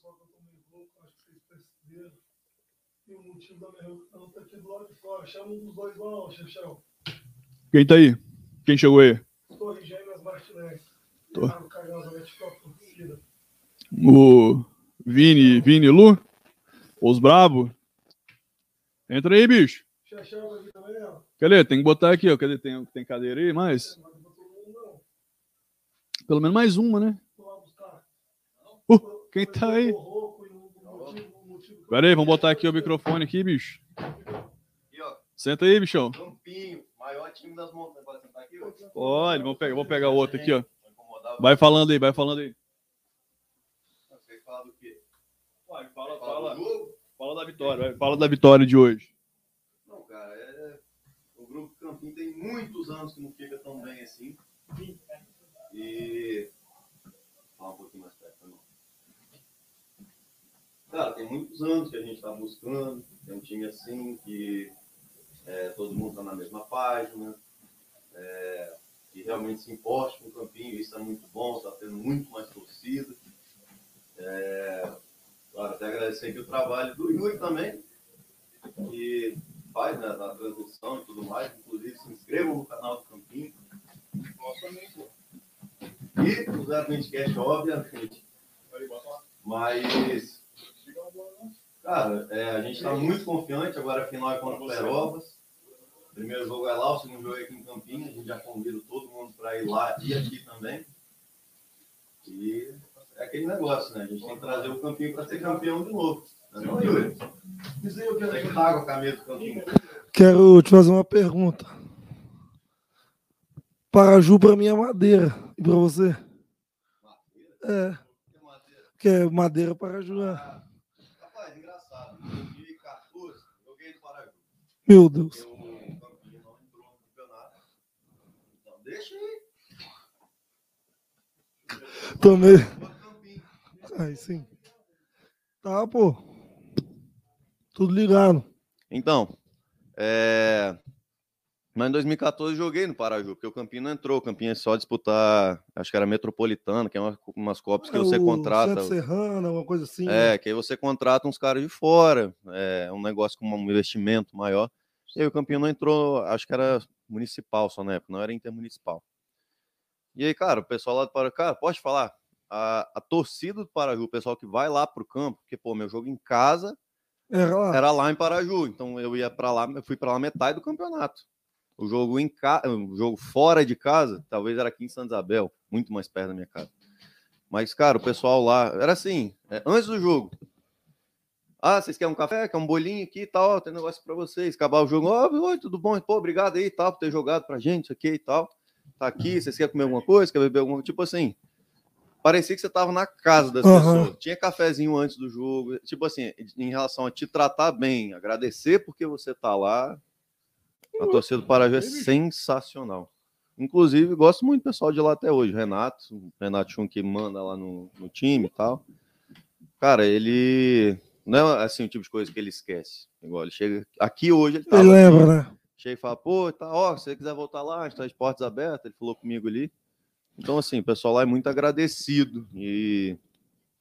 pessoal que eu tô meio louco, acho que vocês perceberam. E o motivo da minha reunião tá aqui do lado de fora. Chama um dos dois lá, Chechão. Quem tá aí? Quem chegou aí? Torre Gêmeas Martinez. Tô. Ricardo Cardoso, a torcida. O Vini, Vini Lu? Os Brabo? Entra aí, bicho. Chechão aqui também, ó. Cadê? Tem que botar aqui, ó. Cadê? Tem, tem cadeira aí? Mais? Não. Pelo menos mais uma, né? Uh, quem tá aí? o o- o o Pera aí, vamos botar aqui o microfone aqui, bicho. Senta aí, bichão. Campinho, maior time das montanhas. Pode sentar aqui, ó. Olha, vou pegar, vou pegar outro aqui, ó. Vai falando aí, vai falando aí. Você fala do quê? Vai, fala, Fala fala da vitória, vai. Fala da vitória de hoje. Não, cara, é... o grupo Campinho tem muitos anos que não fica tão bem assim. E. Fala um pouquinho mais. Cara, tem muitos anos que a gente está buscando. Tem um time assim que é, todo mundo está na mesma página. É, que realmente se importe com o Campinho. Isso é muito bom, está tendo muito mais torcida. É, claro, até agradecer aqui o trabalho do Yuri também, que faz né, a transmissão e tudo mais. Inclusive, se inscrevam no canal do Campinho. Nossa. E o 020cast, obviamente. Mas, cara, é, a gente está muito confiante. Agora a final é contra o Perovas. O primeiro jogo é lá, o segundo jogo é aqui em Campinho. A gente já convida todo mundo para ir lá e aqui também. E é aquele negócio, né? A gente tem que trazer o Campinho para ser campeão de novo. Não é Yuri? Eu quero Tem que estar com a camisa do Campinho. Quero te fazer uma pergunta. Paraju pra mim é madeira. E pra você? É. Que é madeira Paraju. É. Rapaz, engraçado. Em 2014, joguei no Paraguai. Meu Deus. Eu, o Campinho não entrou no campeonato. Então, deixa aí. Sim. Tá, pô. Tudo ligado. Então, é... mas em 2014 eu joguei no Paraju, porque o Campinho não entrou. O Campinho é só disputar, acho que era Metropolitana, que é uma, umas copas que É você contrata. Serrana, uma coisa assim. É, que aí você contrata uns caras de fora. É um negócio com um investimento maior. E aí o Campinho não entrou, acho que era municipal só na época, não era intermunicipal. E aí, cara, o pessoal lá do Paraju, cara, pode falar? A, a torcida do Paraju, o pessoal que vai lá pro campo, porque, pô, meu jogo em casa Era lá. era lá em Paraju, então eu ia para lá, eu fui para lá metade do campeonato. O jogo em ca... o jogo fora de casa, talvez era aqui em Santa Isabel, muito mais perto da minha casa. Mas cara, o pessoal lá era assim, é, antes do jogo. Ah, vocês querem um café, quer um bolinho aqui e tal, tem negócio para vocês. Acabar o jogo, ó, oi, tudo bom? Pô, obrigado aí, tal, por ter jogado pra gente aqui e tal. Tá aqui, vocês querem comer alguma coisa, quer beber alguma coisa? Tipo assim, parecia que você tava na casa das Aham. pessoas. Tinha cafezinho antes do jogo. Tipo assim, em relação a te tratar bem, agradecer porque você tá lá. A torcida do Paraju é sensacional. Inclusive, gosto muito do pessoal de lá até hoje. Renato, o Renato Chum que manda lá no, no time e tal. Cara, ele não é assim o tipo de coisa que ele esquece. Igual ele chega aqui hoje, ele, tava Ele aqui, lembra, né? Chega e fala, pô, tá, ó, se você quiser voltar lá, a gente tá de portas abertas, ele falou comigo ali. Então, assim, o pessoal lá é muito agradecido e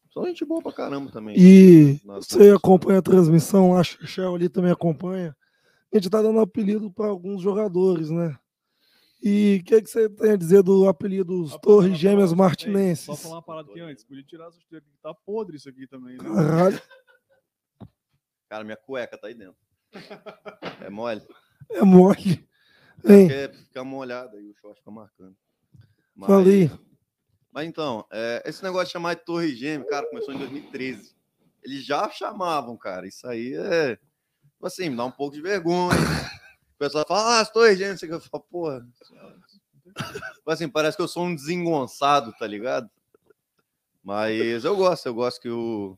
só gente boa pra caramba também. E Nas você acompanha a transmissão, acho que o Shell ali também acompanha. A gente tá dando apelido para alguns jogadores, né? E o que, que você tem a dizer do apelido dos Torres Gêmeas Só Martinenses? falar uma parada aqui antes. Podia tirar essa aqui, que tá podre isso aqui também. Né? Caralho, Cara, minha cueca tá aí dentro. É mole. é mole. Porque fica molhada e o short fica marcando. Mas, falei. mas então, é, esse negócio de chamar de Torre Gêmea, cara, começou em 2013. Eles já chamavam, cara. Isso aí é. tipo Assim, me dá um pouco de vergonha. O pessoal fala, ah, as Torres Gêmeas. Eu falo, porra. Tipo Assim, parece que eu sou um desengonçado, tá ligado? Mas eu gosto, eu gosto que o,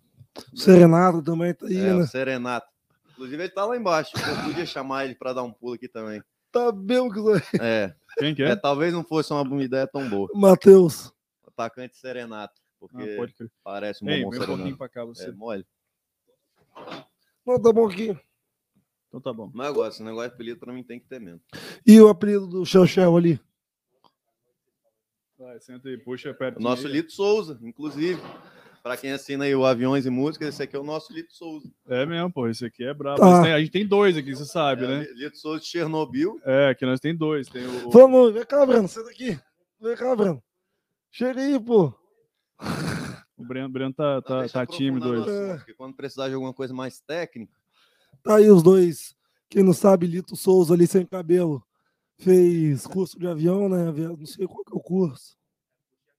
O Serenado também tá aí, é, o né? Serenato. Inclusive, ele tá lá embaixo. Eu podia chamar ele pra dar um pulo aqui também. Tá mesmo que. É, Quem que é, é? talvez não fosse uma ideia tão boa. Matheus. Atacante Serenato. Porque Ah, pode crer. parece um Ei, um pouquinho Serenato. pra cá você. É mole. Não, tá bom aqui. Então tá bom. Mas gosto, esse negócio de apelido pra mim tem que ter mesmo. E o apelido do Shell ali? Vai, senta aí, puxa perto. O nosso. Lito Souza, inclusive. Pra quem assina aí o Aviões e Músicas, esse aqui é o nosso Lito Souza. É mesmo, pô. Esse aqui é brabo. Mas tem- a gente tem dois aqui, você sabe, É, né? Lito Souza de Chernobyl. É, aqui nós tem dois. Tem o, Vamos, vem cá, Breno, senta aqui. Vem cá, Breno. Chega aí, pô. o Breno, Breno tá, tá, tá tímido hoje. assunto, Porque quando precisar de alguma coisa mais técnica, Tá aí os dois. Quem não sabe, Lito Souza ali sem cabelo. Fez curso de avião, né? Não sei qual que é o curso.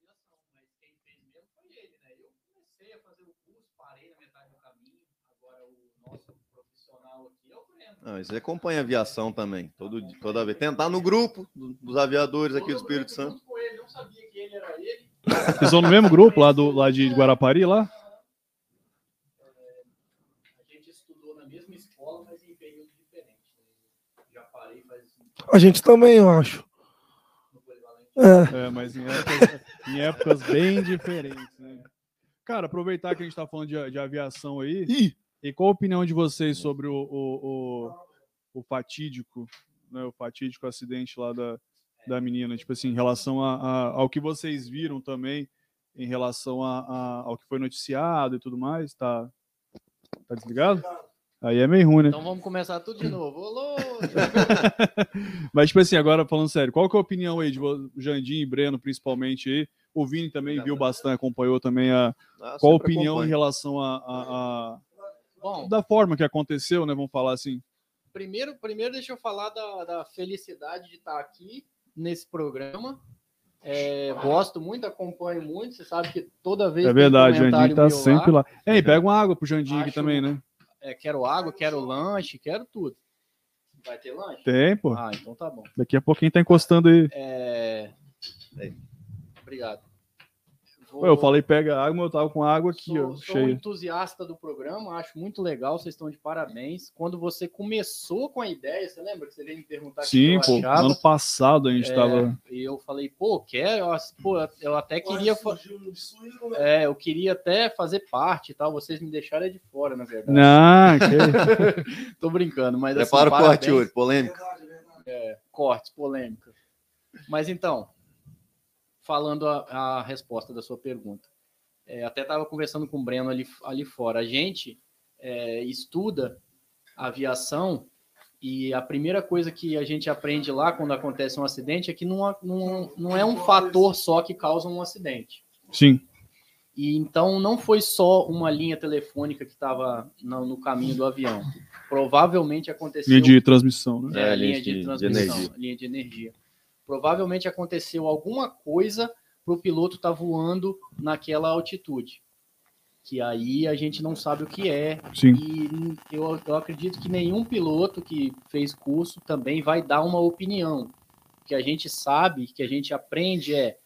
mas quem fez mesmo foi ele, né? Eu comecei a fazer o curso, parei na metade do caminho. Agora o nosso profissional aqui é o Breno. Não, você acompanha aviação também, todo, toda vez. Tentar no grupo do- dos aviadores aqui do Espírito Santo. junto com ele, não sabia que ele era ele. Vocês estão no mesmo grupo lá, do, lá de Guarapari, lá? A gente estudou na mesma escola, mas em períodos diferentes. Já parei faz A gente também, eu acho. no polivalente. É. É, mas em épocas, em épocas bem diferentes, né? Cara, aproveitar que a gente tá falando de, de aviação aí. Ih, E qual a opinião de vocês sobre o, o, o, o fatídico, né, o fatídico acidente lá da, da menina? Tipo assim, em relação a, a- ao que vocês viram também, em relação a, a- ao que foi noticiado e tudo mais, tá, tá desligado? Aí é meio ruim, né? Então vamos começar tudo de novo. Alô! Mas, tipo assim, agora falando sério, qual que é a opinião aí de Jandim e Breno, principalmente aí? O Vini também viu bastante, acompanhou também a. Ah, Qual a opinião em acompanho. relação a, a- a- Bom, da forma que aconteceu, né? Vamos falar assim. primeiro, primeiro deixa eu falar da, da felicidade de estar aqui nesse programa. É, gosto muito, acompanho muito. Você sabe que toda vez É verdade, o Jandim comentário tá meu sempre lá. Ei, Verdade. pega uma água pro Jandim aqui Acho- também, né? é, quero água, quero lanche, quero tudo. Vai ter lanche? Tem, pô. Ah, então tá bom. Daqui a pouquinho tá encostando aí. É... Aí. Obrigado. Pô, Eu falei pega água, mas eu tava com água aqui, sou, ó, sou um cheia. entusiasta do programa, acho muito legal, vocês estão de parabéns. Quando você começou com a ideia, você lembra que você veio me perguntar que Sim, pô. achava? Ano passado a gente É, tava. E eu falei, pô, quero, eu, pô, eu até queria, fa- um né? é, eu queria até fazer parte e tal, vocês me deixaram de fora, na verdade. Não, que... Tô brincando, mas assim, Prepara o corte hoje, polêmica. Verdade, verdade. cortes, polêmica. Mas então, falando a, a resposta da sua pergunta, é, até estava conversando com o Breno ali, ali fora. A gente é, estuda aviação e a primeira coisa que a gente aprende lá quando acontece um acidente é que não, não, não é um fator só que causa um acidente. Sim. E então não foi só uma linha telefônica que estava no, no caminho do avião. Provavelmente aconteceu Linha de transmissão, né? é, É, linha linha de, de- de transmissão, energia. linha de energia. Provavelmente aconteceu alguma coisa para o piloto estar voando naquela altitude. Que aí a gente não sabe o que é. Sim. E eu, eu acredito que nenhum piloto que fez curso também vai dar uma opinião. O que a gente sabe, que a gente aprende é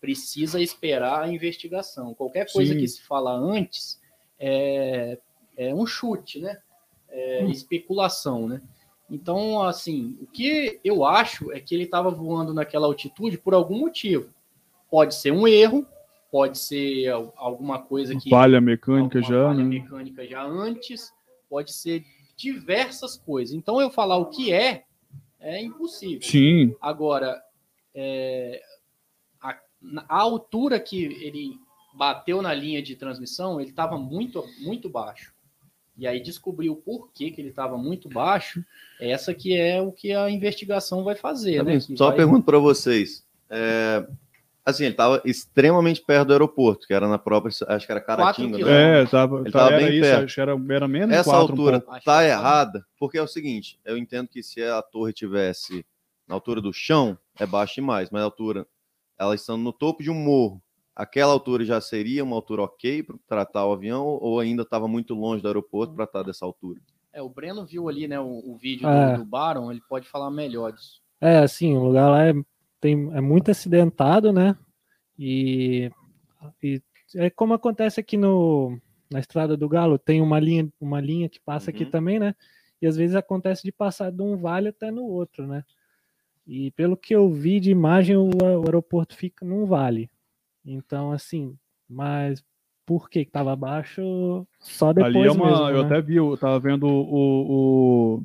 precisa esperar a investigação. Qualquer coisa Sim. que se fala antes é, é um chute, né? É especulação, né? Então, assim, o que eu acho é que ele estava voando naquela altitude por algum motivo. Pode ser um erro, pode ser al- alguma coisa que Falha mecânica já, falha né? mecânica já antes, pode ser diversas coisas. Então, eu falar o que é é impossível. Sim. Agora, é, a, a altura que ele bateu na linha de transmissão, ele estava muito, muito baixo. E aí descobriu por que, que ele estava muito baixo. Essa que é o que a investigação vai fazer. Né? Que Só uma vai- pergunta para vocês. É, assim, ele estava extremamente perto do aeroporto, que era na própria, acho que era Caratinga. Quatro né? É, tava, Ele tava tava era bem isso, perto. acho que era, era menos Essa quatro, um altura tá que tá. errada, porque é o seguinte, eu entendo que se a torre tivesse na altura do chão, é baixo demais, mas a altura, ela estando no topo de um morro, aquela altura já seria uma altura ok para tratar o avião, ou ainda estava muito longe do aeroporto para estar dessa altura? É, o Breno viu ali né, o, o vídeo É. do, do Baron, ele pode falar melhor disso. É, assim, o lugar lá é, tem, é muito acidentado, né? E, e é como acontece aqui no, na Estrada do Galo, tem uma linha, uma linha que passa aqui Uhum. também, né? E às vezes acontece de passar de um vale até no outro, né? E pelo que eu vi de imagem, o, o aeroporto fica num vale. Então, assim, mas por que que tava abaixo? Só depois Ali é uma. mesmo, eu né? até vi, eu tava vendo o, o-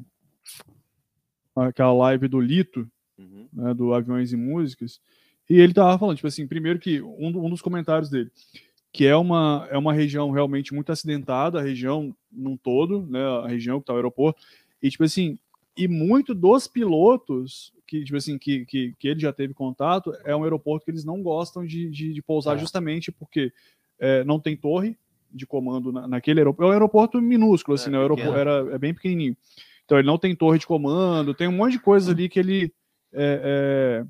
aquela live do Lito, Uhum. né, do Aviões e Músicas, e ele tava falando, tipo assim, primeiro que um, um dos comentários dele, que é uma, é uma região realmente muito acidentada, a região num todo, né, a região que está o aeroporto, e tipo assim, e muito dos pilotos que, tipo assim, que, que, que ele já teve contato, é um aeroporto que eles não gostam de, de, de pousar É. justamente porque é, não tem torre de comando na, naquele aeroporto. É um aeroporto minúsculo, assim, É, né? O aeroporto era, é bem pequenininho. Então ele não tem torre de comando, tem um monte de coisas ali que ele... é, é,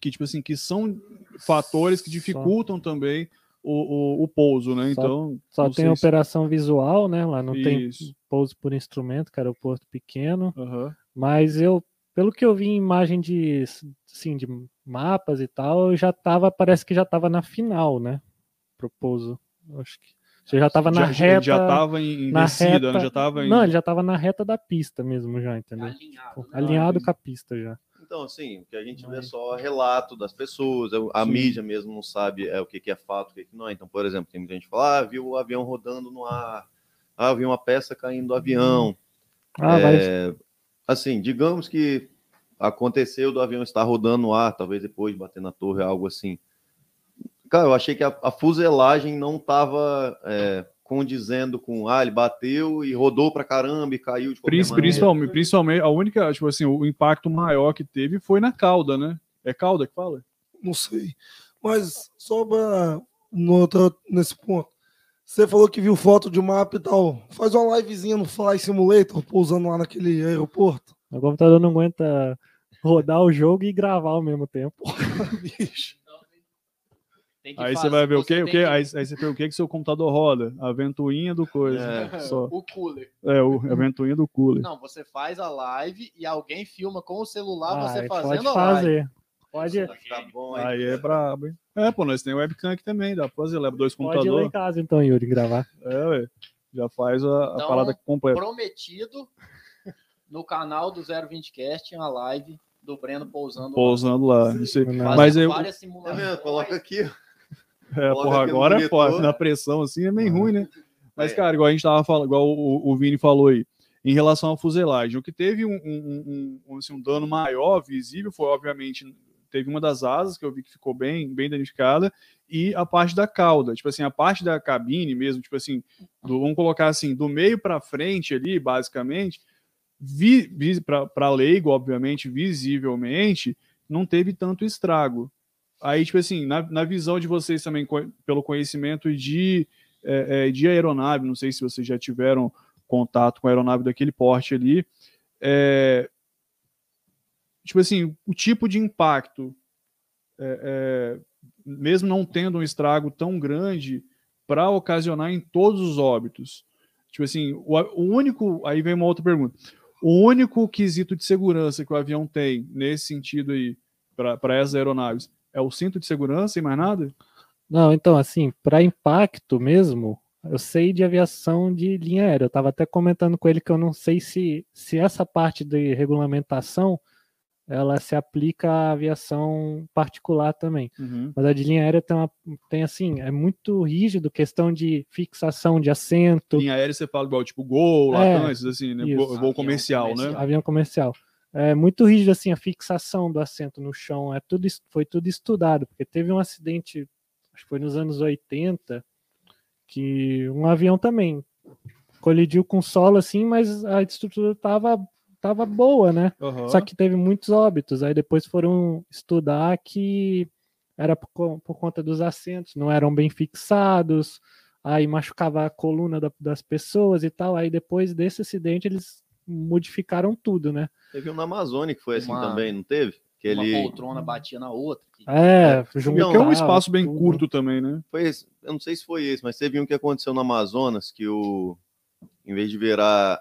que, tipo assim, que são fatores que Só- dificultam também o, o, o pouso, né? Só- Então, Só tem sei se- operação visual, né? Lá não tem Isso. pouso por instrumento, que era o porto pequeno. Aham. Mas eu, pelo que eu vi em imagem de, assim, de mapas e tal, eu já tava, parece que já tava na final, né? Pro pouso. Acho que você já tava na já, reta. já tava em, na descida, né? reta- Já tava em... Não, ele já tava na reta da pista mesmo já, entendeu? Alinhado. Pô, né? Alinhado com a pista já. Então, assim, o que a gente vê é Mas- só relato das pessoas, a Sim. mídia mesmo não sabe é, o que, que é fato, o que, que não é. Então, por exemplo, tem muita gente que fala, ah, viu o avião rodando no ar, ah, viu uma peça caindo do avião. Ah. É, assim, digamos que aconteceu do avião estar rodando no ar, talvez depois de bater na torre, algo assim. Cara, eu achei que a, a fuselagem não estava condizendo com, ah, ele bateu e rodou pra caramba e caiu de qualquer Princi- maneira. Principalmente, principalmente, a única, tipo assim, o impacto maior que teve foi na cauda, né? É cauda que fala? Não sei. Mas só pra, no outro- nesse ponto. Você falou que viu foto de mapa e tal. Faz uma livezinha no Fly Simulator, pousando lá naquele aeroporto. O computador não aguenta rodar o jogo e gravar ao mesmo tempo. Bicho. Tem que Aí você fazer- vai ver o você quê? O tem quê? que- Aí, aí você vê o que que seu computador roda? A ventoinha do coisa. É. Só. O cooler. É, o, a ventoinha do cooler. Não, você faz a live e alguém filma com o celular Ah, você fazendo pode a live. fazer. Pode, Tá bom, aí. Aí é brabo, hein? É, pô, nós temos webcam aqui também, dá pra fazer, leva dois pode ir lá em computadores. casa então, Yuri, gravar. É, ué. Já faz a, a Então, parada completa. Prometido no canal do 020cast uma live do Breno pousando. lá. Pousando lá. Isso aí. Mas eu, várias Tá simulações. vendo? Coloca aqui. É, porra, agora é. Na pressão, assim, é meio ruim, né? Mas, É. cara, igual a gente tava falando, igual o, o Vini falou aí, em relação à fuselagem, o que teve um, um, um, assim, um dano maior, visível, foi, obviamente, teve uma das asas, que eu vi que ficou bem, bem danificada, e a parte da cauda. Tipo assim, a parte da cabine mesmo, tipo assim, do- vamos colocar assim, do meio para frente ali, basicamente, vi, vi, para leigo, obviamente, visivelmente, não teve tanto estrago. Aí, tipo assim, na, na visão de vocês também, co- pelo conhecimento de, é, é, de aeronave, não sei se vocês já tiveram contato com a aeronave daquele porte ali, é, tipo assim, o tipo de impacto, é, é, mesmo não tendo um estrago tão grande, para ocasionar em todos os óbitos. Tipo assim, o, o único. Aí vem uma outra pergunta. O único quesito de segurança que o avião tem nesse sentido aí, para essas aeronaves, é o cinto de segurança e mais nada? Não, então, assim, para impacto mesmo, eu sei de aviação de linha aérea. Eu estava até comentando com ele que eu não sei se, se essa parte de regulamentação ela se aplica à aviação particular também. Mas a de linha aérea tem, uma, tem assim, é muito rígido, questão de fixação de assento, Linha aérea você fala igual, tipo, Gol, É, Latam, esses assim, né? isso. Voo, Avião comercial, né? comercial. avião comercial. É muito rígido assim a fixação do assento no chão, é tudo foi tudo estudado, porque teve um acidente, acho que foi nos anos 80, que um avião também colidiu com solo assim, mas a estrutura tava tava boa, né? Aham. Só que teve muitos óbitos. Aí depois foram estudar que era por, por conta dos assentos, não eram bem fixados, aí machucava a coluna da- das pessoas e tal. Aí depois desse acidente eles modificaram tudo, né? Teve um na Amazônia que foi assim Uma- também, não teve? Que Uma ele poltrona batia na outra. que- É, Então, Porque é juntava um espaço bem tudo. curto também, né? foi esse, eu não sei se foi esse, mas teve um que aconteceu no Amazonas que o em vez de virar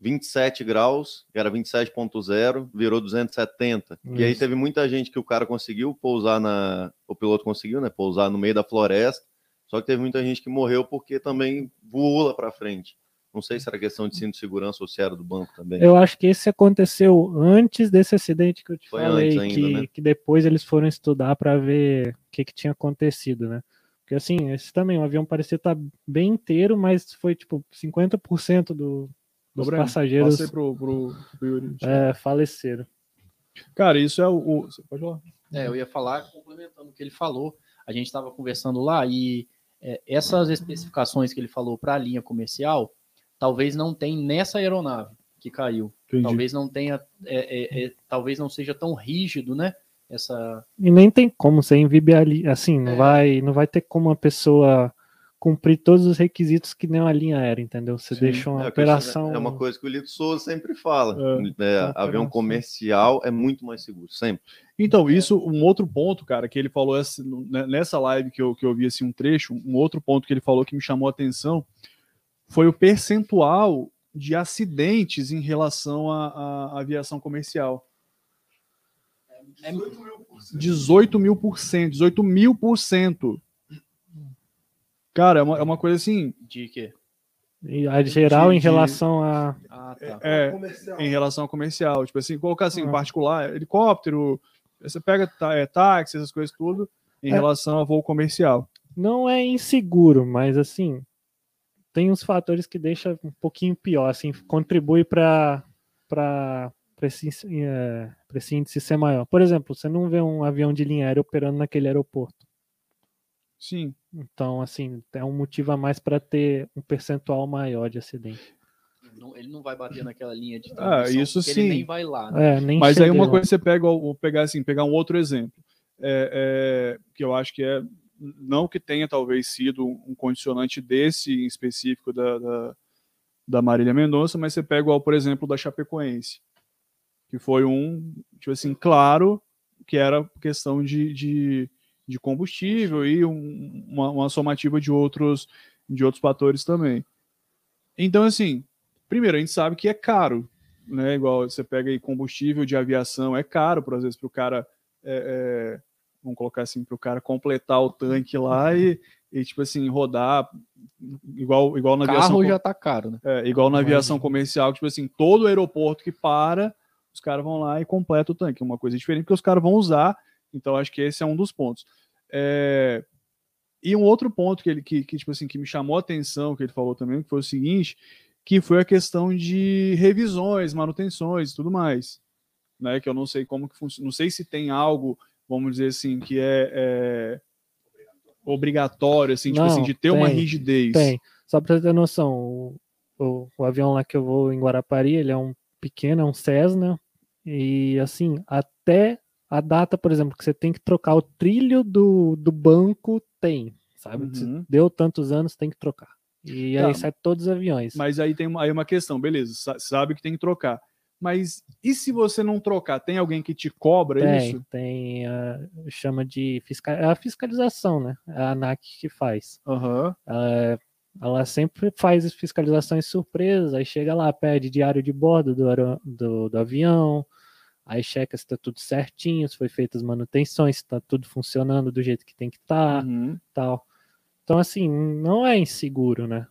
27 graus, que era 27.0, virou 270. E aí Isso. teve muita gente que o cara conseguiu pousar na, o piloto conseguiu, né, pousar no meio da floresta. Só que teve muita gente que morreu porque também voou lá para frente. Não sei se era questão de cinto de segurança ou se era do banco também. Eu acho que esse aconteceu antes desse acidente que eu te Foi falei, ainda, que, né? que depois eles foram estudar para ver o que, que tinha acontecido, né? Porque assim, esse também, o avião parecia estar bem inteiro, mas foi tipo 50% do, dos Breno, passageiros Passei pro, pro, pro Yuri. é, faleceram. Cara, isso é o. o- você pode falar? É, eu ia falar, complementando o que ele falou, a gente estava conversando lá e é, essas especificações que ele falou para a linha comercial, talvez não tem nessa aeronave que caiu. Entendi. Talvez não tenha, é, é, é, talvez não seja tão rígido, né? Essa E nem tem como você invibializar, assim, não, É. vai, não vai ter como uma pessoa cumprir todos os requisitos que nem uma linha aérea, entendeu? Você Sim. deixa uma É, isso operação. É uma coisa que o Lito Souza sempre fala. É. É, avião comercial é muito mais seguro, sempre. Então, isso, um outro ponto, cara, que ele falou essa- nessa live que eu, que eu vi assim, um trecho, um outro ponto que ele falou que me chamou a atenção foi o percentual de acidentes em relação à, à aviação comercial. é 18 mil por cento, 18 mil por cento. Cara, é uma, é uma coisa assim, de quê? A geral de- em de- relação a. Ah, tá. é, Comercial. em relação ao comercial. Tipo assim, colocar assim, em Ah. particular, helicóptero, você pega tá, é, táxi, essas coisas tudo, em É. relação a voo comercial. Não é inseguro, mas assim, tem uns fatores que deixa um pouquinho pior, assim, contribui para para esse, é, esse índice ser maior. Por exemplo, você não vê um avião de linha aérea operando naquele aeroporto. Sim. Então, assim, é um motivo a mais para ter um percentual maior de acidente. Não- ele não vai bater naquela linha de Ah, isso sim. Ele nem vai lá. né? É, nem Mas aí uma lá. coisa que você pega, vou pegar assim, pegar um outro exemplo, é, é, que eu acho que é não que tenha talvez sido um condicionante desse em específico da, da, da Marília Mendonça, mas você pega, igual, por exemplo, da Chapecoense, que foi um, tipo assim, claro que era questão de, de, de combustível e um- uma, uma somativa de outros, de outros fatores também. Então, assim, primeiro, a gente sabe que é caro, né? Igual você pega aí combustível de aviação, é caro, por vezes, para o cara, é, é, vamos colocar assim, para o cara completar o tanque lá e, e, tipo assim, rodar igual, igual na aviação. Carro já tá caro, né? é, igual na aviação comercial, tipo assim, todo aeroporto que para, os caras vão lá e completam o tanque. Uma coisa diferente que os caras vão usar. Então, acho que esse é um dos pontos. É, E um outro ponto que ele que, que, tipo assim, que me chamou a atenção, que ele falou também, que foi o seguinte, que foi a questão de revisões, manutenções e tudo mais. Né? Que eu não sei como que funciona. Não sei se tem algo, vamos dizer assim, que é, é obrigatório, assim, tipo Não, assim, de ter uma tem, rigidez. Tem. Só para ter noção, o, o, o avião lá que eu vou em Guarapari, ele é um pequeno, é um Cessna. E assim, até a data, por exemplo, que você tem que trocar o trilho do, do banco, tem. Sabe? Uhum. Deu tantos anos, tem que trocar. E Tá. aí sai todos os aviões. Mas aí tem uma, aí uma questão, beleza, sa- sabe que tem que trocar. Mas e se você não trocar? Tem alguém que te cobra tem, isso? tem a, chama de fiscal, é a fiscalização, né? É a ANAC que faz. Aham. Ela, ela sempre faz fiscalizações surpresas, aí chega lá, pede diário de bordo do, do, do avião, aí checa se está tudo certinho, se foi feitas as manutenções, se está tudo funcionando do jeito que tem que estar, Uhum. tal. Então, assim, não é inseguro, né?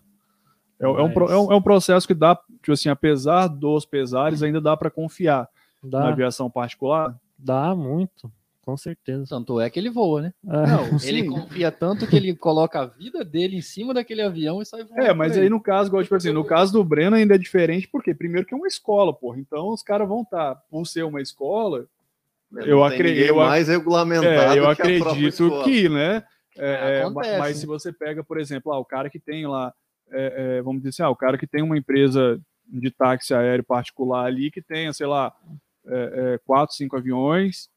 É, é um, Mas é, um, é um processo que dá, tipo assim, apesar dos pesares, ainda dá para confiar na Dá, aviação particular. dá muito, com certeza. Tanto é que ele voa, né? Ah, Não, Ele sim. confia tanto que ele coloca a vida dele em cima daquele avião e sai voando. É, mas aí no caso, igual, tipo assim, no caso do Breno ainda é diferente, porque primeiro que é uma escola, porra. Então os caras vão estar, por ser uma escola, Eu acre- ninguém eu ac- mais regulamentado É, eu que acredito escola. que, né? É, é, é, acontece. mas se você pega, por exemplo, ah, o cara que tem lá, é, é, vamos dizer assim, ah, o cara que tem uma empresa de táxi aéreo particular ali que tenha, sei lá, é, é, quatro, cinco aviões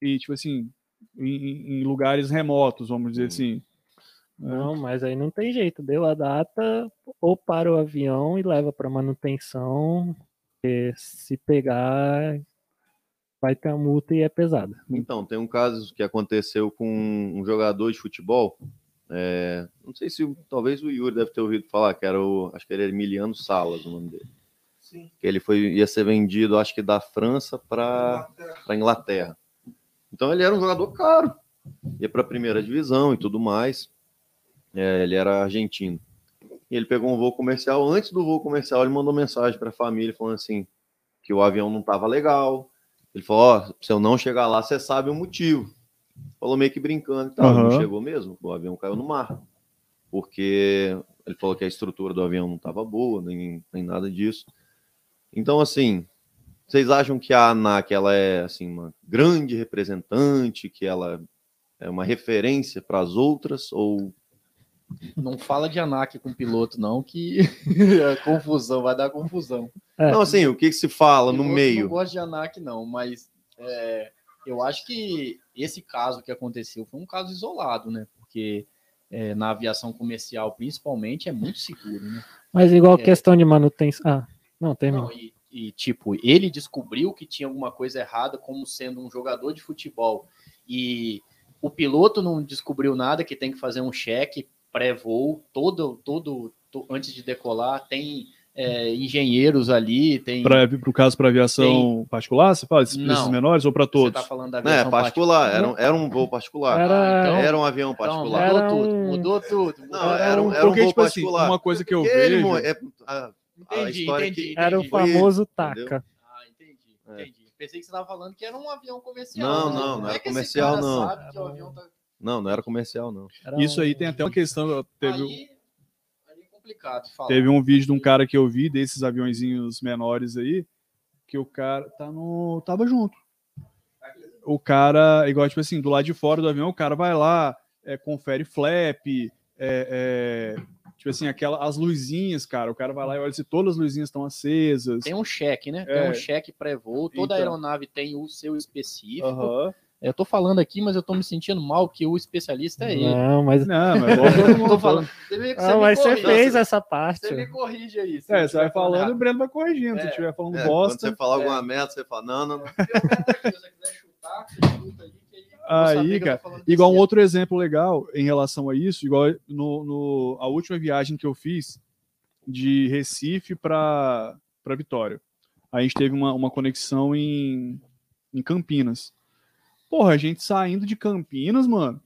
e, tipo assim, em, em lugares remotos, vamos dizer assim. Não, mas aí não tem jeito. Deu a data, ou para o avião e leva para manutenção. porque se pegar, vai ter a multa e é pesada. Então, tem um caso que aconteceu com um jogador de futebol. É, não sei se talvez o Yuri deve ter ouvido falar, que era o. Acho que ele era Emiliano Salas, o nome dele. Sim. Que ele foi, ia ser vendido, acho que da França para para Inglaterra. Então ele era um jogador caro. Ia para a primeira divisão e tudo mais. É, ele era argentino. E ele pegou um voo comercial. Antes do voo comercial, ele mandou mensagem para a família falando assim que o avião não estava legal. Ele falou: Ó, se eu não chegar lá, você sabe o motivo. Falou meio que brincando e tal. Aham. Não chegou mesmo. O avião caiu no mar. Porque ele falou que a estrutura do avião não estava boa, nem, nem nada disso. Então, assim, vocês acham que a ANAC ela é assim uma grande representante, que ela é uma referência para as outras ou Não fala de ANAC com piloto, não, que a confusão, vai dar confusão. É. não assim o que, que se fala no Piloto Não meio gosto de ANAC, não, mas é, eu acho que esse caso que aconteceu foi um caso isolado, né? Porque é, na aviação comercial, principalmente, é muito seguro, né? Mas igual É. questão de manutenção. Ah, não, termina. Não, e, e, tipo, ele descobriu que tinha alguma coisa errada como sendo um jogador de futebol e o piloto não descobriu nada, que tem que fazer um cheque pré-voo todo, todo, to- antes de decolar, tem é, engenheiros ali, tem Para o caso para aviação particular, você fala esses Não. menores ou para você todos? tá falando da aviação particular era um, era um voo particular Era- então- era um avião Então, particular mudou Era tudo, um- mudou tudo. mudou Não, era um- era um Porque, voo tipo assim, particular. uma coisa que eu Porque ele vejo. é- a- a Entendi, entendi, que- Era o entendi. Foi- famoso entendeu? taca. Ah, entendi, É. entendi. Pensei que você estava falando que era um avião comercial. Não, né? não, não era é que esse comercial, não. sabe que o avião tá- não não era comercial não Era Isso aí um- tem até uma questão. Teve, Aí, é complicado falar. teve um vídeo de um cara que eu vi desses aviãozinhos menores aí, que o cara tá no. tava junto. O cara, igual, tipo assim, do lado de fora do avião, o cara vai lá, é, confere flap, é, é, tipo assim, aquela, as luzinhas, cara. O cara vai lá e olha se todas as luzinhas estão acesas. Tem um cheque, né? É. Tem um cheque pré-voo. Toda Então. aeronave tem o seu específico. Aham. Eu tô falando aqui, mas eu tô me sentindo mal que o especialista é ele. Não, mas. Não, mas Eu tô falando. Você, me- Ah, me mas você fez essa parte. Você me corrige aí. se É, você vai falando e o. Breno vai corrigindo. Se É. estiver falando É, quando bosta. você falar alguma merda você fala não não, não. Se você quiser chutar, você chuta aí, cara, Igual um outro exemplo legal em relação a isso, igual no, no- a última viagem que eu fiz de Recife para Vitória. A gente teve uma, uma conexão em, em Campinas. Porra, a gente saindo de Campinas, mano,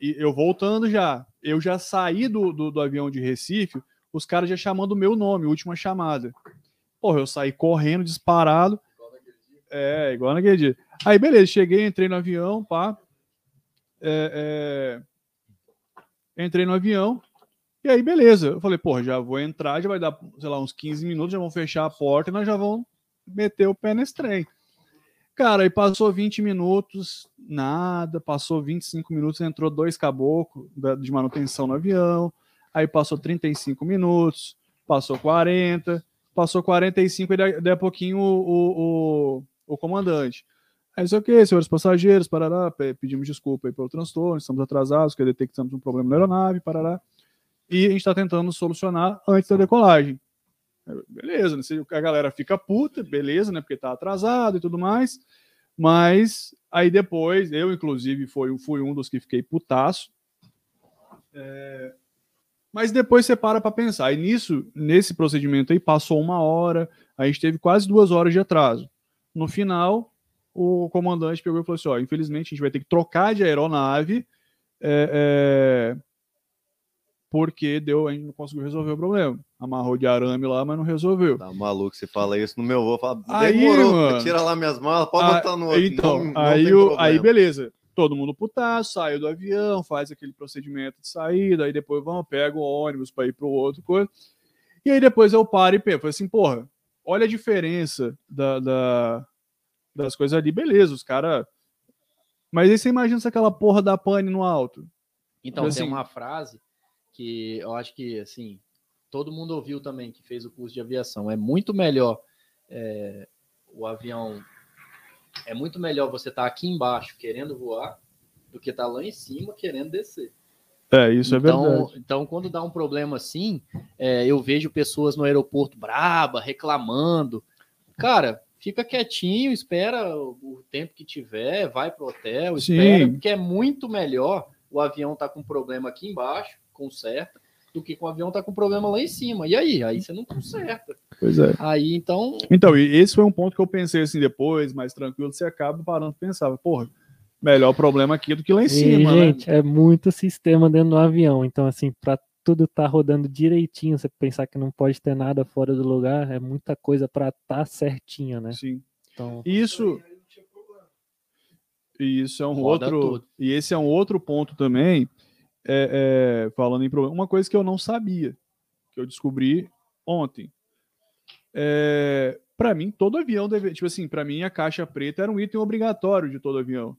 e eu voltando já, eu já saí do, do, do avião de Recife, os caras já chamando o meu nome, última chamada. Porra, eu saí correndo, disparado. É, igual naquele dia. Aí, beleza, cheguei, entrei no avião, pá. É, é, entrei no avião. E aí, beleza. Eu falei, porra, já vou entrar, já vai dar, sei lá, uns 15 minutos, já vão fechar a porta e nós já vamos meter o pé nesse trem. Cara, aí passou 20 minutos, nada. Passou 25 minutos, entrou dois caboclos de manutenção no avião. Aí passou 35 minutos, passou 40, passou 45 e daí a pouquinho o, o, o, o comandante. Aí, sei o que, senhores passageiros, parará, pe- pedimos desculpa aí pelo transtorno, estamos atrasados, que detectamos um problema na aeronave, parará. E a gente está tentando solucionar antes da decolagem. Beleza, né? A galera fica puta, beleza, né? Porque tá atrasado e tudo mais. Mas aí depois, eu inclusive fui, fui um dos que fiquei putaço. É, Mas depois você para para pensar. E nisso, nesse procedimento aí, passou uma hora, a gente teve quase duas horas de atraso. No final, o comandante pegou e falou assim: ó, infelizmente a gente vai ter que trocar de aeronave. é, é, porque deu, a gente não conseguiu resolver o problema. Amarrou de arame lá, mas não resolveu. Tá maluco, você fala isso no meu voo, fala, Aí, demorou, mano. tira lá minhas malas, pode Ah, botar no outro. Então, não, não aí, tem o, problema. aí beleza. Todo mundo putaço, saiu do avião, faz aquele procedimento de saída, aí depois vão, pega o ônibus para ir para o outro coisa. E aí depois eu paro e penso, falei assim, porra, olha a diferença da, da- das coisas ali, beleza, os caras. Mas aí você imagina se aquela porra da pane no alto. Então, Assim- tem uma frase que eu acho que, assim, todo mundo ouviu também, que fez o curso de aviação. É muito melhor é, o avião... É muito melhor você estar aqui embaixo querendo voar do que estar lá em cima querendo descer. É, isso é então, verdade. então, quando dá um problema assim, é, eu vejo pessoas no aeroporto braba, reclamando. Cara, fica quietinho, espera o o tempo que tiver, vai pro hotel, Sim. espera, porque é muito melhor o avião tá com problema aqui embaixo, conserta, do que com o avião tá com problema lá em cima. E aí? Aí você não conserta. Pois é. Aí, então, Então, e esse foi um ponto que eu pensei assim depois, mais tranquilo, você acaba parando e pensava, porra, melhor problema aqui do que lá em E, cima, né? gente, é muito sistema dentro do avião. Então, assim, para tudo tá rodando direitinho, você pensar que não pode ter nada fora do lugar, é muita coisa para estar tá certinha, né? Sim. Então, Isso, e isso é um Roda outro. tudo. E esse é um outro ponto também, é, é, falando em problema. Uma coisa que eu não sabia, que eu descobri ontem. É, para mim, todo avião deve. Tipo assim, para mim, a caixa preta era um item obrigatório de todo avião.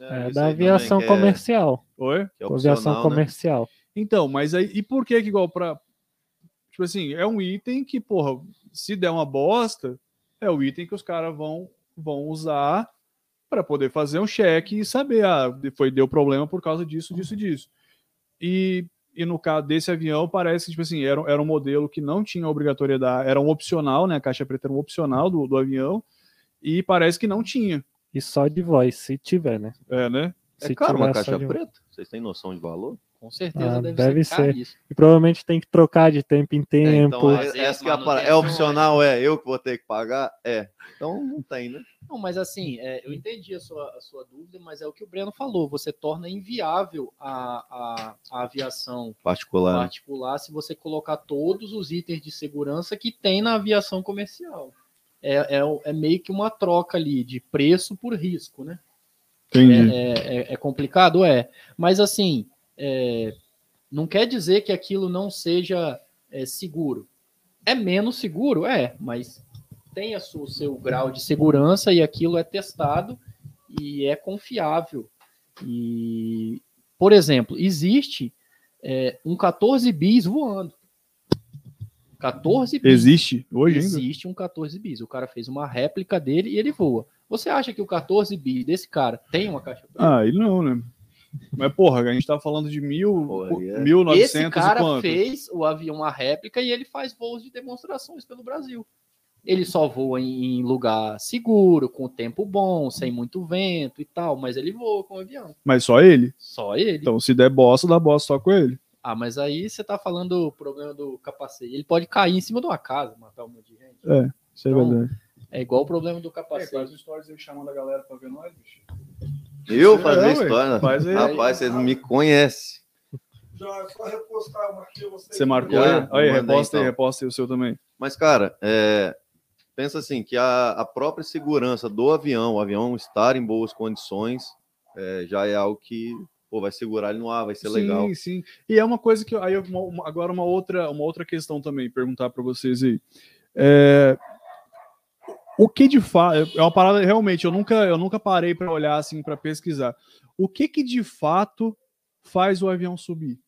É isso da aviação também, é- comercial. Oi? é aviação né? comercial. Então, mas aí, e por que que igual pra. Tipo assim, é um item que, porra, se der uma bosta, é o item que os caras vão, vão usar para poder fazer um cheque e saber, ah, foi, deu problema por causa disso, disso e disso. E, e no caso desse avião, parece que, tipo assim, era, era um modelo que não tinha obrigatoriedade, era um opcional, né? A caixa preta era um opcional do, do avião, e parece que não tinha. E só de voz, se tiver, né? É, né? É Se caro uma caixa preta? Vocês têm noção de valor? Com certeza Ah, deve, deve ser ser. caríssimo. E provavelmente tem que trocar de tempo em É, tempo. então, é, essa é, é opcional, é? Eu que vou ter que pagar? É. Então não tem, né? Não, mas assim, é, eu entendi a sua, a sua dúvida, mas é o que o Breno falou. Você torna inviável a, a, a aviação Particular. né? particular se você colocar todos os itens de segurança que tem na aviação comercial. É, é, é meio que uma troca ali de preço por risco, né? Entendi. É, é- é complicado, é. Mas assim, é, não quer dizer que aquilo não seja é, seguro. É menos seguro, é, mas tem a su- o seu grau de segurança e aquilo é testado e é confiável. E, por exemplo, existe é, um 14 bis voando. 14 bis. Existe hoje ainda? Existe um 14 bis. O cara fez uma réplica dele e ele voa. Você acha que o 14 bis desse cara tem uma caixa preta? Ah, ele não, né? Mas, porra, a gente tá falando de mil, Pô, aí é- 1900 Esse e cara quanto? fez o avião uma réplica e ele faz voos de demonstrações pelo Brasil. Ele só voa em, lugar seguro, com tempo bom, sem muito vento e tal, mas ele voa com o avião. Mas só ele. Só ele. Então, se der bosta, dá bosta só com ele. Ah, mas aí você tá falando do problema do capacete. Ele pode cair em cima de uma casa, matar um monte de gente. É, isso é Então, verdade. É igual o problema do capacete. stories aí chamando a galera pra ver nós, bicho. Eu É, fazer ué. história? Faz aí. Rapaz, vocês não me conhecem. Já é só repostar, eu marquei você. Você marcou Já, aí? Reposta aí, então. reposta aí o seu também. Mas, cara, é, pensa assim, que a, a própria segurança do avião, o avião estar em boas condições, é, já é algo que pô, vai segurar ele no ar, vai ser legal. Sim, sim. E é uma coisa que aí uma- agora uma outra uma outra questão também perguntar para vocês aí. É, o que de fato é uma parada realmente eu nunca eu nunca parei para olhar assim para pesquisar. O que que de fato faz o avião subir?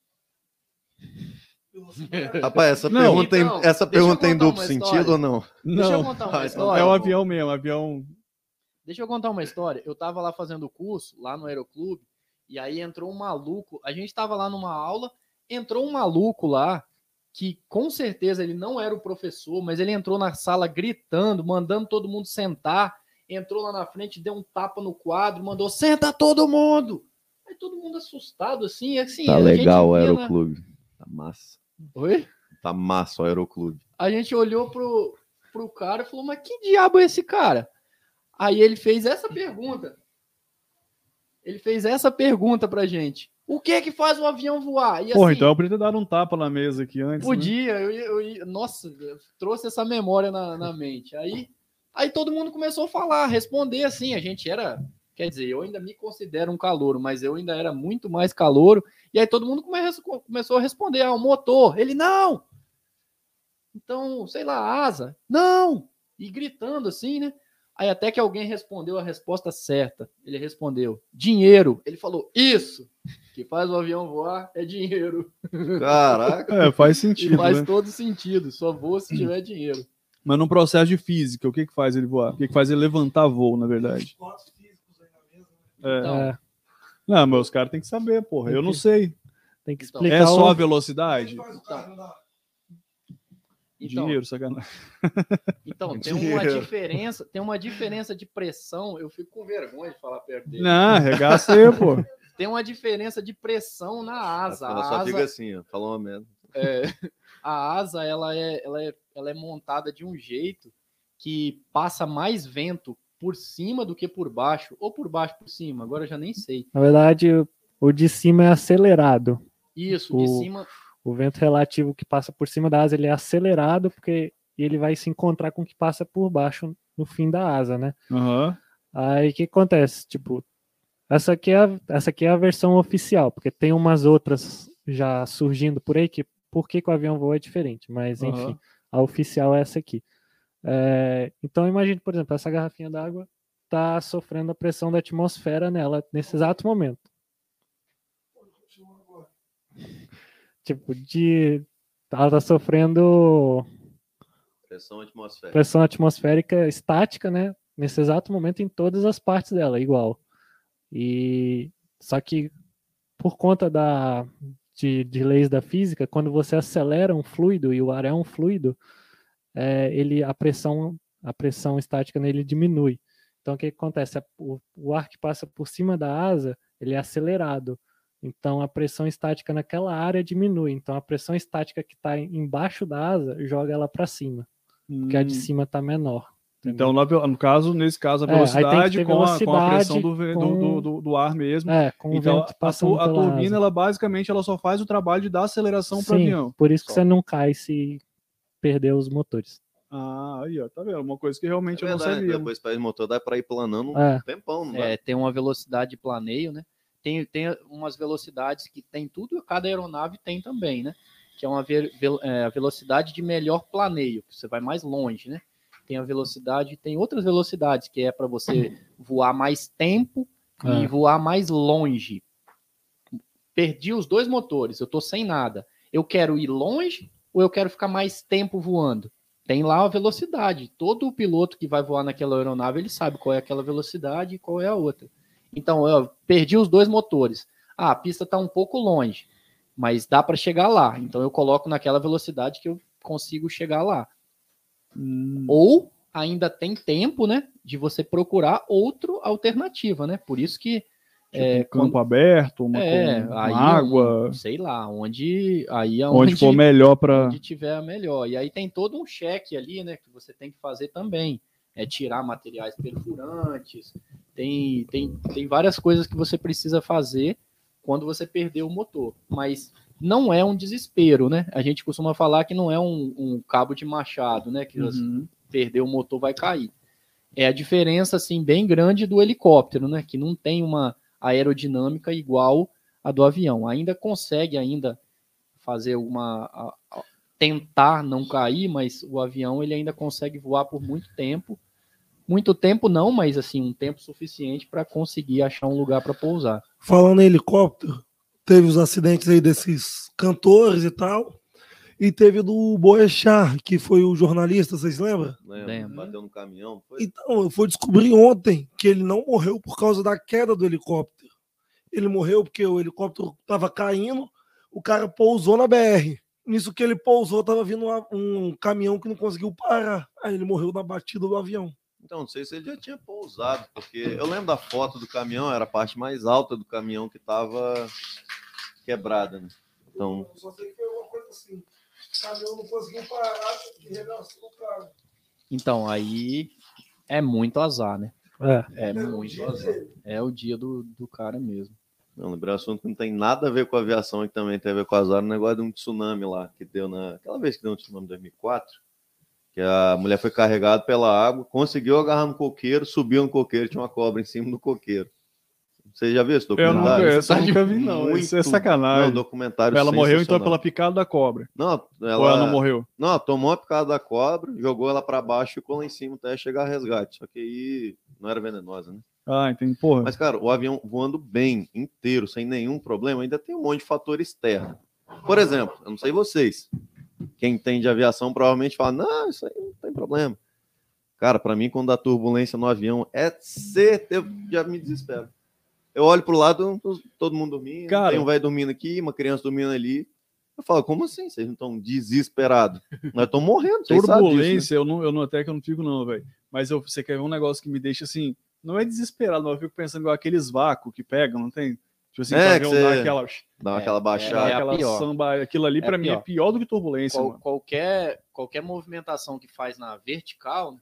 Rapaz, essa Não, pergunta, tem, então, essa pergunta tem duplo sentido ou não? Deixa eu Não, contar uma Ah, então história. é o avião mesmo, avião. Deixa eu contar uma história. Eu tava lá fazendo o curso, lá no Aeroclube, e aí entrou um maluco. A gente tava lá numa aula, entrou um maluco lá, que com certeza ele não era o professor, mas ele entrou na sala gritando, mandando todo mundo sentar. Entrou lá na frente, deu um tapa no quadro, mandou: senta todo mundo! Aí todo mundo assustado, assim, assim. Tá legal o na- Aeroclube. Tá massa. Oi? Tá massa o Aeroclube. a gente olhou pro, pro cara e falou, mas que diabo é esse cara? Aí ele fez essa pergunta. Ele fez essa pergunta pra gente. O que é que faz um avião voar? E Porra, assim, então eu podia dado um tapa na mesa aqui antes. né? podia, eu, ia- eu, ia- nossa, eu trouxe essa memória na, na mente. Aí, aí todo mundo começou a falar, responder assim, a gente era, quer dizer, eu ainda me considero um calouro, mas eu ainda era muito mais calouro, e aí todo mundo come- começou a responder, ah, o motor, ele não! Então, sei lá, asa, não! E gritando assim, né? Aí até que alguém respondeu a resposta certa. Ele respondeu: dinheiro. Ele falou: isso que faz o avião voar é dinheiro. Caraca. É, faz E sentido, faz né? todo sentido. Só voa se tiver dinheiro. Mas no processo de física, o que que faz ele voar? O que que faz ele levantar voo, na verdade? É. Então, É, Não, mas os caras têm que saber, porra. Eu não sei. tem que Então, explicar. É só a velocidade? Faz o carro andar. Então, Dinheiro, sacanagem. então tem uma Dinheiro. diferença, tem uma diferença de pressão. Eu fico com vergonha de falar perto dele. Não, arregaça aí, pô. Tem uma diferença de pressão na asa. Ela A só asa, fica assim, ó. Falou uma merda. é, a asa ela é, ela, é, ela é montada de um jeito que passa mais vento por cima do que por baixo, ou por baixo por cima, agora eu já nem sei. Na verdade, o- de cima é acelerado. Isso, de O- cima. O vento relativo que passa por cima da asa ele é acelerado porque ele vai se encontrar com o que passa por baixo no fim da asa, né? Aham. Aí o que acontece? Tipo, essa aqui, é a, essa aqui é a versão oficial, porque tem umas outras já surgindo por aí que por que, que o avião voa é diferente, mas enfim, Aham. a oficial é essa aqui. É, então imagine, por exemplo, essa garrafinha d'água está sofrendo a pressão da atmosfera nela nesse exato momento. Tipo, de. Ela está sofrendo Pressão atmosférica. pressão atmosférica estática, né? Nesse exato momento em todas as partes dela, igual. E só que por conta da de, de leis da física, quando você acelera um fluido e o ar é um fluido, é, ele a pressão a pressão estática nele diminui. Então o que acontece? O, o ar que passa por cima da asa ele é acelerado. Então a pressão estática naquela área diminui. Então a pressão estática que está embaixo da asa joga ela para cima, porque a de Hum. cima está menor. Então, no caso, nesse caso, a É, que velocidade, ter com, a, com a pressão do, com- do, do- do ar mesmo. É, com o então, vento a, passando tu- a turbina, asa. ela basicamente, ela só faz o trabalho de dar aceleração para o avião. por isso que Só. você não cai se perder os motores. Ah, aí, ó, tá vendo? Uma coisa que realmente É eu não verdade, sabia. depois para motor dá para ir planando um É. tempão, não dá? É, tem uma velocidade de planeio, né? Tem, tem umas velocidades que tem tudo, cada aeronave tem também, né? Que é uma ve- é, a velocidade de melhor planeio, que você vai mais longe, né? Tem a velocidade, tem outras velocidades que é para você voar mais tempo e É. voar mais longe. Perdi os dois motores, eu tô sem nada. Eu quero ir longe ou eu quero ficar mais tempo voando? Tem lá a velocidade. Todo piloto que vai voar naquela aeronave, ele sabe qual é aquela velocidade e qual é a outra. Então, eu perdi os dois motores. Ah, a pista está um pouco longe, mas dá para chegar lá. Então, eu coloco naquela velocidade que eu consigo chegar lá. Hum, Ou ainda tem tempo, né, de você procurar outra alternativa, né? Por isso que tipo, é, um campo aberto, uma, é, com- aí água, sei lá, onde aí é onde, for melhor para. onde tiver melhor. E aí tem todo um cheque ali, né, que você tem que fazer também. É tirar materiais perfurantes, tem, tem, tem várias coisas que você precisa fazer quando você perder o motor. Mas não é um desespero, né? A gente costuma falar que não é um, um cabo de machado, né? Que Uhum. perder o motor vai cair. É a diferença, assim, bem grande do helicóptero, né? Que não tem uma aerodinâmica igual a do avião. Ainda consegue ainda fazer uma tentar não cair, mas o avião ele ainda consegue voar por muito tempo. Muito tempo não, mas assim, um tempo suficiente para conseguir achar um lugar para pousar. Falando em helicóptero, teve os acidentes aí desses cantores e tal. E teve do Boechat, que foi o jornalista, vocês lembram? Lembra? Lembro. Bateu no caminhão. Foi? Então, eu fui descobrir ontem que ele não morreu por causa da queda do helicóptero. Ele morreu porque o helicóptero estava caindo, o cara pousou na BR. Nisso que ele pousou, estava vindo um caminhão que não conseguiu parar. Aí ele morreu na batida do avião. Então, não sei se ele já tinha pousado, porque eu lembro da foto do caminhão, era a parte mais alta do caminhão que estava quebrada, né? Então, Só sei que foi uma coisa assim. O caminhão não conseguiu parar regaçou o carro. Então, aí é muito azar, né? É. É muito azar. É o dia do, do cara mesmo. não, lembrei um assunto que não tem nada a ver com aviação e que também tem a ver com azar, o negócio de um tsunami lá, que deu na. Aquela vez que deu um tsunami em 2004, que a mulher foi carregada pela água, conseguiu agarrar no coqueiro, subiu no coqueiro, tinha uma cobra em cima do coqueiro. Você já viu esse Eu nunca, documentário? eu tá nunca vi, não. Muito- Isso é sacanagem. Não, documentário ela morreu então pela picada da cobra. Não, Ou ela não morreu? Não, ela tomou a picada da cobra, jogou ela pra baixo e ficou lá em cima até chegar a resgate. Só que aí não era venenosa, né? Ah, entendi. Porra. Mas, cara, o avião voando bem, inteiro, sem nenhum problema, ainda tem um monte de fator externo. Por exemplo, eu não sei vocês. Quem entende aviação provavelmente fala: não, isso aí não tem problema. Cara, pra mim, quando dá turbulência no avião, é certeza, já me desespero. Eu olho pro lado, todo mundo dormindo, Cara. tem um velho dormindo aqui, uma criança dormindo ali. Eu falo, como assim? Vocês não estão desesperados? Nós estamos morrendo, sabem disso, né? Turbulência, eu, não, eu não até que eu não fico, não, velho. Mas eu, você quer ver um negócio que me deixa assim. Não é desesperado, mas eu fico pensando igual aqueles vácuos que pegam, não tem? Tipo assim, É, dá você- aquela, Dá É, aquela dá baixada. é a aquela pior. samba. Aquilo ali, É pra mim, é pior. pior do que turbulência, Qual- mano. qualquer, qualquer movimentação que faz na vertical né,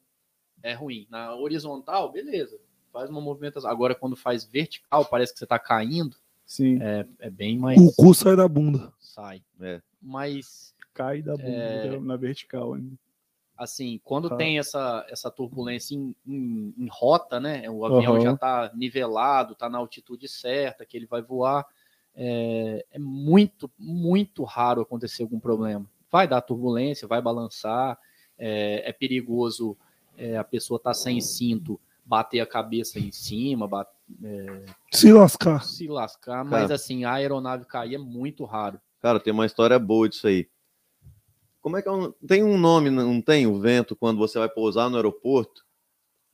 é ruim. Na horizontal, beleza. Faz uma movimentação. Agora, quando faz vertical, parece que você tá caindo. Sim, É, é bem mais. O cu sai da bunda. Sai. É. Mas, cai da bunda É. na vertical ainda. Assim, quando tem essa, essa turbulência em, em- em rota, né? O avião Aham. já tá nivelado, tá na altitude certa, que ele vai voar. É, é muito, muito raro acontecer algum problema. Vai dar turbulência, vai balançar, é, é perigoso é, a pessoa tá sem cinto bater a cabeça em cima, é, Se lascar. se lascar, mas Cara. assim, a aeronave cair é muito raro. Cara, tem uma história boa disso aí. Como é que é um... Tem um nome, não tem? O vento, quando você vai pousar no aeroporto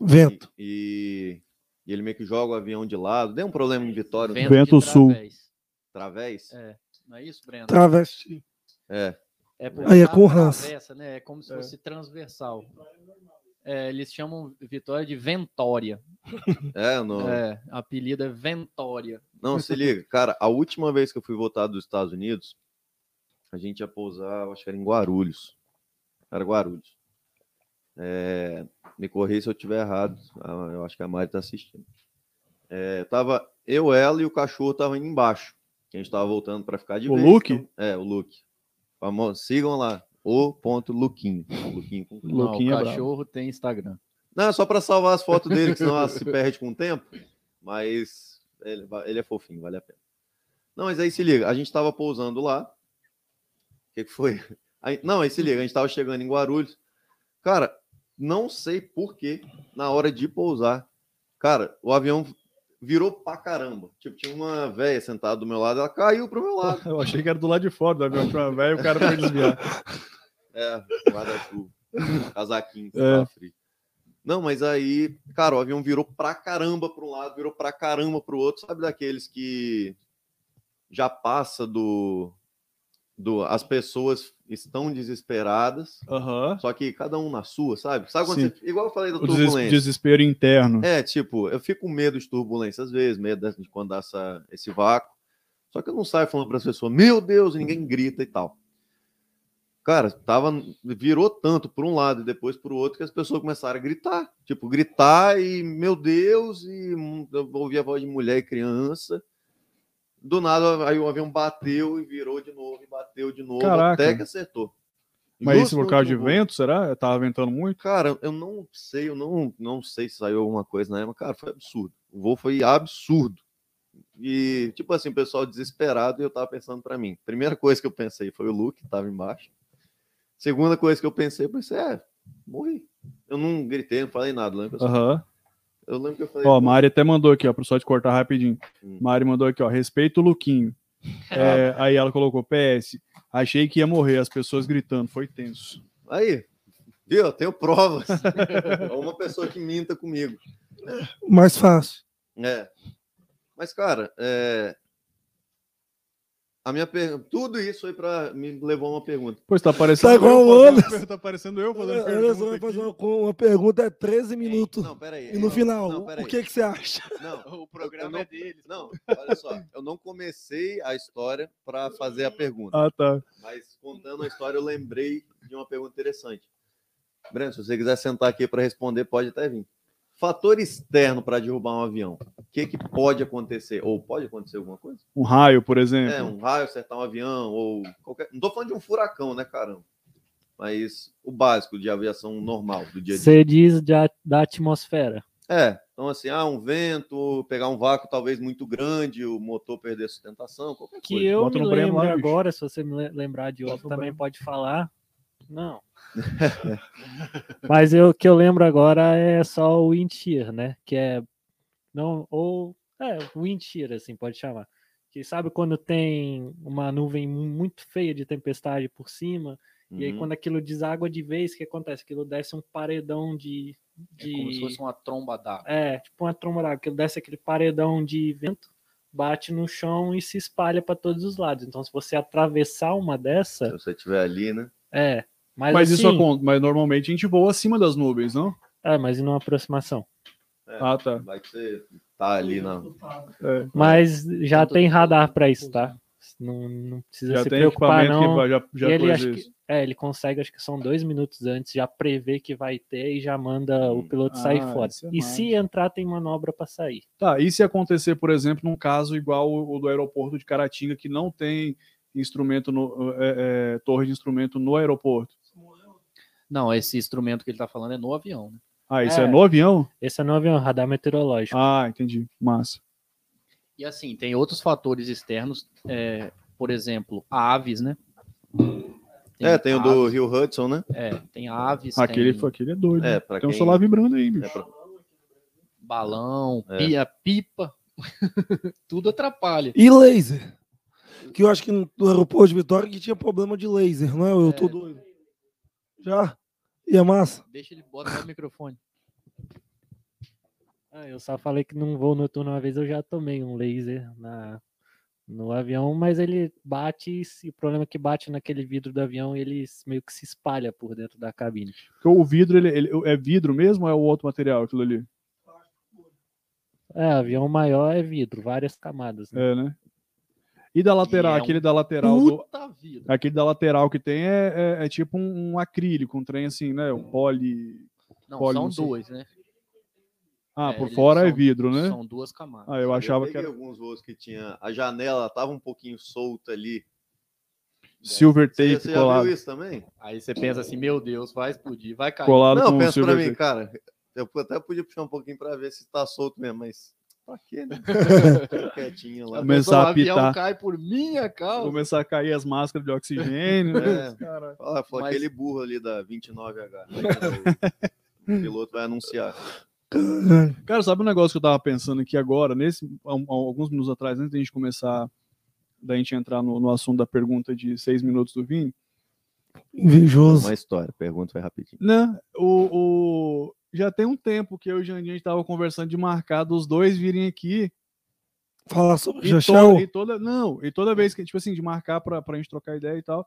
Vento. e, e ele meio que joga o avião de lado. Deu um problema em Vitória, Vento, Vento de sul. través. través? É, não é isso, Breno? Travesti. É. É Aí é com Hans. travessa, né? É como se É. fosse transversal. É, eles chamam Vitória de Ventória. É, no... É, apelido é Ventória. Não, se liga, cara, a última vez que eu fui voltar dos Estados Unidos, a gente ia pousar, eu acho que era em Guarulhos. Era Guarulhos. É, me corri se eu estiver errado. Eu acho que a Mari tá assistindo. É, tava eu, ela e o cachorro tava indo embaixo. Que a gente tava voltando para ficar de O vez. Luke? então- é, o Luke. Famoso, sigam lá. O ponto Luquinho. Luquinho com é o brabo. cachorro tem Instagram. não, é só para salvar as fotos dele, que senão ela se perde com o tempo. Mas ele, ele é fofinho, vale a pena. Não, mas aí se liga, a gente tava pousando lá. O que, que foi? Aí- não, aí se liga, a gente tava chegando em Guarulhos. Cara, não sei por que, na hora de pousar, cara, o avião virou pra caramba. Tipo, tinha uma velha sentada do meu lado, ela caiu pro meu lado. Eu achei que era do lado de fora do avião, tinha uma velha e o cara foi desviar. É, guarda-chuva. Casaquinho, É. frio. Não, mas aí, cara, o avião virou pra caramba para um lado, virou pra caramba pro outro. Sabe daqueles que já passa do. Do as pessoas estão desesperadas, Aham. só que cada um na sua, sabe? Sabe quando Sim. você. Igual eu falei da O turbulência. desespero interno. É, tipo, eu fico com medo de turbulência às vezes, medo de quando dá essa, esse vácuo. Só que eu não saio falando para as pessoas, meu Deus, ninguém grita e tal. Cara, tava, virou tanto por um lado e depois por outro que as pessoas começaram a gritar. Tipo, gritar e, meu Deus, e eu ouvi a voz de mulher e criança. Do nada, aí o avião bateu e virou de novo, e bateu de novo, Caraca. até que acertou. Mas Justo isso por no causa de vento, será? Tava ventando muito? Cara, eu não sei, eu não, não sei se saiu alguma coisa na época, cara, foi absurdo. O voo foi absurdo. E, tipo assim, o pessoal desesperado e eu tava pensando pra mim. Primeira coisa que eu pensei foi o Luke, que tava embaixo. Segunda coisa que eu pensei, eu pensei, é, morri. Eu não gritei, não falei nada, lembra? pessoal? Aham. Eu lembro que eu falei. Ó, a "Pô, Mari até mandou aqui, ó, pro só te cortar rapidinho. Hum. Mari mandou aqui, ó, respeito o Luquinho. É, aí ela colocou PS. Achei que ia morrer, as pessoas gritando, foi tenso. Aí, viu? Eu tenho provas. É uma pessoa que minta comigo. Mais fácil. É. Mas, cara, é... a minha pergunta. Tudo isso foi para me levou a uma pergunta. Pois tá parecendo Tá igual eu o fazendo- Anderson. Tá parecendo eu fazendo Anderson pergunta vai aqui. fazer uma, uma pergunta, é 13 minutos. Não, peraí. E no final, Não, o que, que você acha? Não, O programa eu é deles. não, olha só. Eu não comecei a história para fazer a pergunta. Ah, tá. Mas contando a história, eu lembrei de uma pergunta interessante. Breno, se você quiser sentar aqui para responder, pode até vir. Fator externo para derrubar um avião. O que, que pode acontecer? Ou pode acontecer alguma coisa? Um raio, por exemplo. É, um raio acertar um avião, ou qualquer. Não tô falando de um furacão, né, caramba? Mas o básico de aviação normal, do dia a dia. Você diz da, da atmosfera. É, então assim, ah, um vento, pegar um vácuo talvez muito grande, o motor perder a sustentação, qualquer Que coisa. eu Bota me lembro bicho. agora, se você me le- lembrar de outro, também pode falar. Não. Mas eu, o que eu lembro agora é só o shear, né? Que é. Não, ou. É, wind shear, assim, pode chamar. Que sabe quando tem uma nuvem mu- muito feia de tempestade por cima, e aí Uhum. quando aquilo deságua de vez, o que acontece? Aquilo desce um paredão de. É de... como se fosse uma tromba d'água. É, tipo uma tromba d'água, que desce aquele paredão de vento, bate no chão e se espalha para todos os lados. Então, se você atravessar uma Se dessa, você estiver ali, né? é. Mas, Mas, isso assim, acontece. Mas normalmente a gente voa acima das nuvens, não? É, mas e numa aproximação. É, Ah, tá. Vai que você tá ali na. É. Mas já tem radar para isso, tá? Não, não precisa Já se tem preocupar, não. que já, já E ele, acho isso. que, é, ele consegue, acho que são dois minutos antes, já prevê que vai ter e já manda o piloto sair Ah, fora. isso é E se entrar, tem manobra para sair. Tá, e se acontecer, por exemplo, num caso igual o o do aeroporto de Caratinga, que não tem instrumento no, é, é, torre de instrumento no aeroporto? Não, esse instrumento que ele tá falando é no avião, né? Ah, isso é, É. no avião? Esse é no avião, radar meteorológico. Ah, entendi. Massa. E assim, tem outros fatores externos, é, por exemplo, aves, né? É, tem o do aves, Rio Hudson, né? É, tem aves. Aquele, tem... aquele é doido. É, né? pra tem um quem- celular vibrando aí, bicho. É pra- balão, É. pia, pipa, tudo atrapalha. E laser. Que eu acho que no aeroporto de Vitória que tinha problema de laser, não é? Eu tô É. doido. Já? E é massa? Deixa ele botar o microfone. Ah, eu só falei que num voo noturno uma vez eu já tomei um laser na, no avião, mas ele bate, e se- o problema é que bate naquele vidro do avião e ele meio que se espalha por dentro da cabine. Porque o vidro, ele, ele- é vidro mesmo ou é o outro material, aquilo ali? É, avião maior é vidro, várias camadas. Né? É, né? E da lateral, é um aquele da lateral do. Aquele da lateral que tem é, é- é tipo um, um acrílico, um trem assim, né? Um poli. Não, Poli, são não dois, né? Ah, É, por fora é são- vidro, né? São duas camadas. Ah, eu achava que peguei era alguns voos que tinha. A janela tava um pouquinho solta ali. silver Você, tape você já colado. viu isso também? Aí você pensa assim, meu Deus, vai explodir, vai cair. Colado Não, com pensa pra mim, tape. cara. Eu até podia puxar um pouquinho pra ver se tá solto mesmo, mas pra quê, né? Quietinho lá. A Começar a o avião apitar. cai por minha causa. Começar a cair as máscaras de oxigênio. né? É. Cara, Fala, fala Mas- aquele burro ali da 29H. o piloto vai anunciar. Cara, sabe um negócio que eu tava pensando aqui agora, nesse, alguns minutos atrás, antes da gente começar, da gente entrar no, no assunto da pergunta de seis minutos do Vini, Invejoso. Uma história, pergunta vai rapidinho. né? O, o- já tem um tempo que eu e o Jandinho a gente tava conversando de marcar dos dois virem aqui Falar sobre E, toda, e toda, não, e toda vez que, tipo assim, de marcar pra, pra gente trocar ideia e tal.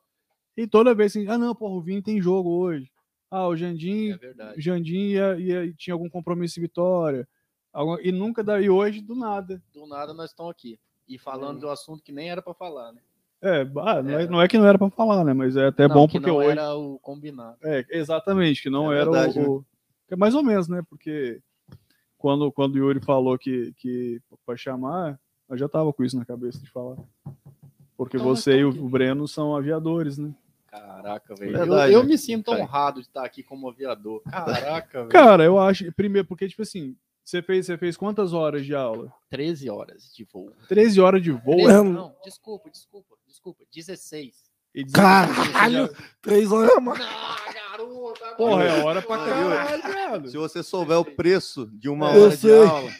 E toda vez assim, ah, não, porra, o Vini tem jogo hoje. Ah, o Jandim, É verdade. Jandim ia, ia- tinha algum compromisso em Vitória. Alguma- e nunca daí hoje, do nada. Do nada nós estamos aqui. E falando do assunto que nem era pra falar, né? É, ah, não, é, não é que não era pra falar, né? Mas é até Não, bom que porque não hoje. era o combinado. É, exatamente, que não É era verdade, o, o- É mais ou menos, né? Porque quando, quando o Yuri falou que, que pra chamar, eu já tava com isso na cabeça de falar. Porque você e então o, Breno são aviadores, né? Caraca, velho. Eu, eu né? me sinto Cara. honrado de estar aqui como aviador. Caraca, velho. Cara, eu acho. Primeiro, porque, tipo assim, você fez, você fez quantas horas de aula? 13 horas de voo. 13 horas de voo. 13, é- não, desculpa, desculpa, desculpa. 16. Caralho! Três horas a mais. Ah, Porra, é hora pra caralho, viado. Se você souber o preço de uma Eu hora de sei. aula,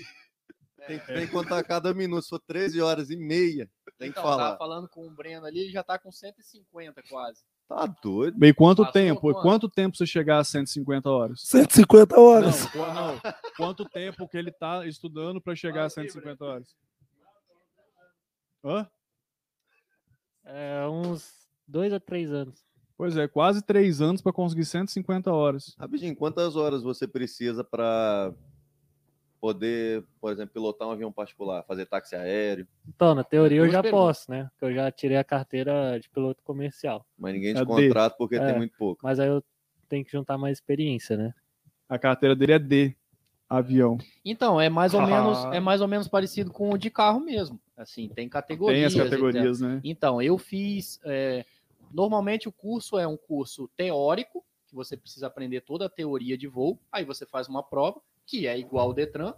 tem que, tem que contar cada minuto. Se for 13 horas e meia, tem que Então, falar. tava falando com o Breno ali, ele já tá com 150 quase. Tá doido? Bem, quanto Passou tempo? quanto? Quanto tempo você chegar a 150 horas? 150 Não, horas. qu- não. Quanto tempo que ele tá estudando pra chegar a 150 horas? Hã? É uns dois a três anos. Pois é, quase três anos pra conseguir 150 horas. Rapidinho, quantas horas você precisa para poder, por exemplo, pilotar um avião particular, fazer táxi aéreo, Então, na teoria eu já perguntas. posso, né? Porque eu já tirei a carteira de piloto comercial. mas ninguém te É contrata porque É. tem muito pouco. Mas aí eu tenho que juntar mais experiência, né? A carteira dele é D, avião. Então, é mais ou Ah. menos, é mais ou menos parecido com o de carro mesmo. Assim, tem categorias. Tem as categorias, né? Então, eu fiz. é, normalmente o curso é um curso teórico, que você precisa aprender toda a teoria de voo. Aí você faz uma prova, que é igual ao Detran.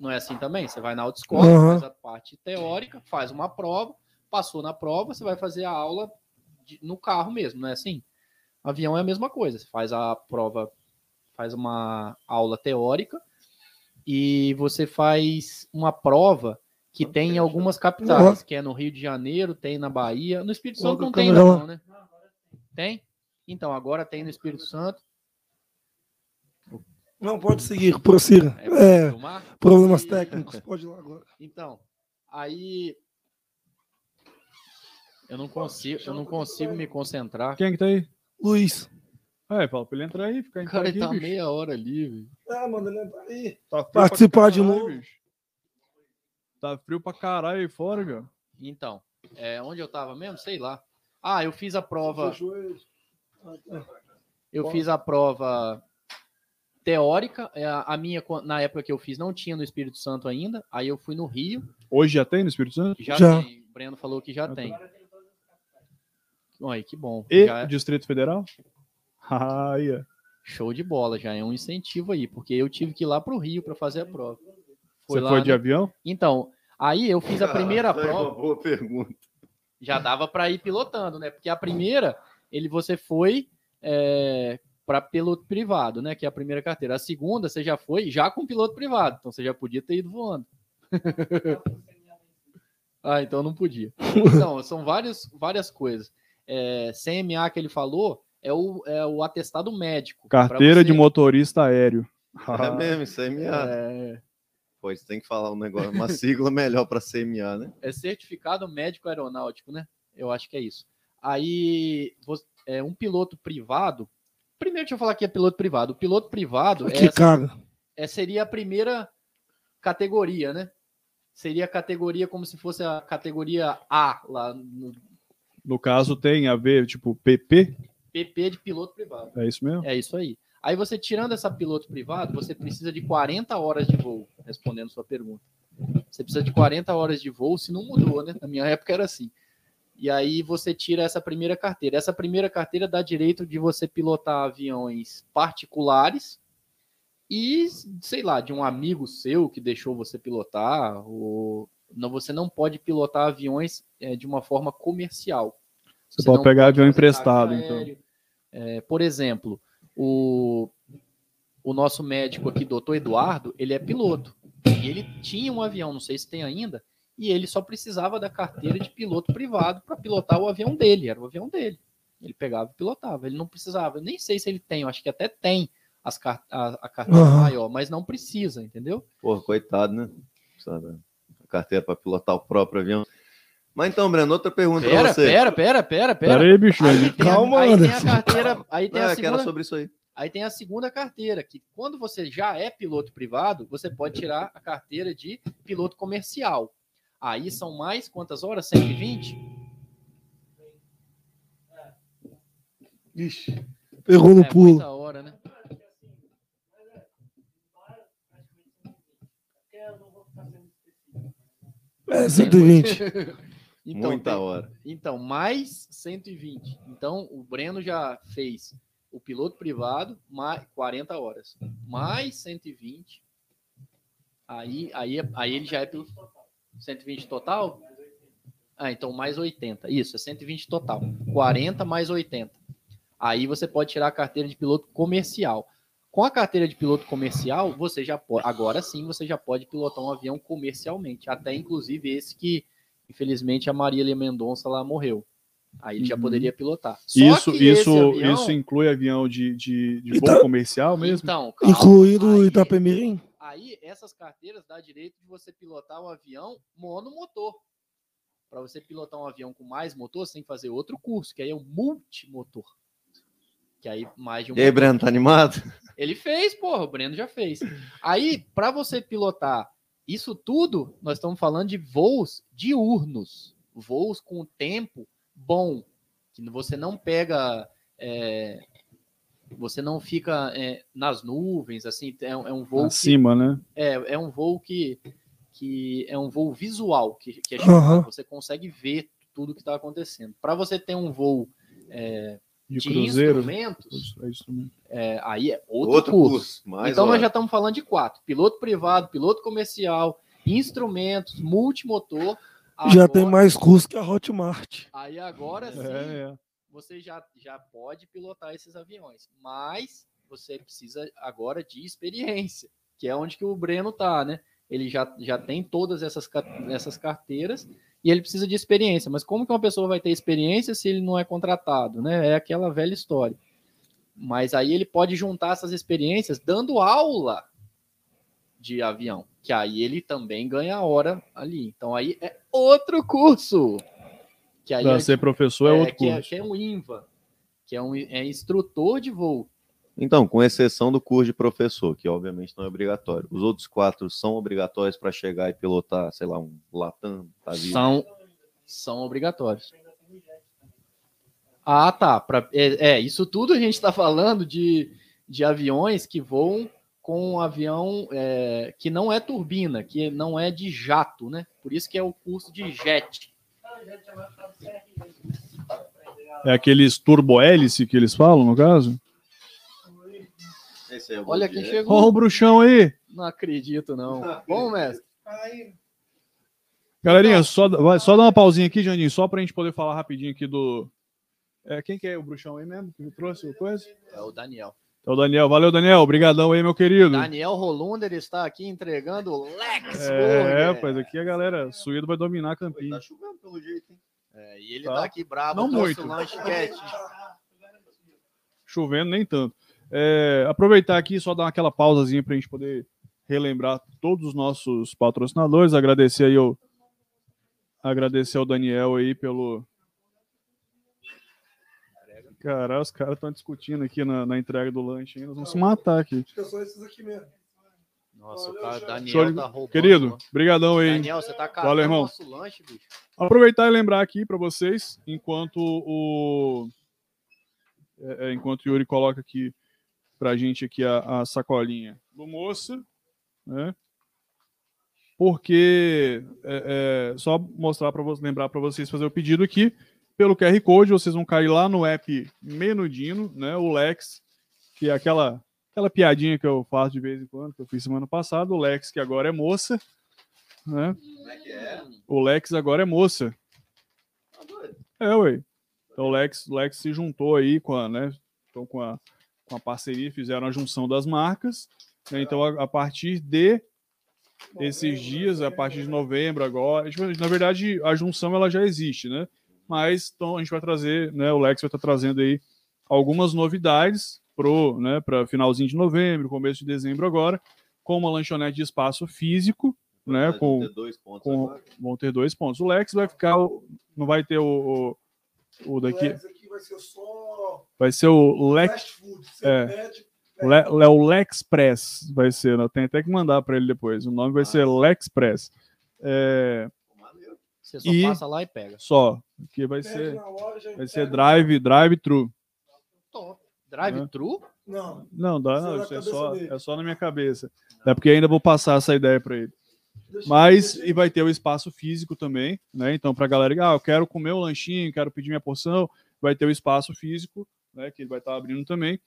Não é assim também? Você vai na autoescola, Uhum. faz a parte teórica, faz uma prova, passou na prova, você vai fazer a aula de- no carro mesmo, não é assim? Avião é a mesma coisa. Você faz a prova, faz uma aula teórica e você faz uma prova que tem em algumas capitais, que é no Rio de Janeiro, tem na Bahia. No Espírito Santo não tem, não, né? Tem? Então, agora tem no Espírito Santo. Não, pode seguir, prossiga. É, É, problemas técnicos, pode ir lá agora. Então, aí eu não consigo, eu não consigo me concentrar. Quem é que tá aí? Luiz. Ah, é, fala pra ele entrar aí, ficar em Cara, ele tá bicho. meia hora ali, velho. Ah, manda ele entrar aí. Tá frio Participar de novo. bicho. Tá frio pra caralho aí fora, cara. Então, é, onde eu tava mesmo? Sei lá. Ah, eu fiz a prova. Ah. Eu fiz a prova teórica. é, A minha, na época que eu fiz, não tinha no Espírito Santo ainda. Aí eu fui no Rio. Hoje já tem no Espírito Santo? Já, Já. tem. O Breno falou que já tá. tem. Olha, que bom. E Já é Distrito Federal? Ah, ia. show de bola, já é um incentivo aí, porque eu tive que ir lá pro Rio para fazer a prova. Você lá, foi de né? avião? Então, aí eu fiz a primeira Caralho, prova. Uma boa pergunta. já dava para ir pilotando, né? Porque a primeira, ele você foi é, para piloto privado, né? Que é a primeira carteira. A segunda, você já foi já com piloto privado, então você já podia ter ido voando. ah, então não podia. Então, são várias, várias coisas. É, CMA que ele falou é o, é o atestado médico. Carteira você- de motorista aéreo. É mesmo, CMA. É, Pois tem que falar um negócio, uma sigla melhor para CMA, né? é certificado médico aeronáutico, né? Eu acho que é isso. Aí, é, um piloto privado. Primeiro, deixa eu falar que é piloto privado. O piloto privado é, Que cara. é- seria a primeira categoria, né? Seria a categoria como se fosse a categoria A lá no No caso, tem a ver, tipo, PP? PP de piloto privado. É isso mesmo? É isso aí. Aí você tirando essa piloto privado, você precisa de 40 horas de voo, respondendo sua pergunta. Você precisa de 40 horas de voo, se não mudou, né? Na minha época era assim. E aí você tira essa primeira carteira. Essa primeira carteira dá direito de você pilotar aviões particulares e, sei lá, de um amigo seu que deixou você pilotar, ou não, você não pode pilotar aviões é, de uma forma comercial. Você pode não pegar avião emprestado, então. aéreo. É, por exemplo, o, o nosso médico aqui, doutor Eduardo, ele é piloto. E ele tinha um avião, não sei se tem ainda, e ele só precisava da carteira de piloto privado para pilotar o avião dele, era o avião dele. Ele pegava e pilotava, ele não precisava. Eu nem sei se ele tem, eu acho que até tem as a, a carteira Aham. maior, mas não precisa, entendeu? Porra, coitado, né? Sabe, A carteira para pilotar o próprio avião. Mas então, Breno, outra pergunta para Pera, você. pera, pera, pera, pera. Pera aí, bicho. Aí tem, a- Calma, aí tem a carteira, aí tem Não, a é que era segunda, sobre isso aí. Aí tem a segunda carteira, que quando você já é piloto privado, você pode tirar a carteira de piloto comercial. Aí são mais quantas horas? 120? Ixi, pegou no é pulo. muita hora, né? É 120. Então, Muita tem- hora. Então, mais 120. Então, o Breno já fez o piloto privado, mais 40 horas. Mais 120. Aí, aí, aí ele já é piloto 120 total? Ah, então mais 80. Isso, é 120 total. 40 mais 80. Aí você pode tirar a carteira de piloto comercial. Com a carteira de piloto comercial, você já pode, agora sim, você já pode pilotar um avião comercialmente. Até inclusive esse que, infelizmente, a Marília Mendonça lá morreu. Aí ele já Uhum. poderia pilotar. Só Isso, isso, avião- isso inclui avião de, de, de Então- voo comercial mesmo? Então, calma. Incluído Aí- Itapemirim? Aí, essas carteiras dá direito de você pilotar um avião monomotor. Para você pilotar um avião com mais motor, você tem que fazer outro curso, que aí é o multimotor. Que aí mais de um E aí, motor. Breno, tá animado? Ele fez, porra, o Breno já fez. Aí, para você pilotar isso tudo, nós estamos falando de voos diurnos, voos com tempo bom, que você não pega, é, você não fica é, nas nuvens, assim, é, um- é um voo que, Acima, né? é, é um voo que, que é um voo visual, que, que é chamado, Aham. você consegue ver tudo que está acontecendo. Para você ter um voo é, De, de cruzeiro. instrumentos, É é, aí é outro, Outro curso. curso. Mais então nós hora. já estamos falando de quatro: piloto privado, piloto comercial, instrumentos, multimotor. Já Agora- tem mais curso que a Hotmart. Aí agora sim, É, é. você já, já pode pilotar esses aviões, mas você precisa agora de experiência, que é onde que o Breno tá, né? Ele já, já tem todas essas, essas carteiras e ele precisa de experiência. Mas como que uma pessoa vai ter experiência se ele não é contratado, né? É aquela velha história. Mas aí ele pode juntar essas experiências dando aula de avião, que aí ele também ganha hora ali. Então aí é outro curso. Que aí Pra é ser professor é, outro que, é, curso. que é um INVA, que é um é instrutor de voo. Então, com exceção do curso de professor, que obviamente não é obrigatório. Os outros quatro são obrigatórios para chegar e pilotar, sei lá, um Latam, tá. São, são obrigatórios. Ah, tá. Pra, é, é, isso tudo a gente está falando de, de aviões que voam com um avião é, que não é turbina, que não é de jato, né? Por isso que é o curso de jet. É aqueles turbo-hélice que eles falam, no caso? Esse é Olha quem chegou. Ó o bruxão aí! Não acredito, não. Bom, mestre. Galerinha, só, vai, só dá uma pausinha aqui, Jandinho, só pra gente poder falar rapidinho aqui do, É, quem que é o bruxão aí mesmo que me trouxe o coisa? É o Daniel. É o Daniel. Valeu, Daniel. Obrigadão aí, meu querido. Daniel Rolunder está aqui entregando o Lex É, Burger. pois aqui a galera, Suído vai dominar Campinho. Tá chovendo pelo jeito, hein? É, e ele Tá. tá, aqui bravo. Não muito. o lanche. Chovendo nem tanto. É, aproveitar aqui só dar aquela pausazinha para a gente poder relembrar todos os nossos patrocinadores, agradecer aí ao agradecer ao Daniel aí pelo Cara, os caras estão discutindo aqui na, na entrega do lanche ainda, nós vamos se matar aqui. Acho que é só esses aqui mesmo. Nossa, o cara Daniel de- tá roubando. Querido, brigadão aí. Daniel, você tá catando Valeu, irmão. nosso lanche, bicho. Aproveitar e lembrar aqui para vocês, enquanto o é, é, enquanto o Yuri coloca aqui pra gente aqui a, a sacolinha do moça, né? Porque é, é, só mostrar para vocês, lembrar para vocês fazer o pedido aqui pelo QR Code, vocês vão cair lá no app Menudino, né? O Lex, que é aquela aquela piadinha que eu faço de vez em quando, que eu fiz semana passada, o Lex que agora é moça, né? É? O Lex agora é moça. Tá? É, ué. Então o Lex, o Lex se juntou aí com a, né? Então, com a, com a parceria, fizeram a junção das marcas. né? Então, a, a partir de esses dias, a partir de novembro agora, tipo, na verdade, a junção ela já existe, né? Mas então a gente vai trazer, né? O Lex vai estar trazendo aí algumas novidades pro, né? Para finalzinho de novembro, começo de dezembro agora, com uma lanchonete de espaço físico, né? Com, vão ter dois pontos com- agora. vão ter dois pontos. O Lex vai ficar, o- não vai ter o, o, o daqui, aqui vai ser só vai ser o Lex, fast food. Você é. pede, Le, Le- o Lex Press, vai ser, né? tem até que mandar para ele depois. O nome vai ser Lex Press. É. Você só E- passa lá e pega. só, que vai pede ser, hora, vai ser entrega. drive, drive thru. Top. Drive-thru? Não, Não, dá, é não, é só, dele. é só na minha cabeça. É porque ainda vou passar essa ideia para ele. deixa- Mas e vai ter o espaço físico também, né? Então, para galera, ah, eu quero comer um lanchinho, quero pedir minha porção, vai ter o espaço físico, né? Que ele vai estar abrindo também.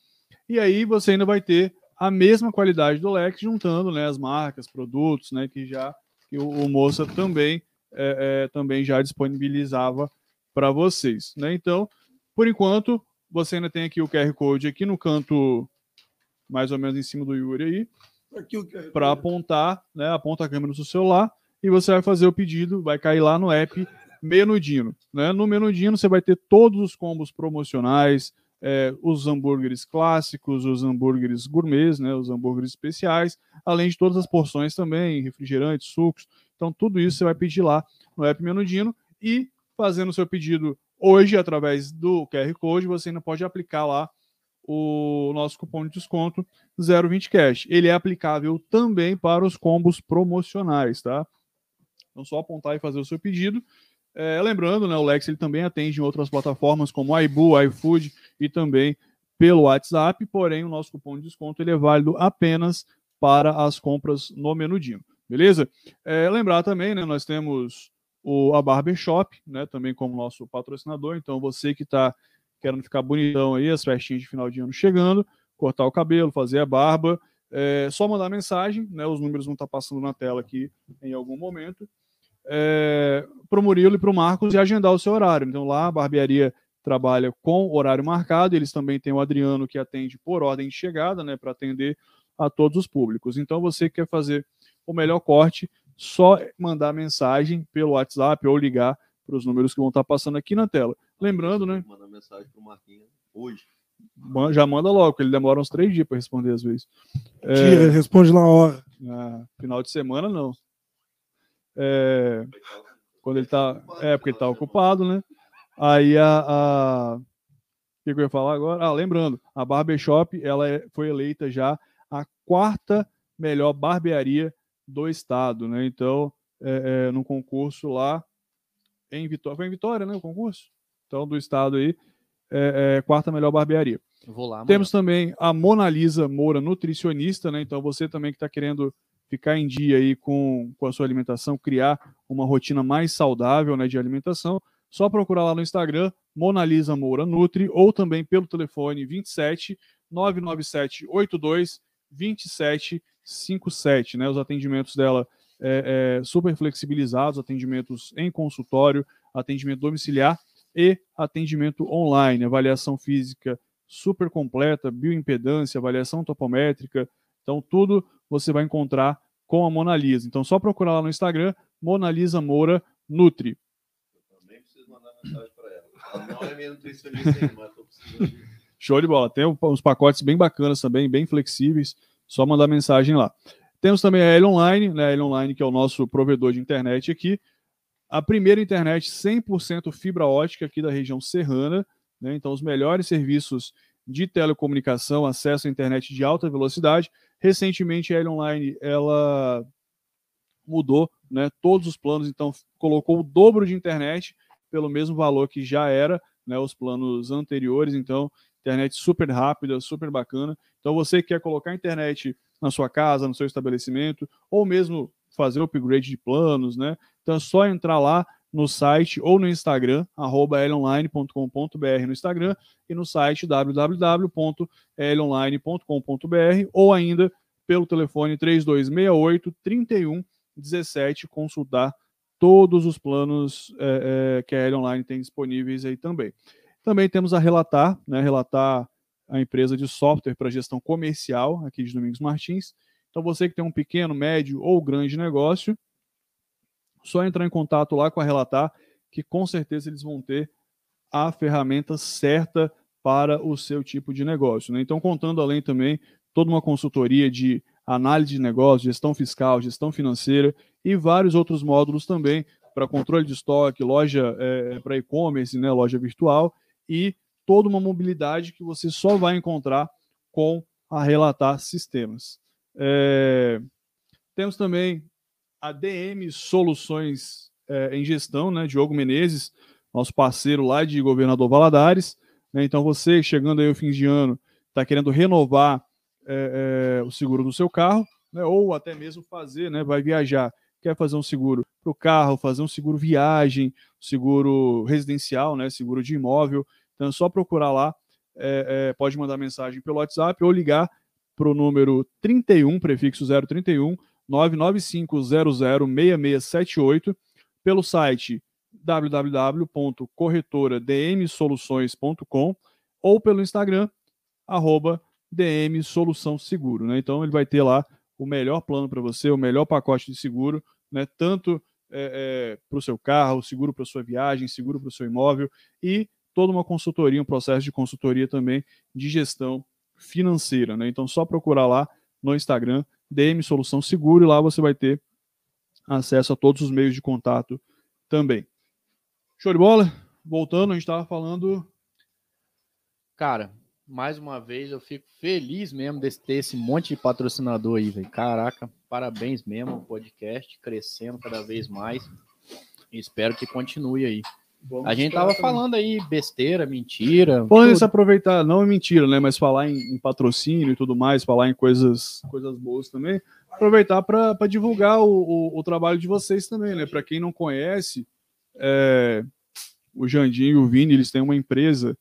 E aí você ainda vai ter a mesma qualidade do Lex, juntando né, as marcas, produtos, né? Que já que o, o Moça também, é, é, também já disponibilizava para vocês, né? Então, por enquanto, você ainda tem aqui o QR Code aqui no canto, mais ou menos em cima do Yuri aí para apontar, né? Aponta a câmera do seu celular e você vai fazer o pedido, vai cair lá no app Menudino, né? No Menudino você vai ter todos os combos promocionais, é, os hambúrgueres clássicos, os hambúrgueres gourmets, né? Os hambúrgueres especiais, além de todas as porções também, refrigerantes, sucos. Então tudo isso você vai pedir lá no app Menudino e fazendo o seu pedido hoje através do QR Code, você ainda pode aplicar lá o nosso cupom de desconto 020 Cash. Ele é aplicável também para os combos promocionais, tá? Então só apontar e fazer o seu pedido. É, lembrando, né, o Lex ele também atende em outras plataformas como iBoo, iFood e também pelo WhatsApp, porém o nosso cupom de desconto ele é válido apenas para as compras no Menudinho, beleza? É, lembrar também, né, nós temos o, a Barbershop, né, também como nosso patrocinador, então você que está querendo ficar bonitão aí, as festinhas de final de ano chegando, cortar o cabelo, fazer a barba, é só mandar mensagem, né? Os números vão estar passando na tela aqui em algum momento. É, para o Murilo e para o Marcos e agendar o seu horário. Então lá a barbearia trabalha com horário marcado, eles também têm o Adriano que atende por ordem de chegada, né? Para atender a todos os públicos. Então você que quer fazer o melhor corte, só mandar mensagem pelo WhatsApp ou ligar para os números que vão estar passando aqui na tela. Lembrando, né? Manda mensagem pro Marquinhos hoje. Já manda logo, porque ele demora uns três dias para responder às vezes. É, Tira, responde na hora. ah, final de semana, não. É, quando ele tá. É, porque ele tá ocupado, né? Aí a. a- O que, que eu ia falar agora? Ah, lembrando, a Barbershop ela é- foi eleita já a quarta melhor barbearia do estado, né? Então, é, é, no concurso lá em Vitória. Foi em Vitória, né? O concurso? Então, do estado aí, é, é, quarta melhor barbearia. Vou lá, Temos também a Mona Lisa Moura, nutricionista, né? Então você também que está querendo ficar em dia aí com, com a sua alimentação, criar uma rotina mais saudável né, de alimentação, só procurar lá no Instagram, Mona Lisa Moura Nutri, ou também pelo telefone 27 997 82 27 57, né? Os atendimentos dela é, é, super flexibilizados, atendimentos em consultório, atendimento domiciliar e atendimento online, avaliação física super completa, bioimpedância, avaliação topométrica. Então, tudo você vai encontrar com a Mona Lisa. Então, só procurar lá no Instagram, Mona Lisa Moura Nutri. Também preciso mandar mensagem para ela. Ela não é minha nutricionista mas tô precisando. de- Show de bola. Tem uns pacotes bem bacanas também, bem flexíveis. Só mandar mensagem lá. Temos também a L Online, né? A L Online, que é o nosso provedor de internet aqui. A primeira internet 100% fibra ótica aqui da região serrana. Né? Então, os melhores serviços de telecomunicação, acesso à internet de alta velocidade. Recentemente, a L Online ela mudou né, todos os planos, então colocou o dobro de internet pelo mesmo valor que já era né, os planos anteriores. Então, internet super rápida, super bacana. Então, você que quer colocar internet na sua casa, no seu estabelecimento, ou mesmo fazer upgrade de planos, né? Então, é só entrar lá no site ou no Instagram, arroba elonline.com.br no Instagram e no site www.elonline.com.br ou ainda pelo telefone 3268 3117 consultar todos os planos é, é, que a L Online tem disponíveis aí também. Também temos a Relatar, né? Relatar a empresa de software para gestão comercial aqui de Domingos Martins. Então você que tem um pequeno, médio ou grande negócio, só entrar em contato lá com a Relatar, que com certeza eles vão ter a ferramenta certa para o seu tipo de negócio. Né? Então, contando além também toda uma consultoria de análise de negócio, gestão fiscal, gestão financeira e vários outros módulos também para controle de estoque, loja é, para e-commerce, né, loja virtual e toda uma mobilidade que você só vai encontrar com a Relatar Sistemas. É, temos também a DM Soluções é, em Gestão, né, Diogo Menezes, nosso parceiro lá de Governador Valadares. Né, então, você chegando aí ao fim de ano, está querendo renovar é, o seguro do seu carro, né, ou até mesmo fazer, né, vai viajar, quer fazer um seguro para o carro, fazer um seguro viagem, seguro residencial, né, seguro de imóvel. Então, é só procurar lá, é, é, pode mandar mensagem pelo WhatsApp ou ligar para o número 31, prefixo 031, 995006678, pelo site www.corretoradmsoluções.com ou pelo Instagram, arroba DM Solução Seguro. Né? Então ele vai ter lá o melhor plano para você, o melhor pacote de seguro, né? tanto é, é, para o seu carro, seguro para sua viagem, seguro para o seu imóvel e toda uma consultoria, um processo de consultoria também de gestão financeira. Né? Então só procurar lá no Instagram, DM Solução Seguro, e lá você vai ter acesso a todos os meios de contato também. Show de bola? Voltando, a gente estava falando. Cara, mais uma vez eu fico feliz mesmo de ter esse monte de patrocinador aí, velho. Caraca, parabéns mesmo, podcast crescendo cada vez mais. Espero que continue aí. Vamos A gente tava falando aí besteira, mentira. Falando tudo. se aproveitar, não é mentira, né? Mas falar em, em patrocínio e tudo mais, falar em coisas, coisas boas também. Aproveitar para divulgar o, o, o trabalho de vocês também, né? Para quem não conhece, é, o Jandim e o Vini, eles têm uma empresa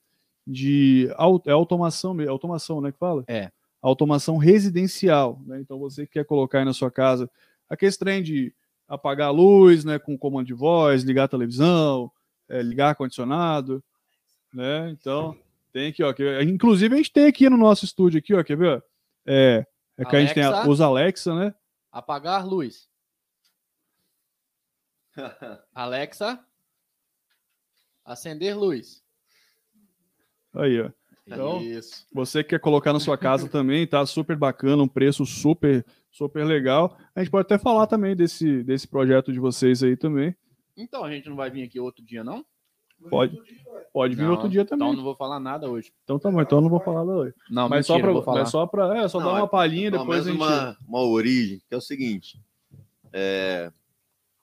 de é automação, automação, né? Que fala? É. Automação residencial, né? Então você que quer colocar aí na sua casa aquele trem de apagar a luz, né? Com comando de voz, ligar a televisão, é, ligar ar-condicionado, né? Então, tem aqui, ó. Que, inclusive, a gente tem aqui no nosso estúdio aqui, ó, quer ver? É, é que a gente tem a- os Alexa, né? Apagar luz. Alexa. Acender luz. Aí, ó. Então, Isso. Você que quer colocar na sua casa também, tá super bacana, um preço super, super legal. A gente pode até falar também desse, desse projeto de vocês aí também. Então a gente não vai vir aqui outro dia, não? Pode, pode vir Não, outro dia também. Então não vou falar nada hoje. Então tá bom, então eu não vou falar não hoje. Não, Mas mentira, só falar. mas só pra, é, só Não, dar é uma palhinha, Pelo depois a gente... uma, uma origem, que é o seguinte. é,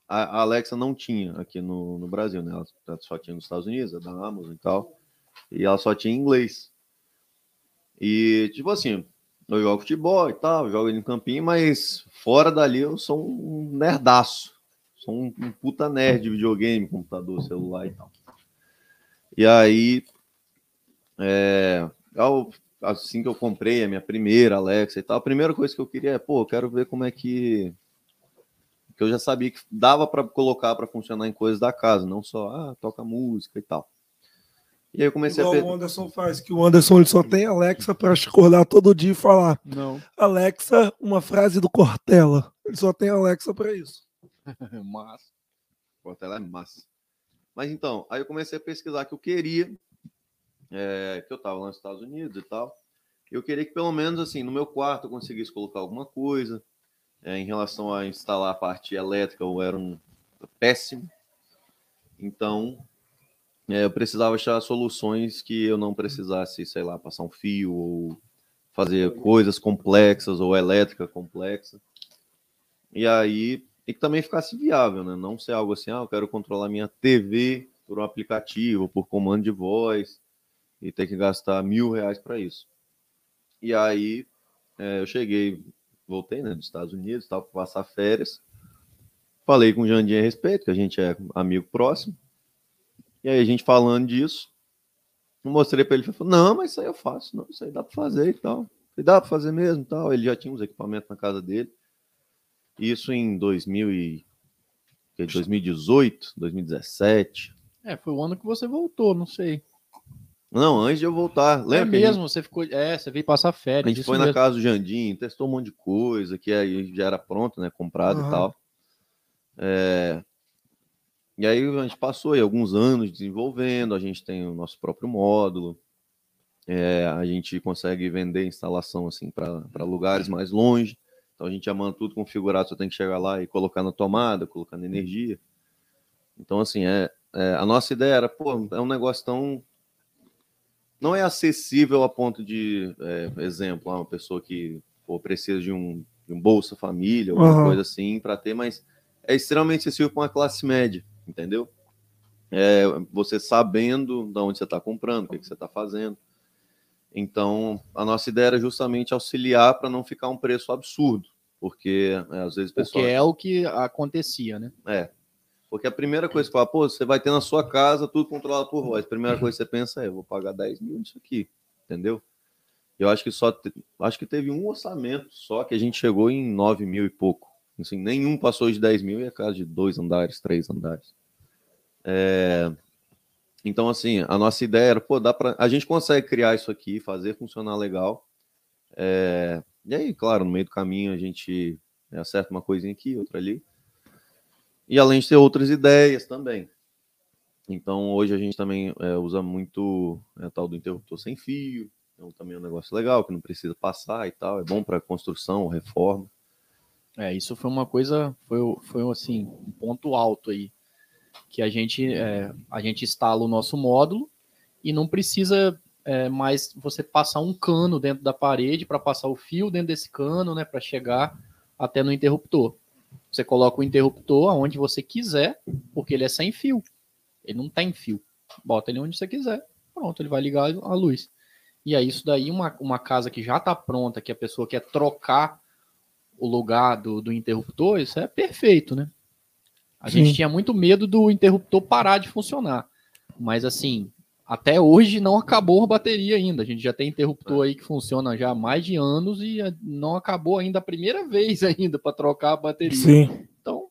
a, a Alexa não tinha aqui no, no Brasil, né? Ela só tinha nos Estados Unidos, a da Amazon e tal. E ela só tinha em inglês. E, tipo assim, eu jogo futebol e tal, jogo no campinho, mas fora dali eu sou um nerdaço. Sou um, um puta nerd de videogame, computador, celular e tal. E aí, é, ao- assim que eu comprei a minha primeira Alexa e tal, a primeira coisa que eu queria é, pô, eu quero ver como é que. Que eu já sabia que dava para colocar para funcionar em coisas da casa, não só, ah, toca música e tal. E aí eu comecei Igual a o Anderson faz, que o Anderson ele só tem Alexa para acordar todo dia e falar Não. Alexa, uma frase do Cortella. Ele só tem Alexa para isso. Mas, Cortella é massa. Mas então, aí eu comecei a pesquisar que eu queria, é, que eu estava lá nos Estados Unidos e tal. Eu queria que pelo menos assim, no meu quarto eu conseguisse colocar alguma coisa. É, em relação a instalar a parte elétrica, eu era um péssimo. Então, é, eu precisava achar soluções que eu não precisasse, sei lá, passar um fio ou fazer coisas complexas ou elétrica complexa. E aí, e que também ficasse viável, né? Não ser algo assim, ah, eu quero controlar minha TV por um aplicativo, por comando de voz, e ter que gastar mil reais para isso. E aí, é, eu cheguei, voltei, né, dos Estados Unidos, tal, para passar férias. Falei com o Jandir a respeito, que a gente é amigo próximo. E aí, a gente falando disso, mostrei para ele, falou, não, mas isso aí eu faço, não, isso aí dá para fazer e tal. Falei, dá para fazer mesmo e tal. Ele já tinha uns equipamentos na casa dele. Isso em 2000 e... que, 2018, 2017. é, foi o ano que você voltou, não sei. Não, antes de eu voltar. É Lembra? que a gente- mesmo, você ficou. É, você veio passar A férias. gente isso foi na mesmo. casa do Jandim, testou um monte de coisa, que aí já era pronto, né? Comprado Aham. e tal. É, E aí a gente passou aí alguns anos desenvolvendo, a gente tem o nosso próprio módulo, é, a gente consegue vender instalação assim para lugares mais longe. Então a gente já manda tudo configurado, só tem que chegar lá e colocar na tomada, colocar na energia. Então, assim, é, é, a nossa ideia era, pô, é um negócio tão. Não é acessível a ponto de, é, exemplo, uma pessoa que pô, precisa de um, de um Bolsa Família, alguma Aham. coisa assim, para ter, mas é extremamente acessível para uma classe média, entendeu? É, você sabendo de onde você está comprando, o que, que você está fazendo. Então, a nossa ideia era justamente auxiliar para não ficar um preço absurdo, porque é, às vezes o Porque pessoal. é o que acontecia, né? É. Porque a primeira coisa que fala, pô, você vai ter na sua casa tudo controlado por voz. A primeira coisa que você pensa é, eu vou pagar 10 mil nisso aqui, entendeu? Eu acho que só te- acho que teve um orçamento só que a gente chegou em 9 mil e pouco. Assim, nenhum passou de 10 mil e é casa de dois andares, três andares. É, Então, assim, a nossa ideia era, pô, dá pra... a gente consegue criar isso aqui, fazer funcionar legal. É, E aí, claro, no meio do caminho a gente né, acerta uma coisinha aqui, outra ali. E além de ter outras ideias também. Então, hoje a gente também é, usa muito é, tal do interruptor sem fio. Então, também é um negócio legal, que não precisa passar e tal. É bom para construção, reforma. É, isso foi uma coisa, foi, foi assim, um ponto alto aí. Que a gente, é, a gente instala o nosso módulo e não precisa é, mais você passar um cano dentro da parede para passar o fio dentro desse cano, né, para chegar até no interruptor. Você coloca o interruptor aonde você quiser, porque ele é sem fio. Ele não tem fio. Bota ele onde você quiser. Pronto, ele vai ligar a luz. E aí, isso daí, uma, uma casa que já está pronta, que a pessoa quer trocar o lugar do, do interruptor, isso é perfeito, né? A Sim. gente tinha muito medo do interruptor parar de funcionar. Mas assim, até hoje não acabou a bateria ainda. A gente já tem interruptor aí que funciona já há mais de anos e eh, não acabou ainda a primeira vez ainda para trocar a bateria. Sim. Então,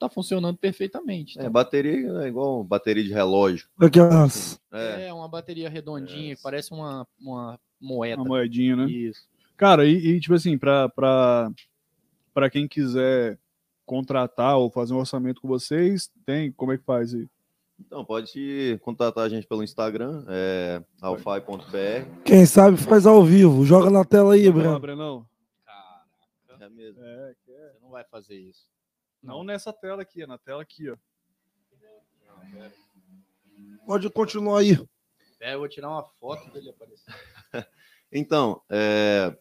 tá funcionando perfeitamente. É, bateria é igual bateria de relógio. Aquelas. É, É uma bateria redondinha, É. que parece uma, uma moeda. Uma moedinha, né? Isso. Cara, e, e, tipo assim, pra, pra quem quiser contratar ou fazer um orçamento com vocês, tem, como é que faz aí? Então, pode contatar a gente pelo Instagram, é alfai.br. Quem sabe faz ao vivo. Joga na tela aí, Breno. Brenão? Caraca, É mesmo. É, que é. você não vai fazer isso. Não nessa tela aqui, é na tela aqui, ó. Pode continuar aí. É, eu vou tirar uma foto dele aparecer. Então, é,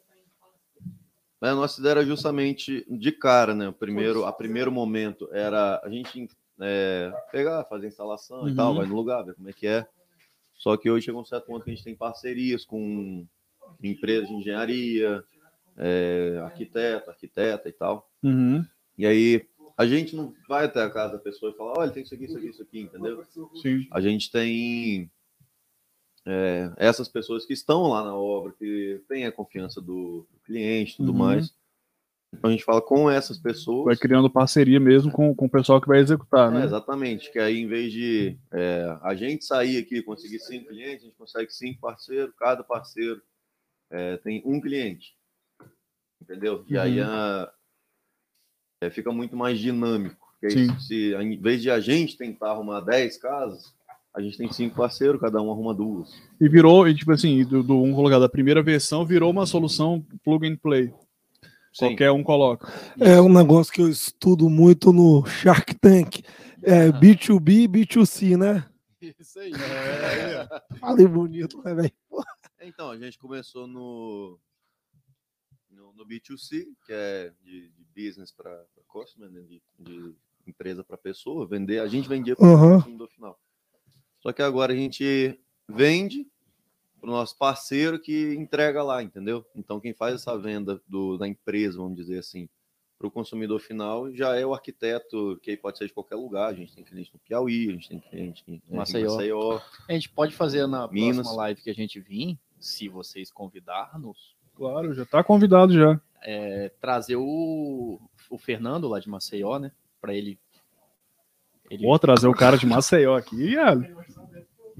a nossa ideia era justamente de cara, né? O primeiro, a primeiro momento era a gente é, pegar, fazer instalação e Uhum. tal, vai no lugar, ver como é que é. Só que hoje chegou um certo ponto que a gente tem parcerias com empresas de engenharia, é, arquiteto, arquiteta e tal. Uhum. E aí a gente não vai até a casa da pessoa e falar, olha, tem isso aqui, isso aqui, isso aqui, entendeu? Sim. A gente tem é, essas pessoas que estão lá na obra, que têm a confiança do cliente e tudo Uhum. mais. Então a gente fala com essas pessoas. Vai criando parceria mesmo com, com o pessoal que vai executar, É, né? exatamente, que aí em vez de é, a gente sair aqui e conseguir cinco clientes, a gente consegue cinco parceiros, cada parceiro é, tem um cliente. Entendeu? E aí Uhum. a- é, fica muito mais dinâmico. Porque Sim. se, em vez de a gente tentar arrumar 10 casas, a gente tem cinco parceiros, cada um arruma duas. E virou, e tipo assim, do, do um colocar da primeira versão, virou uma solução plug and play. Sim. Qualquer um coloca. É um negócio que eu estudo muito no Shark Tank. É B2B e B2C, né? Isso aí. Falei bonito, né, velho? Então, a gente começou no, no, no B2C, que é de, de business para customer, né? de, de empresa para pessoa, vender. A gente vendia para o Aham. consumidor final. Só que agora a gente vende para o nosso parceiro que entrega lá, entendeu? Então, quem faz essa venda do, da empresa, vamos dizer assim, para o consumidor final já é o arquiteto, que aí pode ser de qualquer lugar. A gente tem cliente no Piauí, a gente tem cliente em em Maceió. Maceió. A gente pode fazer na Minas. próxima live que a gente vir, se vocês convidar-nos, Claro, já tá convidado já. é, trazer o, o Fernando lá de Maceió, né? Para ele. ele... Vou trazer o cara de Maceió aqui.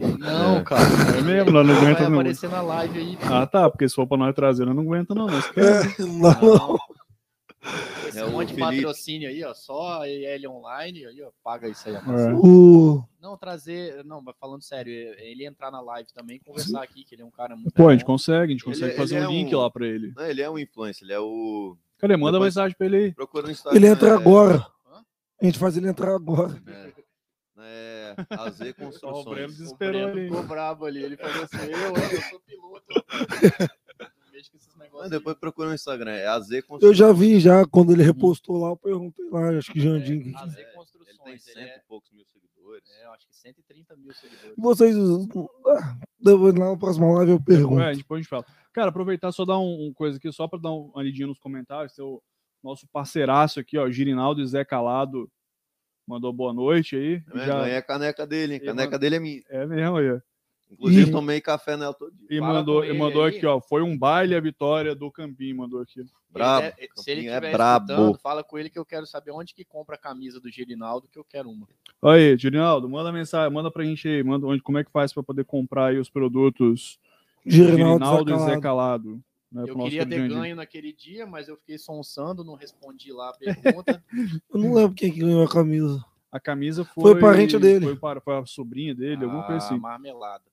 É, Não, É. cara. é mesmo, nós não Vai aguenta não. aparecer na live aí. Ah, tá, porque se for pra nós trazer, eu não aguento não. Nós É, não, não. Esse É um monte de patrocínio aí, ó. Só ele online, aí, ó. Paga isso aí. É. O... Não, trazer. Não, mas falando sério, ele entrar na live também e conversar aqui, que ele é um cara muito. Pô, a gente consegue, a gente Ele- consegue ele fazer é um link um- lá pra ele. Não, ele é um influencer, ele é o. Cadê? Manda Depois- mensagem pra ele aí. Procura no Instagram. Ele entra é- agora. Hã? A gente faz ele entrar agora. É, é o Breno Construções. O Breno ali. ficou brabo ali. Ele falou assim: eu, eu sou piloto. Negócios. depois procura no Instagram, é AZ Construções. Eu já vi, já, quando ele repostou lá, eu perguntei lá, acho que Jandim. aí. AZ Ele tem Construções. Ele cento é, e poucos mil seguidores. é, eu acho que 130 mil seguidores. Vocês. ah, Depois lá na próxima live eu pergunto. É, depois a gente fala. Cara, aproveitar só dar um, um coisa aqui, só pra dar uma lidinha nos comentários. Seu nosso parceiraço aqui, ó, Girinaldo e Zé Calado, mandou boa noite aí. É, Já- Ganhei a caneca dele, hein? E Caneca manda- dele é minha. É mesmo aí. Inclusive, Ih. tomei café nela todo dia. E mandou, e mandou aí. aqui, ó. Foi um baile a vitória do Campinho, mandou aqui. Brabo. Ele é- se ele é brabo. fala com ele que eu quero saber onde que compra a camisa do Girinaldo, que eu quero uma. Aí, Girinaldo, manda mensagem, manda pra gente aí, manda onde, como é que faz pra poder comprar aí os produtos Girinaldo, Girinaldo e Zé Zacalado. Calado. Né, Eu queria ter ganho naquele dia, mas eu fiquei sonsando, não respondi lá a pergunta. Eu não lembro quem que ganhou a camisa. A camisa foi. Foi parente dele. Foi, para, foi a sobrinha dele, alguma coisa Ah, assim. marmelada.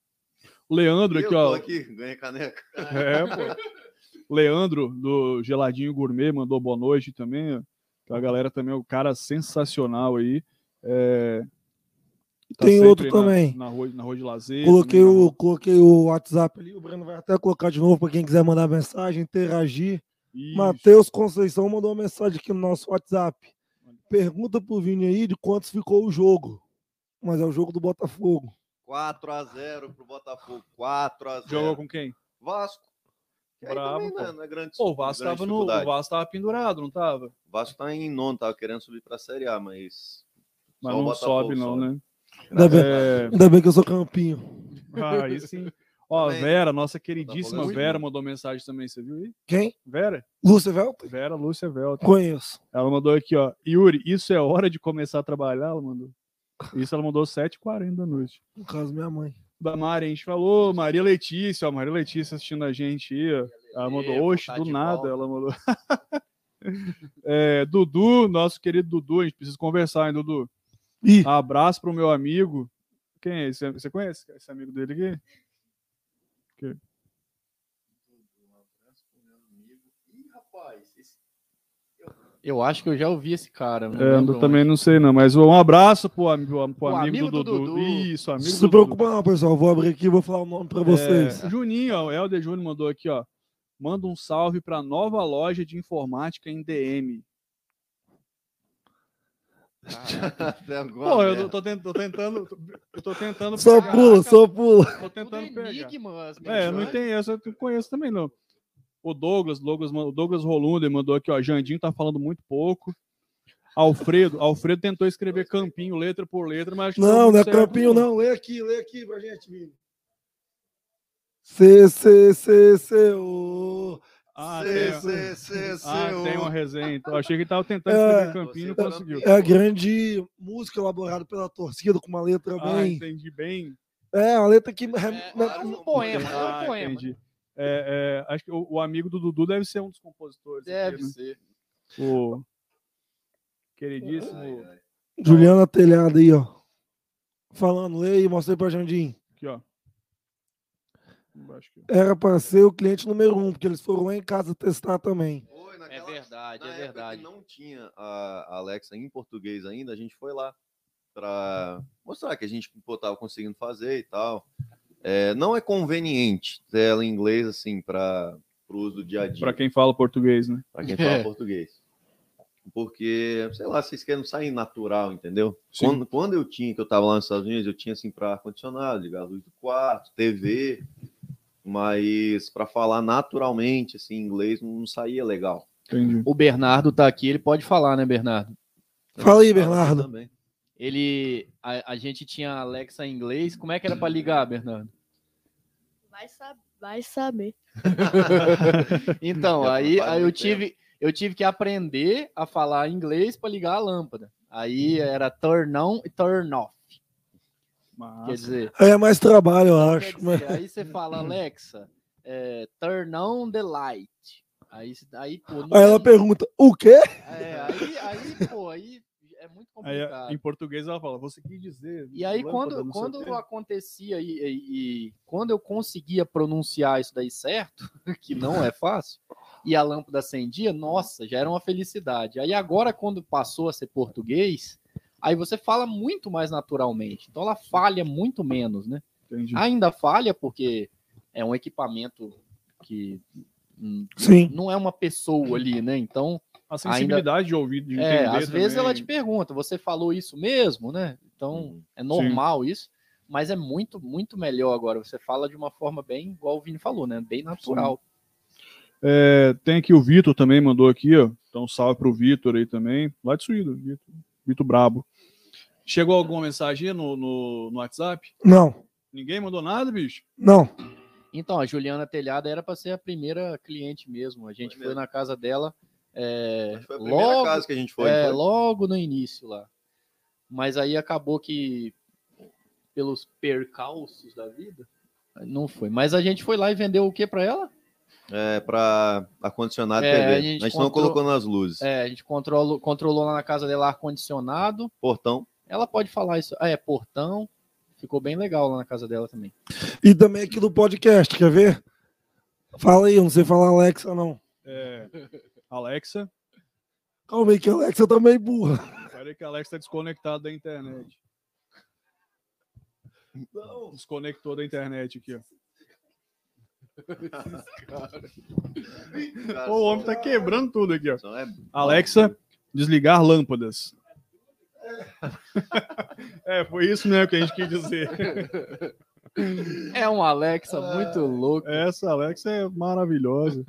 O Leandro Eu aqui, tô ó. aqui, ganhei caneca. É, pô. Leandro, do Geladinho Gourmet, mandou boa noite também. A galera também é um cara sensacional aí. É, tá Tem outro também. Na, na, rua, na rua de lazer. Coloquei também, na o, coloquei o WhatsApp ali, o Breno vai até colocar de novo para quem quiser mandar mensagem, interagir. Matheus Conceição mandou uma mensagem aqui no nosso WhatsApp. Pergunta pro Vini aí de quantos ficou o jogo. Mas é o jogo do Botafogo. 4x0 pro Botafogo. 4x0. Jogou com quem? Vasco. Bravo, também, pô. né, não é grande Pô, o Vasco grande tava no. O. Vasco tava pendurado, não tava? O Vasco tá em nono, tava querendo subir pra Série A, mas. Mas só não Botafogo sobe, não, sobe. né? Ainda bem, É, ainda bem que eu sou campinho. ah, aí sim. Ó, Também. Vera, nossa queridíssima Botafogo é Vera, mandou mensagem também, você viu aí? Quem? Vera? Lúcia Velter? Vera Lúcia Velta. Conheço. Ela mandou aqui, ó. Yuri, isso é hora de começar a trabalhar? Ela mandou. Isso ela mandou 7h40 da noite. No caso, minha mãe. Da Mari, a gente falou, Maria Letícia, ó, Maria Letícia assistindo a gente aí, ó. Ela mandou, oxe, tá do nada, ela mandou. É, Dudu, nosso querido Dudu, a gente precisa conversar, hein, Dudu? Ih, Abraço pro meu amigo. Quem é esse? Você conhece esse amigo dele aqui? Eu acho que eu já ouvi esse cara. não É, eu também onde. não sei não, mas um abraço pro, am- pro, pro O amigo, amigo do, do Dudu. Dudu. Isso, amigo não do se Dudu. preocupa não, pessoal. Vou abrir aqui e vou falar o nome para vocês. É, Juninho, ó, o Helder Júnior mandou aqui, ó. Manda um salve pra nova loja de informática em DM. Alguma Pô, eu merda. tô, tent- tô tentando. Eu tô tentando. Só pegar- pula, só pula. Tô Tudo tentando pegar. enigma, É, não tem essa, eu não conheço também, não. O Douglas, Douglas, o Douglas Rolunder mandou aqui, ó. Jandinho tá falando muito pouco. Alfredo, Alfredo tentou escrever campinho letra por letra, mas acho que Não, não é campinho, não. Lê aqui, lê aqui pra gente, Vini. C, C, C, C, O. Ah, tem, C, C, C, ah, tem uma resenha. Então, achei que ele tava tentando É, escrever campinho e não você conseguiu. É a grande música elaborada pela torcida, com uma letra Ah, bem. entendi bem. É, uma letra que. É, é um poema, é Ah, um poema. entendi. É, é, acho que o, o amigo do Dudu deve ser um dos compositores. aqui, Deve né? ser. O queridíssimo. Ai, ai. Juliana Telhada aí, ó. Falando, lê aí, mostra aí pra Jandim. Aqui, ó. Era para ser o cliente número um, porque eles foram lá em casa testar também. Foi É naquela- verdade, na é época verdade. que não tinha a Alexa em português ainda, a gente foi lá para mostrar que a gente estava conseguindo fazer e tal. É, não é conveniente ter ela em inglês assim para o uso do dia a dia, Pra quem fala português, né? para quem fala É. português. Porque, sei lá, vocês querem sair natural, entendeu? Sim. Quando, quando eu tinha, que eu estava lá nos Estados Unidos, eu tinha assim para ar-condicionado, ligar a luz do quarto, TV, mas para falar naturalmente assim inglês não saía legal. Entendi. O Bernardo tá aqui, ele pode falar, né, Bernardo? Fala aí, Bernardo. também. Ele. A, a gente tinha Alexa em inglês. Como é que era pra ligar, Bernardo? Vai, sab vai saber. Então, aí, aí eu tive, eu tive que aprender a falar inglês para ligar a lâmpada. Aí era turn on e turn off. Massa. Quer dizer, Aí é mais trabalho, eu quer acho. mas- dizer, aí você fala, Alexa, é, turn on the light. Aí, aí pô, Aí ela tem- pergunta, o quê? é, aí, aí, pô, aí é muito Aí, complicado. em português ela fala, você quis dizer. E aí, quando, quando acontecia e, e- e quando eu conseguia pronunciar isso daí certo, que não é fácil, e a lâmpada acendia, nossa, já era uma felicidade. Aí agora, quando passou a ser português, aí você fala muito mais naturalmente. Então ela falha muito menos, né? Entendi. Ainda falha porque é um equipamento que Sim. não é uma pessoa ali, né? Então A sensibilidade de ouvir, de entender é, às vezes também. ela te pergunta, você falou isso mesmo, né? Então Uhum. é normal isso, mas é muito, muito melhor agora. Você fala de uma forma bem, igual o Vini falou, né? Bem natural. É, tem aqui o Vitor também, mandou aqui, ó. Então, salve pro Vitor aí também. Lá de Suído, Vitor. Vitor Brabo. Chegou alguma mensagem no, no, no WhatsApp? Não, Ninguém mandou nada, bicho? não. Então, a Juliana Telhada era para ser a primeira cliente mesmo. A gente Foi foi, na casa dela é, foi a primeira logo, casa que a gente foi. é, foi? logo no início lá. Mas aí acabou que, pelos percalços da vida, não foi. Mas a gente foi lá e vendeu o que para ela? É, para ar-condicionado É, TV. a A gente gente, não colocou nas luzes. É, a gente controlou, controlou lá na casa dela ar-condicionado. Portão. Ela pode falar isso. Ah, é, portão. Ficou bem legal lá na casa dela também. E também aqui do podcast, quer ver? Fala aí, eu não sei falar Alexa, não. É, Alexa. Calma aí, que a Alexa tá meio burra. Peraí que a Alexa tá desconectada da internet. Desconectou da internet aqui, ó. Pô, o homem tá quebrando tudo aqui, ó. É- Alexa, desligar lâmpadas. É, foi isso mesmo que a gente quis dizer. É um Alexa muito louco. Essa Alexa é maravilhosa.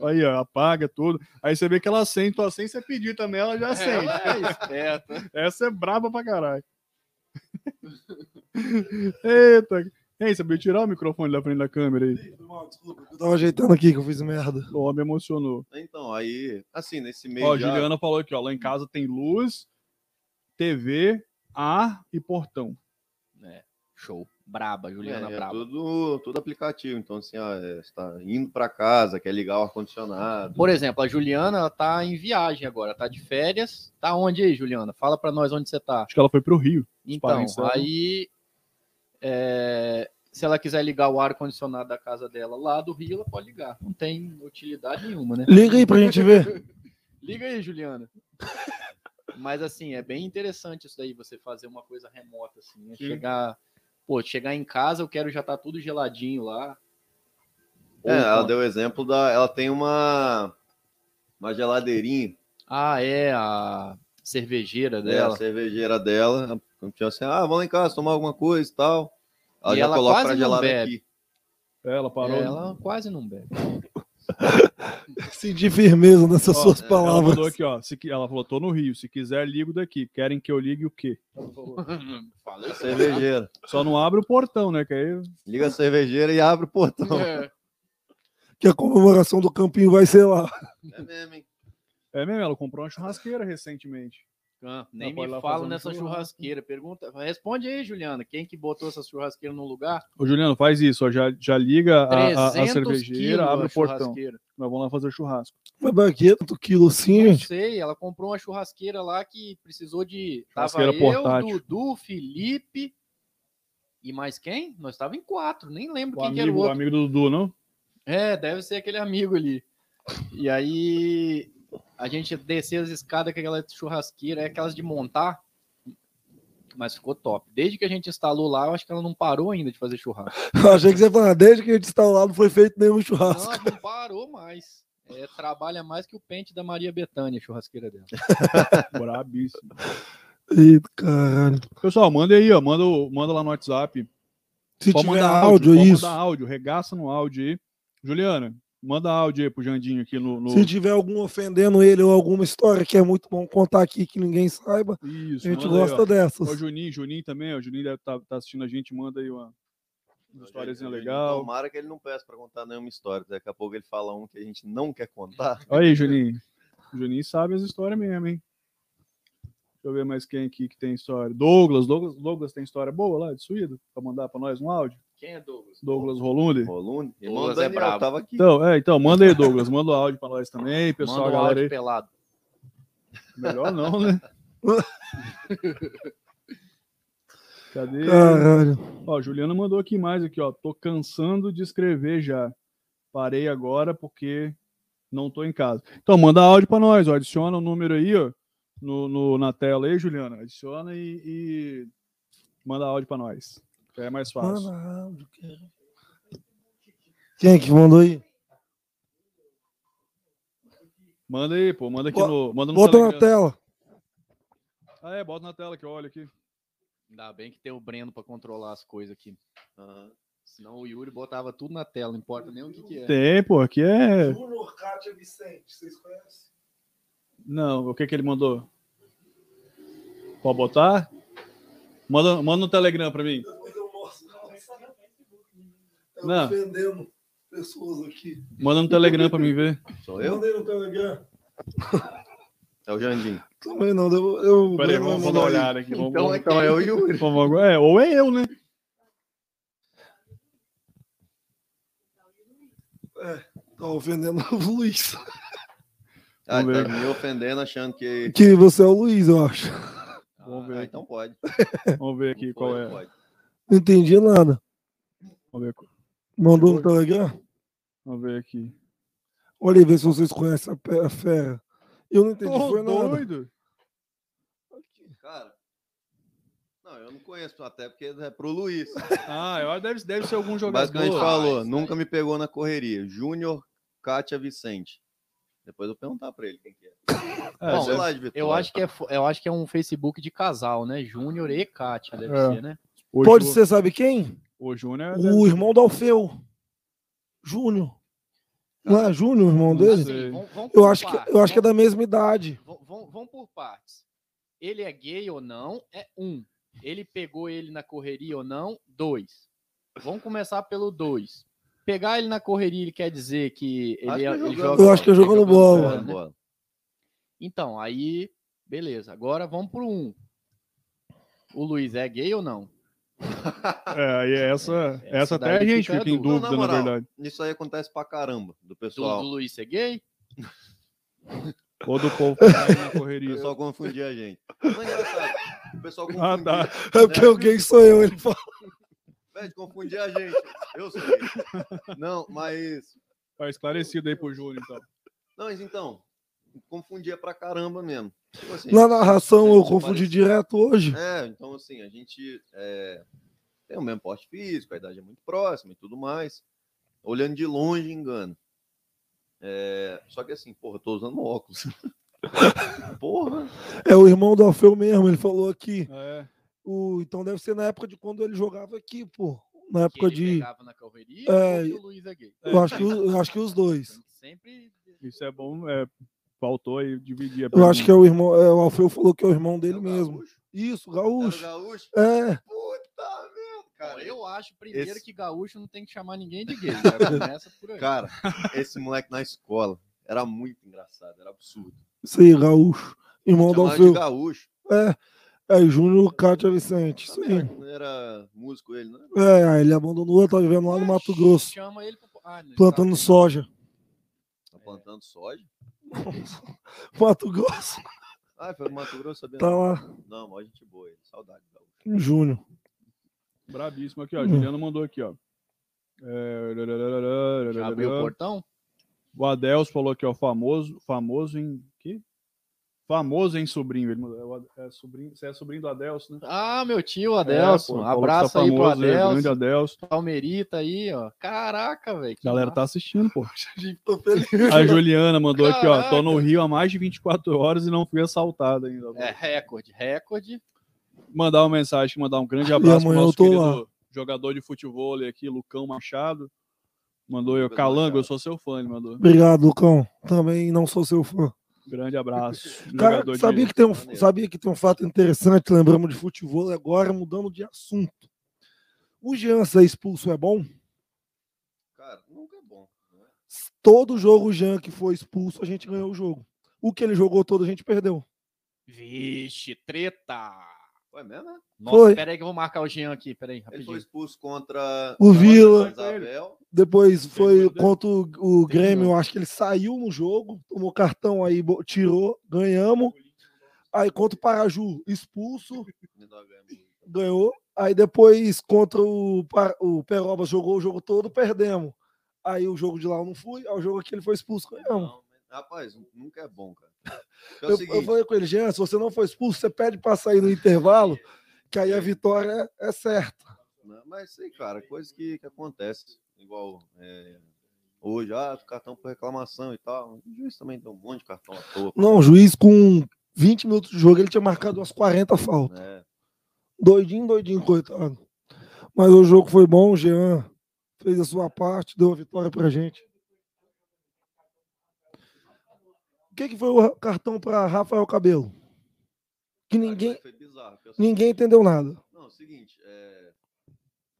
Aí, ó, apaga tudo. Aí você vê que ela acende, tu acende, você pedir também, ela já acende. Ela é esperta. Essa é braba pra caralho. Eita. Ei, sabia tirar o microfone da frente da câmera aí? Desculpa, eu tava ajeitando aqui que eu fiz merda. O homem emocionou. Então, aí, assim, nesse meio. Ó, a já- Juliana falou aqui, ó, lá em casa tem luz, TV, ar e portão. Show. Braba, Juliana É, é Braba. tudo, tudo aplicativo. Então, assim, ó, é, você tá indo para casa, quer ligar o ar-condicionado. Por exemplo, a Juliana ela tá em viagem agora, tá de férias. Tá onde aí, Juliana? Fala pra nós onde você tá. Acho que ela foi pro Rio. Então, aí é, se ela quiser ligar o ar condicionado da casa dela lá do Rio, ela pode ligar. Não tem utilidade nenhuma, né? Liga aí pra gente ver. Liga aí, Juliana. Mas assim, é bem interessante isso daí, você fazer uma coisa remota, assim, né? Chegar, pô, chegar em casa, eu quero já tá tudo geladinho lá. É, Ou ela deu o exemplo da. Ela tem uma. Uma geladeirinha Ah, é a cervejeira dela, dela. a cervejeira dela. Então, tinha assim, ah, vamos lá em casa tomar alguma coisa e tal. Ela E já ela coloca pra gelar bebe. aqui. É, ela parou. Ela quase não bebe. Senti firmeza nessas Ó, suas é, Ela palavras. mandou aqui, ó. Se, ela falou, tô no Rio. Se quiser, ligo daqui. Querem que eu ligue o quê? Falei cervejeira. Só não abre o portão, né? Que aí Liga a cervejeira e abre o portão. É. que a comemoração do campinho vai ser lá. É mesmo, hein? É mesmo, ela comprou uma churrasqueira recentemente. Nem Não, me fala um nessa churrasco. churrasqueira. Pergunta, responde aí, Juliana. Quem que botou essa churrasqueira no lugar? Ô, Juliano, faz isso, ó, já, já liga a, a, a 300 cervejeira, abre a o portão. Nós vamos lá fazer churrasco. Mas quê? Tanto quilo assim, Não gente? sei, ela comprou uma churrasqueira lá que precisou de. Tava Churrasqueira eu, portátil. Dudu, Felipe e mais quem? Nós tava em quatro, nem lembro O quem que era o amigo, o outro. amigo do Dudu, não? É, deve ser aquele amigo ali. E aí a gente desceu as escadas com aquela churrasqueira, é aquelas de montar. Mas ficou top. Desde que a gente instalou lá, eu acho que ela não parou ainda de fazer churrasco. Eu achei que você ia falar, desde que a gente instalou lá, não foi feito nenhum churrasco. Não, não parou mais. É, trabalha mais que o pente da Maria Bethânia, a churrasqueira dela. Brabíssimo. Eita, caralho. Pessoal, manda aí, ó. Manda, o- manda lá no WhatsApp. Se Pode tiver mandar áudio, pode isso. mandar áudio, regaça no áudio aí. Juliana, manda áudio aí pro Jandinho aqui no. no- Se tiver algum ofendendo ele ou alguma história que é muito bom contar aqui que ninguém saiba, Isso, a gente aí, gosta ó. dessas. Ó, o Juninho, Juninho também, ó. O Juninho deve estar assistindo a gente, manda aí uma, uma historiazinha legal. Tomara que ele não peça pra contar nenhuma história. Daqui a pouco ele fala um que a gente não quer contar. Olha aí, Juninho. O Juninho sabe as histórias mesmo, hein? Deixa eu ver mais quem aqui que tem história. Douglas, Douglas, Douglas tem história boa lá de Suído? Pra mandar pra nós um áudio? Quem é Douglas? Douglas Rolunde. Rolune, irmão Douglas do é Daniel, brabo. tava aqui. Então, é, então, manda aí, Douglas. Manda o áudio pra nós também, pessoal, Manda galera áudio aí. pelado. Melhor não, né? Cadê? Caralho. Ó, Juliana mandou aqui mais aqui, ó. Tô cansando de escrever já. Parei agora porque não tô em casa. Então, manda áudio pra nós, ó. Adiciona o número aí, ó. No, no- na tela aí, Juliana. Adiciona e, e manda áudio pra nós. É mais fácil. Quem é que mandou aí? Manda aí, pô. Manda aqui Bo- no. Manda no Bota na Telegram. tela. Ah, é, bota na tela que eu olho aqui. Ainda bem que tem o Breno pra controlar as coisas aqui. Aham. Senão o Yuri botava tudo na tela, não importa nem o que, que é. Tem, pô. Aqui é. Júnior Kátia Vicente, vocês conhecem? Não, o que que ele mandou? Pode botar? Manda, manda no Telegram pra mim. Depois eu mostro. Tá Não. ofendendo pessoas aqui. Manda no Telegram pra mim ver. Sou eu? Mandei no Telegram. É o Jandim. Também não, eu. eu Peraí, vamos, vamos dar uma olhada aqui. Vamos, Então, vamos, então é o Yuri. vamos- é, ou é eu, né? Tá ofendendo o Luiz. Ah, tá me ofendendo achando que. Que você é o Luiz, eu acho. Vamos ver Ah, então pode. Vamos ver aqui Não qual foi, é. pode. Não entendi nada. Vamos ver, Mandou no Telegram? vamos ver aqui. Olha aí, vê se vocês conhecem a fera. Eu não entendi, Ô, foi nada. doido. Cara. Não, eu não conheço, até porque é pro Luiz. Ah, eu acho que deve, deve ser algum jogador. Basicamente Ah, falou, isso nunca me pegou na correria. Júnior Kátia Vicente. Depois eu vou perguntar pra ele quem que é. É, Bom, sei lá de Vitória. Eu acho, que é, eu acho que é um Facebook de casal, né? Júnior e Kátia, deve É. ser, né? hoje Pode o- ser, sabe quem? O Júnior. O irmão do Alfeu. Júnior. Não é Júnior, o irmão dele? sei. vamos- vamos Eu acho, que, eu acho que é da mesma idade. Vamos, vamos- por partes. Ele é gay ou não? É um. Ele pegou ele na correria ou não? Dois. Vamos começar pelo dois. Pegar ele na correria, ele quer dizer que ele, Acho que é- é ele joga. bola. Eu acho que é jogando bola. né? Bola. Então, aí, beleza. Agora vamos pro um. O Luiz é gay ou não? É, aí essa, essa, Essa até a gente fica em dúvida. Não, na na moral, verdade. Isso aí acontece pra caramba do Do, pessoal. do Luiz ser gay? Ou do povo tá na O correria. pessoal confundia a gente. Não é engraçado. O pessoal confundia. Ah, tá. É porque alguém sou eu, ele fala. Velho, confundia a gente. Eu sou gay. Não, mas. Tá esclarecido aí pro Júnior, então. Não, mas então. Confundia pra caramba mesmo. Tipo assim, Na narração eu confundi parece- direto hoje. É, então assim, a gente é, tem o mesmo porte físico, a idade é muito próxima e tudo mais. Olhando de longe, engano. É, só que assim, porra, eu tô usando óculos. porra. É o irmão do Alfeu mesmo, ele falou aqui. É. O, então deve ser na época de quando ele jogava aqui, pô. Na Que época ele de. na correria É, o Luiz é gay? Eu acho que, eu acho que os dois. Sempre. Isso é bom. É, faltou aí dividir a Eu acho que é o irmão. É, o Alfeu falou que é o irmão dele É o mesmo. gaúcho? Isso, Era o gaúcho. gaúcho? É, Puta merda. Cara, eu acho primeiro esse- que gaúcho não tem que chamar ninguém de gay. Cara. Começa por aí. Cara, esse moleque na escola era muito engraçado, era absurdo. Isso aí, Gaúcho. Irmão do Alfeu. gaúcho. É, é Júnior Cátia Vicente. Isso aí. Não era músico ele, né? É, ele abandonou, tá vivendo lá no Mato Grosso, Chama ele pro... ah, não, plantando tá- soja. Tá plantando soja. Mato Grosso, Ah, foi no Mato Grosso, sabia? tá não? lá, Não, mó gente boa ele. Saudade gaúcho. Júnior. Brabíssimo aqui, ó. Hum. Juliano mandou aqui, ó. É... Já abriu o portão? O Adelso falou aqui, ó, famoso, famoso em que? Famoso em sobrinho. Ele é é sobrinho, você é sobrinho do Adelso, né? Ah, meu tio, É, pô, falou que abraço tá aí pro famoso, é, Grande Adelson. Adelso. Palmeirita aí, ó. Caraca, velho. galera massa. tá assistindo, pô. Tô feliz. A Juliana mandou aqui, ó. Tô no Caraca. Rio há mais de 24 horas e não fui assaltado ainda. É recorde, recorde. Mandar uma mensagem, mandar um grande abraço pro nosso querido lá. jogador de futebol aqui, Lucão Machado. Mandou eu, Calango, eu sou seu fã, ele mandou. Obrigado, Lucão. Também não sou seu fã. Grande abraço. Cara, Jogador de- sabia que, tem um, sabia que tem um fato interessante, lembramos de futebol agora, mudando de assunto. O Jean ser expulso é bom? Cara, nunca é bom. né? Todo jogo o Jean que foi expulso, a gente ganhou o jogo. O que ele jogou todo, a gente perdeu. Vixe, treta. Foi mesmo, né? Nossa, Foi. peraí que eu vou marcar o Jean aqui, peraí, Ele foi rapidinho. expulso contra O Vila. Depois foi contra o, o Grêmio, não. eu acho que ele saiu no jogo, tomou cartão aí, tirou, ganhamos. Aí contra o Paraju, expulso, ganhou. Aí depois contra o, o Peroba jogou o jogo todo, perdemos. Aí o jogo de lá eu não fui, aí o jogo aqui ele foi expulso, ganhamos. Não, rapaz, nunca é bom, cara. É Eu, eu falei com ele, Jean, se você não for expulso, você pede para sair no intervalo, que aí a vitória é, é certa. né, mas sei, cara, coisas que, que acontecem. Igual é, hoje, ah, cartão por reclamação e tal. O juiz também deu um monte de cartão à toa. Não, o juiz com 20 minutos de jogo, ele tinha marcado umas 40 faltas. né? Doidinho, doidinho, coitado. Mas o jogo foi bom, o Jean fez a sua parte, deu a vitória pra gente. O que, que foi o cartão para Rafael Cabelo? Que ninguém, bizarro. é ninguém entendeu nada. Não, é o seguinte, é,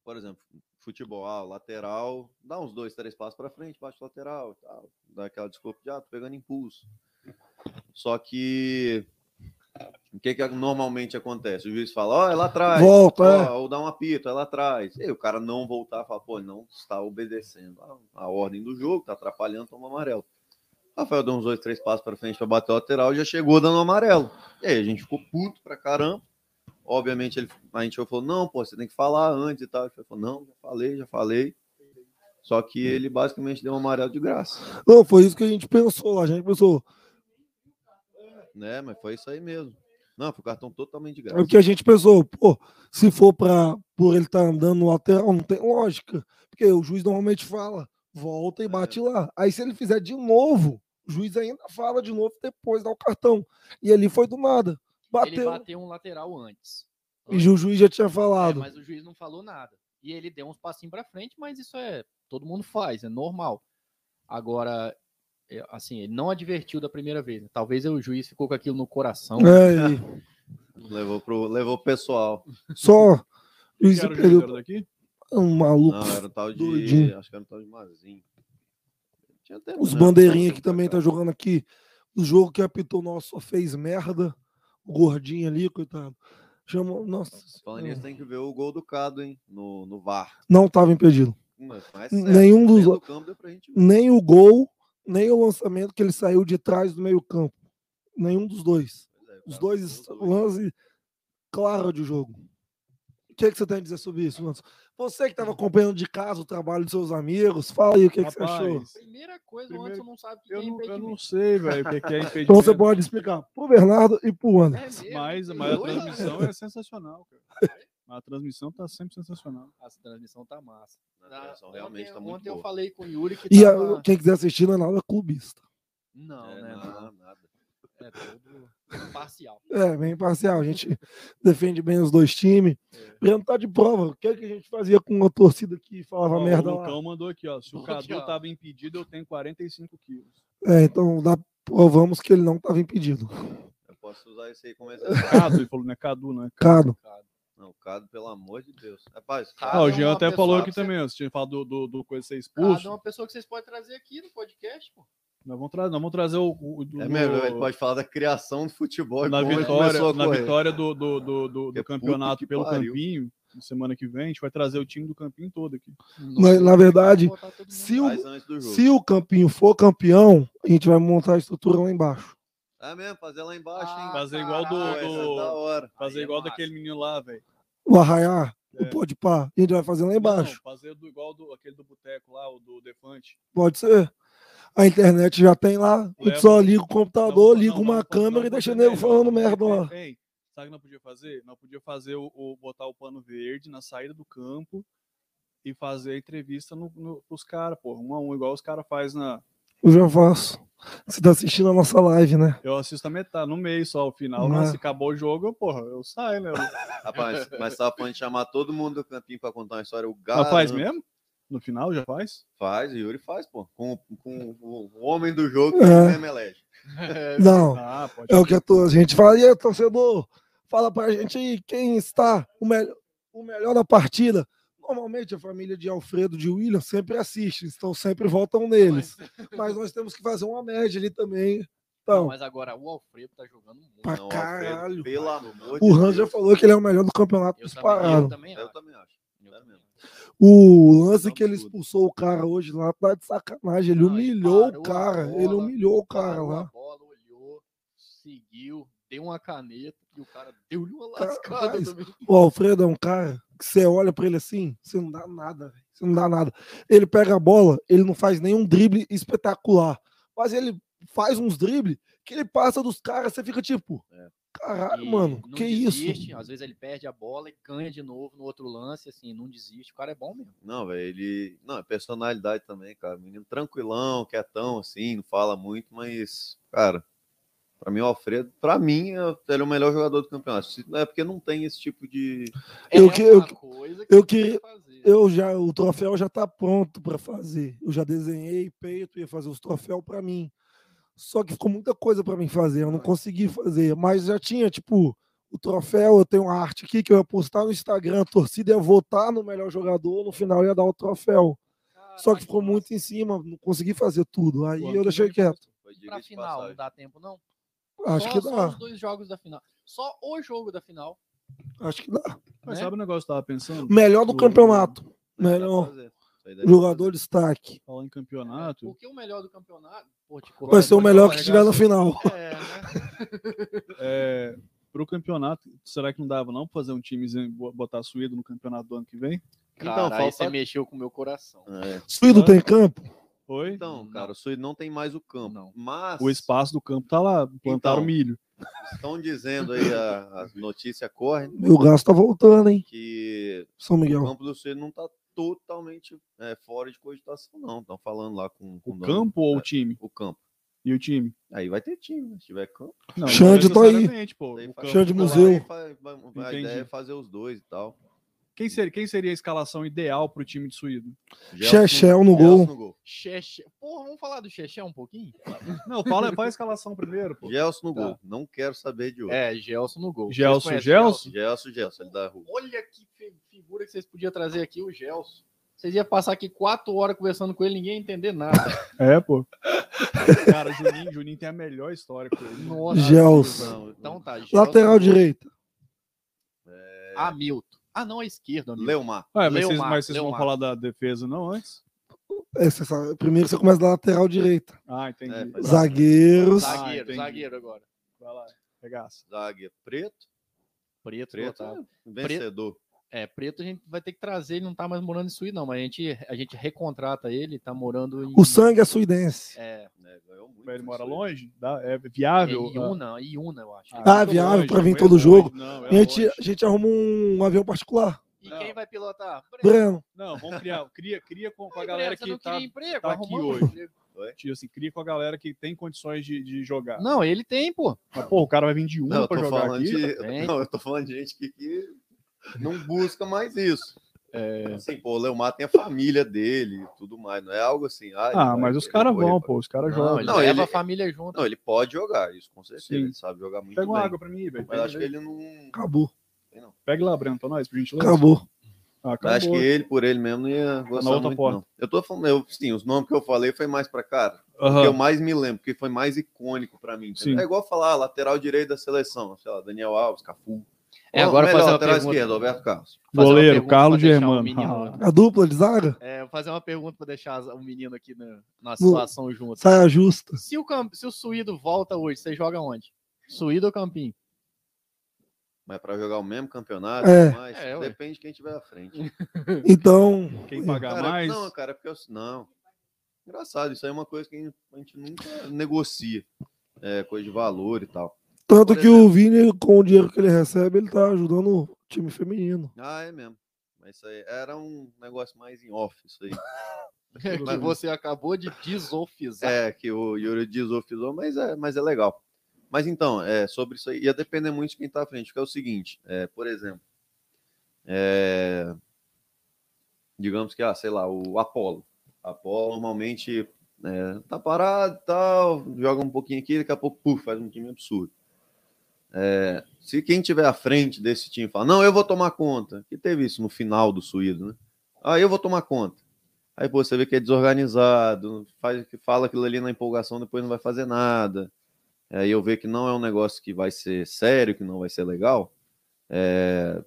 por exemplo, futebol, ah, lateral, dá uns dois, três passos para frente, bate o lateral, e tal, dá aquela desculpa de, ah, tô pegando impulso. Só que o que, que normalmente acontece? O juiz fala, ó, é lá atrás, Volta, ó, é. ou dá um apito, é lá atrás. E aí o cara não voltar, fala, pô, não está obedecendo a, a ordem do jogo, tá atrapalhando, toma amarelo. Rafael deu uns dois, três passos para frente para bater o lateral e já chegou dando amarelo. E aí a gente ficou puto pra caramba. Obviamente ele, a gente falou, não, pô, você tem que falar antes e tal. Ele falou, não, já falei, já falei. Só que ele basicamente deu um amarelo de graça, Não, foi isso que a gente pensou lá. A gente pensou, né? Mas foi isso aí mesmo. Não, foi cartão totalmente de é graça. porque a gente pensou, pô, se for para por ele estar andando no lateral, não tem lógica. Porque o juiz normalmente fala, volta e bate lá. Aí se ele fizer de novo, o juiz ainda fala de novo depois dá o cartão. E ali foi do nada. Ele Bateu. bateu um lateral antes. E o juiz já tinha É, falado. mas o juiz não falou nada. E ele deu uns passinhos pra frente, mas isso é. Todo mundo faz, é normal. Agora, é, assim, ele não advertiu da primeira vez. né? Talvez o juiz ficou com aquilo no coração. É, e Levou pro, levou pro pessoal. só juiz Quero perdeu daqui? Um maluco. Não, era um tal de. doidinho. Acho que era um tal de Mazinho. Os né? bandeirinhas que também tá jogando aqui. O jogo que apitou nosso só fez merda. O gordinho ali, coitado. Chama. Nossa. Falando nisso, tem que ver o gol do Cado, hein? No, no VAR. Não tava impedido. Mas, mas Nenhum dos- do campo. Nem o gol, nem o lançamento que ele saiu de trás do meio-campo. Nenhum dos dois. É, Os dois lances claro de jogo. O que, que você tem a dizer sobre isso, Anderson? Você que estava acompanhando de casa o trabalho dos seus amigos, fala aí o que, que você achou. Rapaz, Primeira coisa, Primeiro- o Anderson não sabe o que eu é não, eu impedimento. não sei, velho, o que que é impedimento. Então você pode explicar pro Bernardo e pro É Anderson. mesmo, Mas, mas a transmissão é sensacional, cara. A transmissão tá sempre sensacional. A transmissão tá massa. A Da- transmissão realmente ontem tá muito ontem eu boa. falei com o Yuri que E a- quem quiser assistir não é nada clubista. Não, É, né? não, Não, nada. é todo parcial. É, bem imparcial. A gente defende bem os dois times. É. Breno tá de prova. O que, é que a gente fazia com uma torcida que falava Ó, merda o lá? Lucão mandou aqui, ó. Se o Cadu tava impedido, eu tenho 45 quilos. É, então dá, provamos que ele não estava impedido. Eu posso usar isso aí como exemplo. Cadu, ele falou, não é Cadu, não é Cado. Não, o Cado, pelo amor de Deus. Rapaz, Cado Ah, o é Jean uma até falou aqui você- também, ó, você tinha falado do, do, do coisa ser Cada expulso. uma pessoa que vocês podem trazer aqui no podcast, pô. Nós vamos, tra nós vamos trazer o, o- do- é do- ele pode falar da criação do futebol. na vitória, na vitória do, do, do, do- do campeonato pelo pariu. Campinho, na semana que vem, a gente vai trazer o time do Campinho todo aqui. Na, na verdade, se o, do se o Campinho for campeão, a gente vai montar a estrutura lá embaixo. É mesmo, fazer lá embaixo, hein? Ah, Fazer igual do- Pô, é hora. Fazer Aí é igual massa. daquele menino lá, velho. O Arraiar, É. o Pode Pá, a gente vai fazer lá embaixo. Não, fazer do, igual do, aquele do boteco lá, o do Defante. Pode ser. A internet já tem lá. A gente Leva- só liga o computador, Não, liga não, uma não, câmera não, e deixa o não, nego não, falando não, merda não, lá. Ei, sabe o que não podia fazer? Não podia fazer o, o- botar o pano verde na saída do campo e fazer a entrevista no, no, pros caras, pô, um a um, igual os caras fazem na. Eu já faço. Você tá assistindo a nossa live, né? Eu assisto a metade, no meio só, o final. Não Mas é. se acabou o jogo, eu, porra, eu saio, né? Rapaz, mas tava falando de chamar todo mundo do campinho pra contar uma história. O Galo faz mesmo? No final já faz? Faz, o Yuri faz, pô. Com, com o homem do jogo É. que ele mesmo elege. Não. Ah, É o que a, gente fala. E aí, torcedor, fala pra gente aí quem está o, melhor o melhor da partida. Normalmente a família de Alfredo de William sempre assiste, então sempre votam neles. Mas nós temos que fazer uma média ali também. Não, Então, mas agora o Alfredo tá jogando muito. Pra Não, caralho. Alfredo, Pelo amor o Hans já falou que ele é o melhor do campeonato Eu também, eu também Eu acho. também acho. Eu É também. mesmo. O lance que ele expulsou o cara hoje lá tá de sacanagem. Ele humilhou o cara. ele humilhou o cara lá. bola, olhou, seguiu, deu uma caneta e o cara deu-lhe uma lascada mas-. O Alfredo é um cara que você olha pra ele assim, você não dá nada. Você não dá nada. Ele pega a bola, ele não faz nenhum drible espetacular. Mas ele faz uns dribles que ele passa dos caras, você fica tipo, É. caralho, E mano, não que desiste, isso? Às vezes ele perde a bola e ganha de novo no outro lance, assim, não desiste. O cara é bom mesmo. Não, velho, ele. Não, é personalidade também, cara. Menino tranquilão, quietão, assim, não fala muito, mas, cara, pra mim, o Alfredo, pra mim, é- ele é o melhor jogador do campeonato. É porque não tem esse tipo de. Eu é que- eu que- coisa eu você tem queria- fazer. Eu já, o troféu já tá pronto pra fazer. Eu já desenhei peito, ia fazer os troféus pra mim. Só que ficou muita coisa pra mim fazer, eu não consegui fazer. Mas já tinha, tipo, o troféu, eu tenho uma arte aqui que eu ia postar no Instagram, a torcida ia votar no melhor jogador, no final ia dar o troféu. Só que ficou Caraca, muito em cima, não consegui fazer tudo. Aí eu que deixei quieto. Pra final, não dá tempo, não? Acho só, que Só dá. os dois jogos da final. Só o jogo da final. Acho que dá. Mas né? sabe o negócio que eu tava pensando? Melhor do Do- campeonato. Dá pra Melhor jogador fazer. destaque. Falar em campeonato. Porque o melhor do campeonato. Pô, tipo, Vai ser o melhor que estiver no final. É, né? É, pro campeonato, será que não dava não pra fazer um timezinho, bo- botar suído no campeonato do ano que vem? Então, Cara, aí falta- você mexeu com o meu coração. É. Suído tem campo? Foi? Então, Não. cara, o Suído não tem mais o campo. Não. Mas O espaço do campo tá lá, plantaram Então. milho. estão dizendo aí, a, a notícia corre, Meu gasto tá voltando, hein? que São o Miguel. campo do Suído não tá totalmente é, fora de cogitação, não. Estão falando lá com, com O dono- campo ou é, o time? O campo. E o time? Aí vai ter time, né? Se tiver campo. Não, Xande, não tô aí. Pô, Xande Então, museu. aí vai- vai- a ideia é fazer os dois e tal. Quem seria, quem seria a escalação ideal pro time de Suído? Chechel no Gelson gol. no gol. Cheche. Porra, vamos falar do Cheche um pouquinho? Não, fala, fala a escalação primeiro, pô. Gelson no Tá. gol. Não quero saber de outro. É, Gelson no gol. Gelson, Gelson? Gelson, Gelson, ele da rua. Olha que fi- figura que vocês podiam trazer aqui, o Gelson. Vocês iam passar aqui quatro horas conversando com ele, ninguém ia entender nada. É, pô. Cara, Juninho, Juninho tem a melhor história com ele. Nossa, Gelson. Então tá, Gelson. Lateral direita. Hamilton. Ah, não, a esquerda. Hamilton. Leomar. Ué, mas vocês, Leomar, mas vocês vão Leomar. falar da defesa não antes? É, você sabe, primeiro você começa da lateral direita. Ah, entendi. É, faz- Zagueiros. Ah, Zagueiro, entendi. zagueiro agora. Vai lá, regaça. Zague preto. Preto, Preto Otávio. é vencedor. É, preto a gente vai ter que trazer, ele não tá mais morando em Suíça, não, mas a gente, a gente recontrata ele, tá morando em. O sangue é suidense. É, né? Ganhou muito. Ele mora longe? Dá, é é viável? Iuna, Iuna, eu acho. Ah, muito viável longe, pra vir muito todo longe. jogo. Não, é A gente, longe. a gente arruma um avião particular. E Não. quem vai pilotar? Breno. Não, vamos criar. Cria, cria com, com a galera Breno, que não tá, emprego, tá aqui hoje. emprego. Tio, assim, cria com a galera que tem condições de, de jogar. Não, ele tem, pô. Mas, pô, o cara vai vir de Não, uma eu pra jogar aqui. de. Não, eu tô falando de gente que, que não busca mais isso. É, Assim, pô, o Leomar tem a família dele e tudo mais. Não é algo assim. ah, Ah, mas os caras vão, pra- pô. Os caras não, jogam. ele Não, leva ele- a família junto. Não, ele pode jogar, isso com certeza. Sim. Ele sabe jogar muito Pega uma bem. água pra mim, velho. Mas acho que ele não. Acabou. Não. Pegue lá, Breno, pra nós, por gentileza. Acabou. Ah, Acho que ele, por ele mesmo, não ia gostar outra muito, porta. não. Eu tô falando, eu, sim, os nomes que eu falei foi mais pra cara. Que eu mais me lembro, porque foi mais icônico pra mim. É igual falar lateral direito da seleção, sei lá, Daniel Alves, Cafu. É, agora melhor, fazer uma lateral pergunta. esquerdo, Alberto Carlos. Goleiro, Carlos Germano. menino- A dupla de zaga? É, vou fazer uma pergunta para deixar o menino aqui na, na No- situação junto. Saia justa. Se o, se o Suído volta hoje, você joga onde? Suído ou Campinho? Mas pra jogar o mesmo campeonato, É. mas É, depende de quem tiver à frente. Então, Quem pagar Cara, mais. Não, cara, é porque eu, não. Engraçado, isso aí é uma coisa que a gente nunca negocia. É, coisa de valor e tal. Tanto que o Vini, com o dinheiro que ele recebe, ele tá ajudando o time feminino. Ah, é mesmo. Mas isso aí era um negócio mais em off, isso aí. que você acabou de desofizar. É, que o Yuri desofizou, mas é, mas é legal. Mas então, é, sobre isso aí, ia depender muito de quem tá à frente, que é o seguinte, é, por exemplo, é, digamos que, ah, sei lá, o Apolo. Apolo normalmente é, tá parado e tal, joga um pouquinho aqui, daqui a pouco, puf, faz um time absurdo. É, se quem tiver à frente desse time fala, não, eu vou tomar conta, que teve isso no final do Suído, né? Ah, eu vou tomar conta. Aí pô, você vê que é desorganizado, faz, fala aquilo ali na empolgação, depois não vai fazer nada. Aí eu ver que não é um negócio que vai ser sério, que não vai ser legal, é,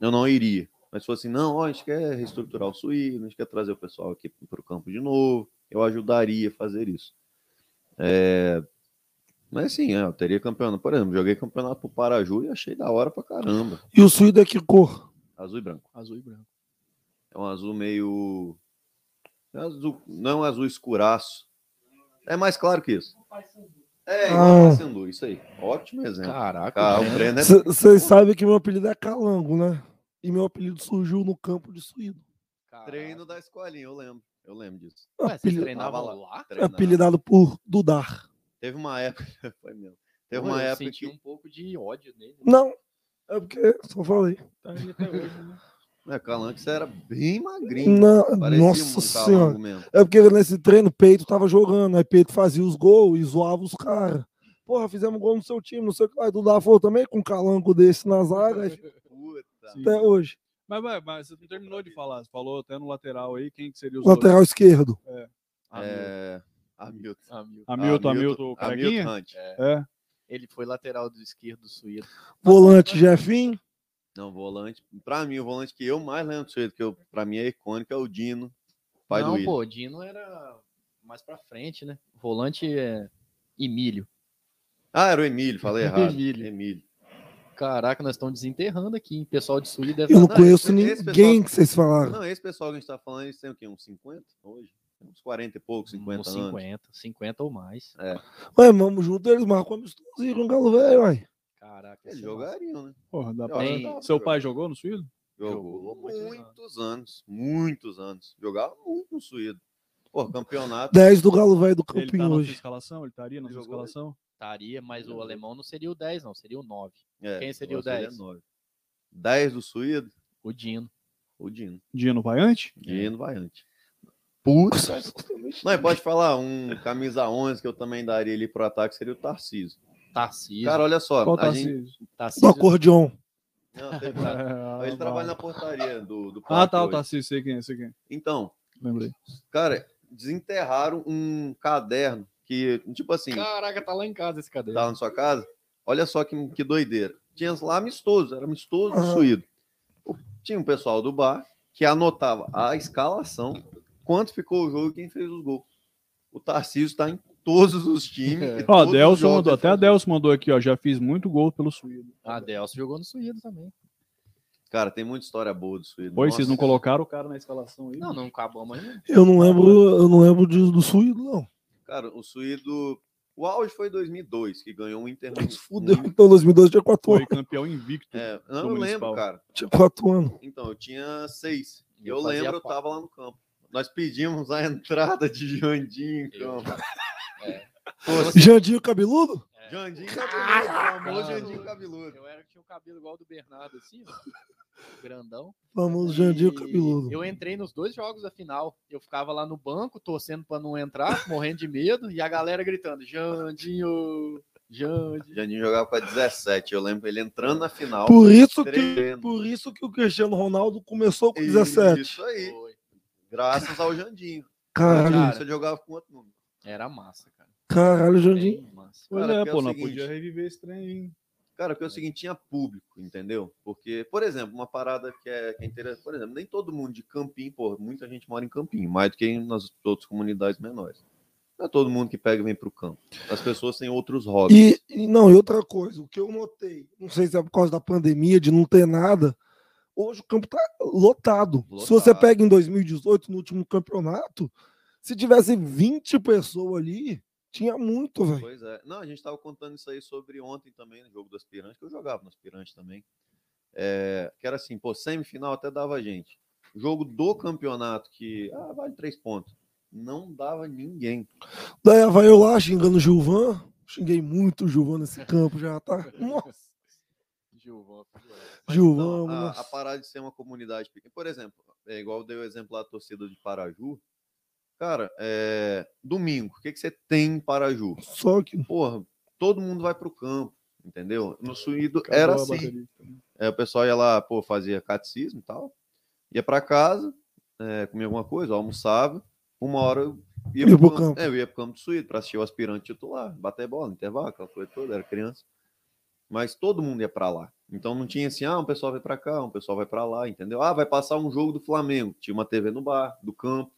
eu não iria. Mas se fosse assim, não, ó, a gente quer reestruturar o Suíno, a gente quer trazer o pessoal aqui para o campo de novo, eu ajudaria a fazer isso. É, mas sim, é, eu teria campeonato. Por exemplo, joguei campeonato pro Paraju e achei da hora pra caramba. E o Suído é que cor? Azul e branco. Azul e branco. É um azul meio. é azul- não é um azul escuraço. É mais claro que isso. É, igual Ah. a Paysandu, isso aí. Ótimo exemplo. Caraca, Ah, Breno- Breno é. Vocês sabem que meu apelido é Calango, né? E meu apelido surgiu no campo de Suído. Caraca. treino da escolinha, eu lembro. Eu lembro disso. Ué, vocês Apelido- treinavam Tava lá? Treinava. apelidado por Dudar. Teve uma época. Foi mesmo. Teve Pô, uma eu época senti que. um pouco de ódio nele. Não, é porque, só falei. Tá aí até hoje, né? É, Calanque, você era bem magrinho. Na- Parecia nossa um senhora. mesmo. É porque nesse treino, Peito tava jogando, aí Peito fazia os gols e zoava os caras. Porra, fizemos gol no seu time, não sei o que. Aí Dudar falou também com um calango desse na zaga, Puta. Sim. até hoje. Mas, mas, mas você não terminou de falar. Você falou até no lateral aí quem que seria os Lateral esquerdo. É. Hamilton. Hamilton. Hamilton, Hamilton? Hamilton Hunt. É. Ele foi lateral do esquerdo do Suído. Volante Jefinho. Não, volante. Pra mim, o volante que eu mais lembro do Suído, que eu, pra mim é icônico, é o Dino, pai do Não, pô, Dino era mais pra frente, né? Volante é Emílio. Ah, era o Emílio, falei errado. Emílio. Emílio. Caraca, nós estamos desenterrando aqui, hein? Pessoal de Suído deve Eu não Não, conheço esse- esse ninguém pessoal- que vocês falaram. Não, esse pessoal que a gente tá falando, eles têm o quê? Uns 50 hoje? Uns 40 e poucos, 50 uns anos. 50, 50 ou mais. Ué, vamos junto, eles marcam amistosinho com o Galo Velho, uai. Caraca, Eles é jogariam, né? Porra, dá pra... Tem- Seu pai jogou no Suído? Jogou Jogou muitos anos. Muitos anos. Jogava muito no Suído. Pô, campeonato. 10 do Galo Velho do Ele tá Campinho na sua hoje. escalação? Ele estaria na sua Jogou, escalação? Estaria, mas o alemão não seria o 10, não, seria o 9. É, Quem seria o agora 10? nove. 10 do Suído, O Dino. o Dino. Dino vai antes? Dino vai Putz. Não, pode falar, um camisa 11 que eu também daria ali pro ataque seria o Tarcísio. Tarcísio. Cara, olha só. Qual a tá gente... Tarcísio. acordeon. Não, teve- Ele trabalha na portaria do, do Ah, tá, o. Tarcísio, sei quem é, sei quem é. Então, Lembrei. cara, desenterraram um caderno que, tipo assim, Caraca, tá lá em casa esse caderno. tava na sua casa. Olha só que, que doideira. Tinha lá amistoso, era amistoso do Aham. Suído. O- Tinha um pessoal do bar que anotava a escalação, quanto ficou o jogo e quem fez os gols. O Tarcísio está em todos os times. e Ó, mandou, até a Adelson mandou aqui, ó. Já fiz muito gol pelo Suído. A Delcio jogou no Suído também. Cara, tem muita história boa do Suído. Pois, vocês não colocaram o cara na escalação aí? Não, não acabamos ainda. Eu não lembro, eu não lembro de- do Suído, não. Cara, o Suído. O auge foi 2002, que ganhou um Inter. Fudeu. Então, 2012 tinha 4 Foi anos. campeão invicto. É, não, do eu Municipal. lembro, cara. Tinha 4 anos. Então, eu tinha seis. E Eu eu lembro, eu tava lá no campo. Nós pedimos a entrada de Jandim em campo. Jandinho cabeludo? Jandim cabeludo, o famoso Cara, Jandim cabeludo. Eu era que tinha o cabelo igual do Bernardo, assim, ó. Grandão. Famoso Jandinho cabeludo. Eu entrei nos dois jogos da final. Eu ficava lá no banco, torcendo pra não entrar, morrendo de medo, e a galera gritando: Jandinho. Jande. Janinho jogava com a 17. Eu lembro ele entrando na final. Por isso, que, por isso que o Cristiano Ronaldo começou com 17. Isso aí. Foi. Graças ao Jandinho. Caralho, Cara. Ele jogava com outro número. Era massa, cara. caralho, Jandinho. Massa. Pois Cara, é, é pô, o não seguinte- podia reviver esse trem aí. Cara, porque é o seguinte, tinha público, entendeu? Porque, por exemplo, uma parada que é, que é interessante, por exemplo, nem todo mundo de Campinho, pô, muita gente mora em Campinho, mais do que nas outras comunidades menores. Não é todo mundo que pega e vem pro campo. As pessoas têm outros hobbies. E, e não, e outra coisa, o que eu notei, não sei se é por causa da pandemia, de não ter nada, hoje o campo tá lotado. Se você Lotado. pega em 2018, no último campeonato, se tivesse 20 pessoas ali, tinha muito, velho. Pois é. Não, a gente tava contando isso aí sobre ontem também, no jogo do aspirante, que eu jogava no aspirante também. É, que era assim, pô, semifinal até dava a gente. Jogo do campeonato que, ah, vale três pontos. Não dava ninguém. Daí vai eu lá xingando o Gilvan. Xinguei muito o Gilvan nesse campo já, tá? Nossa, Mas, Gilvan, então, a, a parada de ser uma comunidade pequena. Por exemplo, é igual eu dei o exemplo lá da torcida de Paraju. Cara, é, domingo, o que, que você tem em Paraju? Só que. Porra, todo mundo vai pro campo, entendeu? No Suído Acabou era a assim. É, o pessoal ia lá, pô, fazia catecismo e tal. Ia pra casa, é, comia alguma coisa, almoçava. Uma hora eu ia pro pro campo. campo. É, eu ia pro campo do Suído pra assistir o aspirante titular, bater bola, intervalo, aquela coisa toda, era criança. Mas todo mundo ia pra lá. Então não tinha assim, ah, um pessoal vai pra cá, um pessoal vai pra lá, entendeu? Ah, vai passar um jogo do Flamengo. Tinha uma TV no bar, do campo.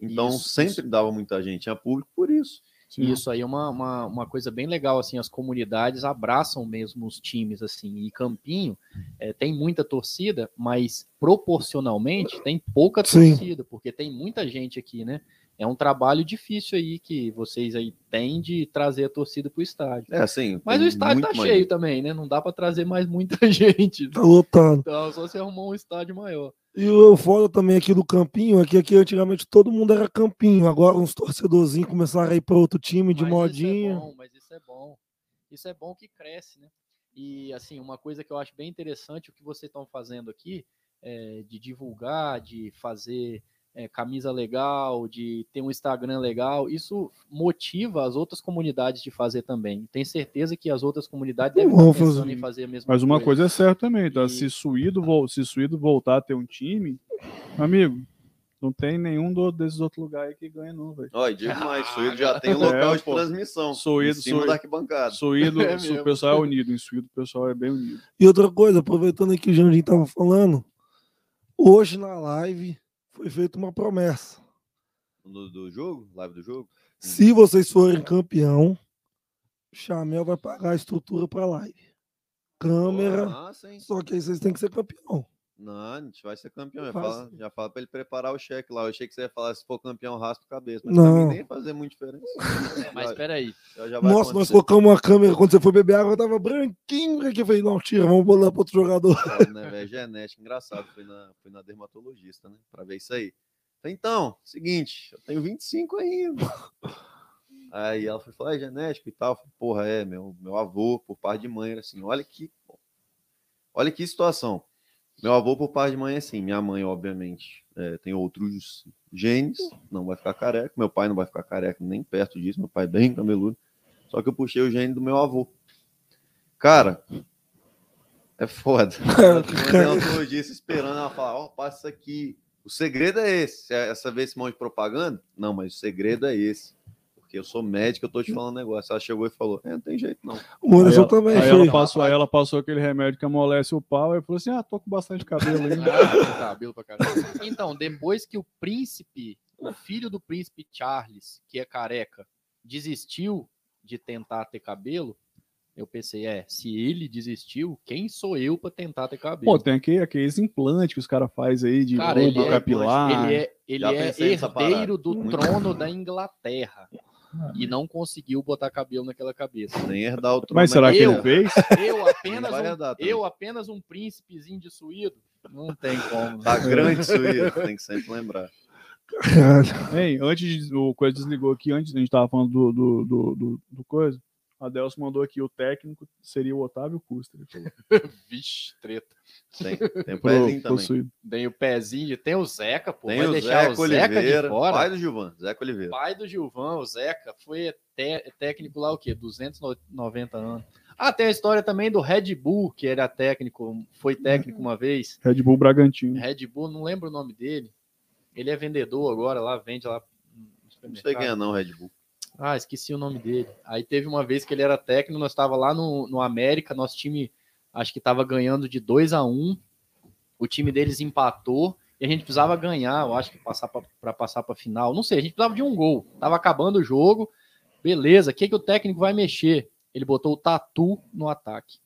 Então Isso, sempre dava muita gente, tinha público por isso. Sim. Isso aí é uma, uma, uma coisa bem legal, assim, as comunidades abraçam mesmo os times, assim, e Campinho eh, tem muita torcida, mas proporcionalmente tem pouca Sim. torcida, porque tem muita gente aqui, né? É um trabalho difícil aí que vocês aí têm de trazer a torcida para o estádio. É assim. Mas o estádio tá mais cheio também, né? Não dá para trazer mais muita gente. Tá lotado. Então, só se arrumar um estádio maior. E o foda também aqui do Campinho é que aqui antigamente todo mundo era Campinho. Agora uns torcedorzinhos começaram a ir para outro time de Mas modinha. Isso é bom, mas isso é bom. Isso é bom que cresce, né? E assim, uma coisa que eu acho bem interessante o que vocês estão fazendo aqui, é, de divulgar, de fazer é, camisa legal, de ter um Instagram legal, isso motiva as outras comunidades de fazer também. Tenho certeza que as outras comunidades devem Vão estar pensando fazer. em fazer a mesma Mas uma coisa é certa também, tá? E- Se Suído, se Suído voltar a ter um time, amigo, não tem nenhum do- desses outros lugares aí que ganha, não, velho. E digo mais, Ah, Suído já tem um local É, de pô. transmissão. Suído- em cima Suído- da arquibancada. Suído, É su- o pessoal é unido. Em Suído, o pessoal é bem unido. E outra coisa, aproveitando aí que o Jandim tava falando, hoje na live foi feita uma promessa. Do, do jogo, live do jogo. Se vocês forem campeão, o Chamel vai pagar a estrutura para live. Câmera. Só que aí vocês têm que ser campeão. Não, a gente vai ser campeão. Já fala, já fala pra ele preparar o cheque lá. Eu achei que você ia falar se for campeão, raspa a cabeça. Mas Não. pra mim nem fazer muita diferença. Mas Já- espera aí. já- já vai Nossa, nós colocamos uma câmera quando você foi beber água, tava branquinho. Aqui eu falei, não, tira, vamos botar para outro jogador. Foda, né, velho? Genética, engraçado. Fui na, fui na dermatologista, né? Pra ver isso aí. Falei, Então, seguinte, eu tenho 25 ainda. Aí ela foi falar, é genético e tal. Eu falei, Porra, é, meu, meu avô, por parte de mãe, era assim, olha que. Olha que situação. Meu avô, por parte de mãe, é assim. Minha mãe, obviamente, é, tem outros genes, não vai ficar careca. Meu pai não vai ficar careca nem perto disso. Meu pai é bem cabeludo. Só que eu puxei o gene do meu avô. Cara, é foda. Uma dermatologista esperando ela falar, ó, passa isso aqui. O segredo é esse. É Essa vez esse monte de propaganda? Não, mas o segredo é esse. Porque eu sou médico, eu tô te falando um negócio. Ela chegou e falou, é, não tem jeito não. O Anderson ela- também Aí ela passou, aí ela passou aquele remédio que amolece o pau e falou assim: Ah, tô com bastante cabelo ainda. Ah, tem cabelo pra caramba. Então, depois que o príncipe, o filho do príncipe Charles, que é careca, desistiu de tentar ter cabelo, eu pensei, é, se ele desistiu, quem sou eu pra tentar ter cabelo? Pô, tem aquele, aqueles implantes que os caras fazem aí de Cara, ele é- capilar. ele é, ele Já é herdeiro do trono da Inglaterra e não conseguiu botar cabelo naquela cabeça. Nem herdar o trono. Mas será que Eu- ele fez? Eu apenas, um, eu apenas um príncipezinho de suído, não tem como. né? Tá grande suído, tem que sempre lembrar. Hein, antes de- o coisa desligou aqui, antes a gente tava falando do, do, do, do, do coisa. Adelson mandou aqui, o técnico seria o Otávio Custer. Vixe, treta. Tem, tem o Pro- pezinho também. Tem o pezinho, tem o Zeca, pô. Tem vai o deixar Zeca o Zeca Oliveira, de fora. pai do Gilvan, Zeca Oliveira. pai do Gilvan, o Zeca, foi te- técnico lá o quê? 290 anos. Ah, tem a história também do Red Bull, que era técnico, foi técnico uma vez. Red Bull Bragantino. Red Bull, não lembro o nome dele. Ele é vendedor agora lá, vende lá no Não sei quem é não, Red Bull. Ah, esqueci o nome dele. Aí teve uma vez que ele era técnico, nós estava lá no, no América, nosso time acho que estava ganhando de 2 a 1 O time deles empatou e a gente precisava ganhar, eu acho que passar para passar para final. Não sei, a gente precisava de um gol. Tava acabando o jogo. Beleza, o que, que o técnico vai mexer? Ele botou o Tatu no ataque.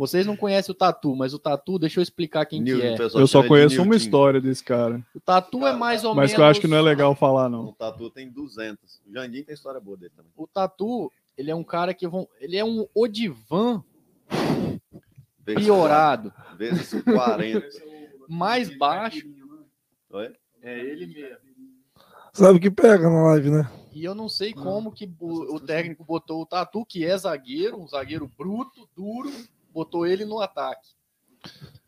Vocês não conhecem o Tatu, mas o Tatu, deixa eu explicar quem que Nil- é. pessoal Eu só conheço uma história desse cara. O Tatu é mais ou Mas menos. que eu acho que não é legal falar, não. O Tatu tem 200. O Jandim tem história boa dele também. O Tatu, ele é um cara que vão, ele é um Odivan Vezes piorado, Vezes 40. mais baixo. Oi? É ele mesmo. Sabe o que pega na live, né? E eu não sei como que o, o técnico botou o Tatu, que é zagueiro, um zagueiro bruto, duro, botou ele no ataque.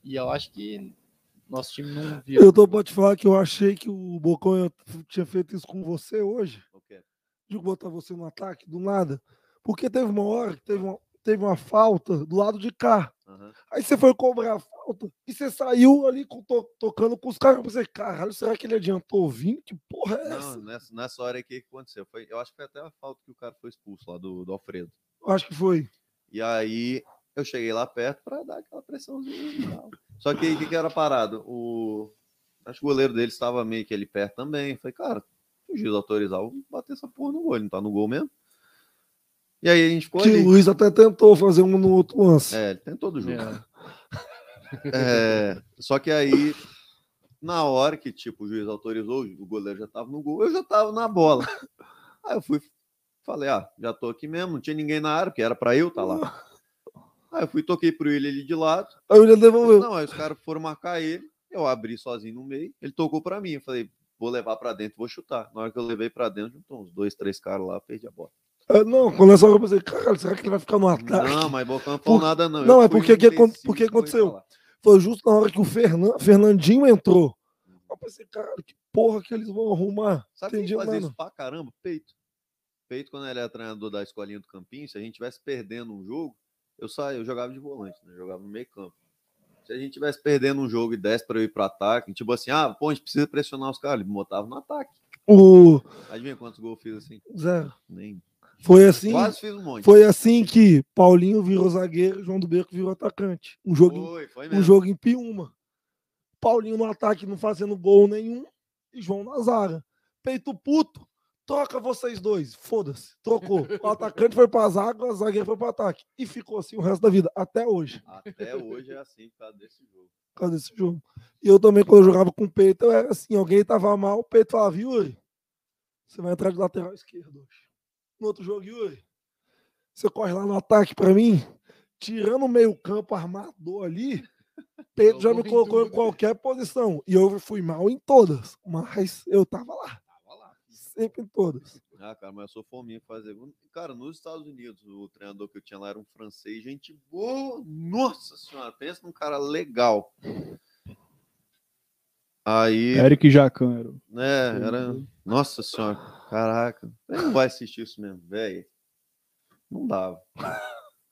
E eu acho que nosso time não viu. Eu tô pra te falar que eu achei que o Bocão tinha feito isso com você hoje. De botar você no ataque, do nada. Porque teve uma hora que teve uma, teve uma falta do lado de cá. Aham. Aí você foi cobrar a falta e você saiu ali com- to- tocando com os caras. Eu pensei, caralho, será que ele adiantou vindo? Que porra é essa? Não, nessa, nessa hora aí, o que que aconteceu? Foi, eu acho que foi até a falta que o cara foi expulso lá do, do Alfredo. Eu acho que foi. E aí eu cheguei lá perto pra dar aquela pressãozinha e tal. Só que aí o que, que era parado? O. Acho que o goleiro dele estava meio que ali perto também. Falei, cara, se o juiz autorizar, eu vou bater essa porra no gol. Ele não tá no gol mesmo. E aí a gente ficou Que ali. Luiz até tentou fazer um no outro lance. É, ele tentou do jogo. É. É, só que aí, na hora que tipo, o juiz autorizou, o goleiro já tava no gol, eu já tava na bola. Aí eu fui, falei, ah, já tô aqui mesmo, não tinha ninguém na área, porque era pra eu estar lá. Aí eu fui, toquei pro ele ali de lado. Aí ele devolveu. Não, aí os caras foram marcar ele, eu abri sozinho no meio, ele tocou pra mim, eu falei, vou levar pra dentro, vou chutar. Na hora que eu levei pra dentro, juntou uns dois, três caras lá, perdi a bola. Ah, Não, quando essa hora eu pensei, caralho, será que ele vai ficar no ataque? Não, mas Bocão não falou Por- nada não. Não, Eu é porque que porque aconteceu? Foi justo na hora que o Fernan... Fernandinho entrou. Eu pensei, caralho, que porra que eles vão arrumar? Sabe Entendi quem fazia nada. isso pra caramba? Peito. Peito, quando ele era treinador da escolinha do Campinho, se a gente tivesse perdendo um jogo, eu saía, eu jogava de volante, né? Jogava no meio campo. Se a gente tivesse perdendo um jogo e desse pra eu ir pro ataque, tipo assim, ah, pô, a gente precisa pressionar os caras, ele botava no ataque. O Adivinha quantos gols eu fiz assim? Zero. Nem. Foi assim, Quase fiz um monte. foi assim que Paulinho virou zagueiro João do Beco virou atacante. Um jogo, Foi, foi um jogo em Piúma. Paulinho no ataque não fazendo gol nenhum e João na zaga. Peito puto, troca vocês dois. Foda-se, trocou. O atacante foi pra zaga, o zagueiro foi pro ataque. E ficou assim o resto da vida, até hoje. Até hoje é assim por causa desse jogo. por causa desse jogo. E eu também, quando eu jogava com o peito, eu era assim, alguém tava mal, o peito falava, Yuri, você vai entrar de lateral esquerdo hoje. No outro jogo, Yuri, você corre lá no ataque pra mim, tirando o meio campo armador ali, Pedro já me colocou em tudo. qualquer posição. E eu fui mal em todas, mas eu Tava lá. Sempre em todas. Ah, cara, mas eu sou fominha pra fazer. Cara, nos Estados Unidos, o treinador que eu tinha lá era um francês, gente boa. Nossa senhora, pensa num cara legal. Aí, Eric Jacan era. né, era. Nossa senhora, caraca. Ele não vai assistir isso mesmo, velho. Não dava.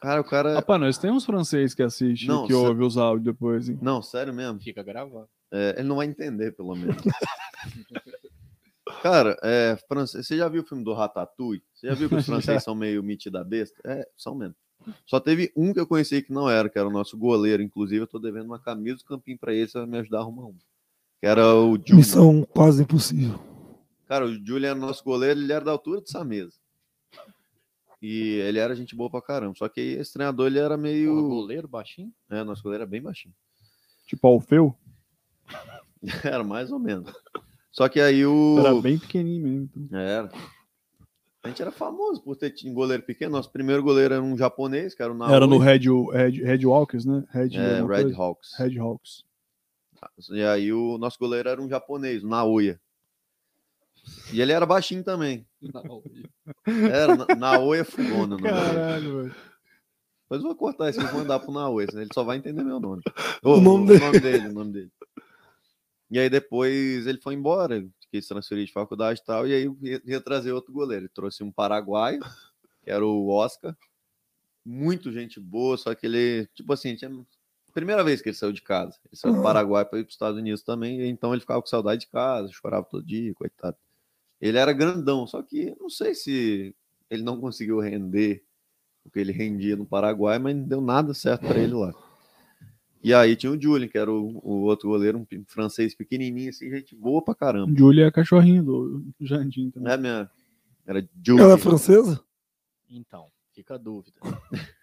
Cara, o cara. Rapaz, nós temos francês que assiste, Não, que ouve os áudios depois, hein? Não, sério mesmo. Fica gravado. É, ele não vai entender, pelo menos. Cara, é, francês, você já viu o filme do Ratatouille? Você já viu que os franceses são meio metida besta? É, são mesmo. Só teve um que eu conheci que não era, que era o nosso goleiro. Inclusive, eu tô devendo uma camisa do campinho pra ele, você vai me ajudar a arrumar um. Que era o Julian. Missão quase impossível. Cara, o Julian era nosso goleiro, ele era da altura dessa mesa. E ele era gente boa pra caramba. Só que esse treinador, ele era Porra, meio. goleiro baixinho. É, nosso goleiro era bem baixinho. Tipo Alfeu, Era mais ou menos. Só que aí o. era bem pequenininho mesmo. então. Era. A gente era famoso por ter um goleiro pequeno. Nosso primeiro goleiro era um japonês, que era o Naoi. Era no Red, Red, Red Walkers, né? Red, é, Red coisa? Hawks. Red Hawks. E aí o nosso goleiro era um japonês, o Naoya. E ele era baixinho também. Era Na- Naoi é Fugona. o dele. Caralho, velho. Depois eu vou cortar isso e vou mandar pro Naoi, senão ele só vai entender meu nome. O nome o dele. nome dele, o nome dele. E aí depois ele foi embora, quis transferir de faculdade e tal, e aí ia, ia trazer outro goleiro. Ele trouxe um paraguaio, que era o Oscar. Muito gente boa, só que ele, tipo assim, tinha primeira vez que ele saiu de casa. Ele saiu do Paraguai para ir para os Estados Unidos também, então ele ficava com saudade de casa, chorava todo dia, coitado. Ele era grandão, só que não sei se ele não conseguiu render o que ele rendia no Paraguai, mas não deu nada certo para ele lá. E aí tinha o Julian, que era o, o outro goleiro, um francês pequenininho, assim, gente boa pra caramba. Julia é cachorrinho do Jandim também. É minha. Era Ela Julian. é francesa? Então, fica a dúvida.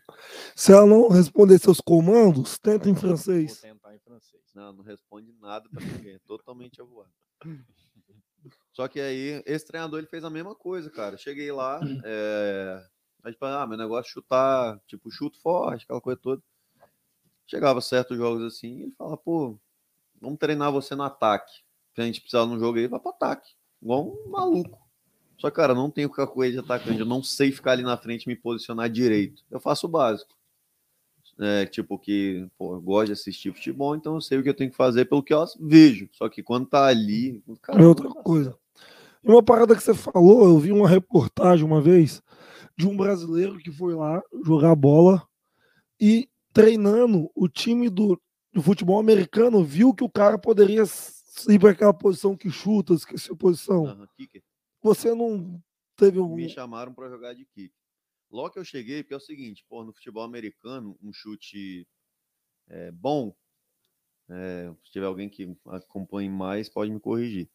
Se ela não responder seus comandos, tenta em Vou francês. tentar em francês. Não, não responde nada pra ninguém, é totalmente avoado. Só que aí, esse treinador ele fez a mesma coisa, cara. Cheguei lá, é... aí, tipo, ah, meu negócio é chutar, tipo, chuto forte, aquela coisa toda. Chegava certos jogos assim, ele falava, pô, vamos treinar você no ataque. Se a gente precisar num jogo aí, vai pro ataque. Igual um maluco. Só que, cara, não tenho cacoete de atacante, eu não sei ficar ali na frente e me posicionar direito. Eu faço o básico. É, tipo, que pô, eu gosto de assistir futebol, então eu sei o que eu tenho que fazer pelo que eu vejo. Só que quando tá ali. cara, É outra coisa. E uma parada que você falou, eu vi uma reportagem uma vez de um brasileiro que foi lá jogar bola e treinando o time do, do futebol americano, viu que o cara poderia ir para aquela posição que chuta, esqueci a posição. Kicker. Você não teve um. Me chamaram para jogar de kick. Logo que eu cheguei, porque é o seguinte, pô, no futebol americano, um chute é, bom, é, se tiver alguém que acompanhe mais, pode me corrigir.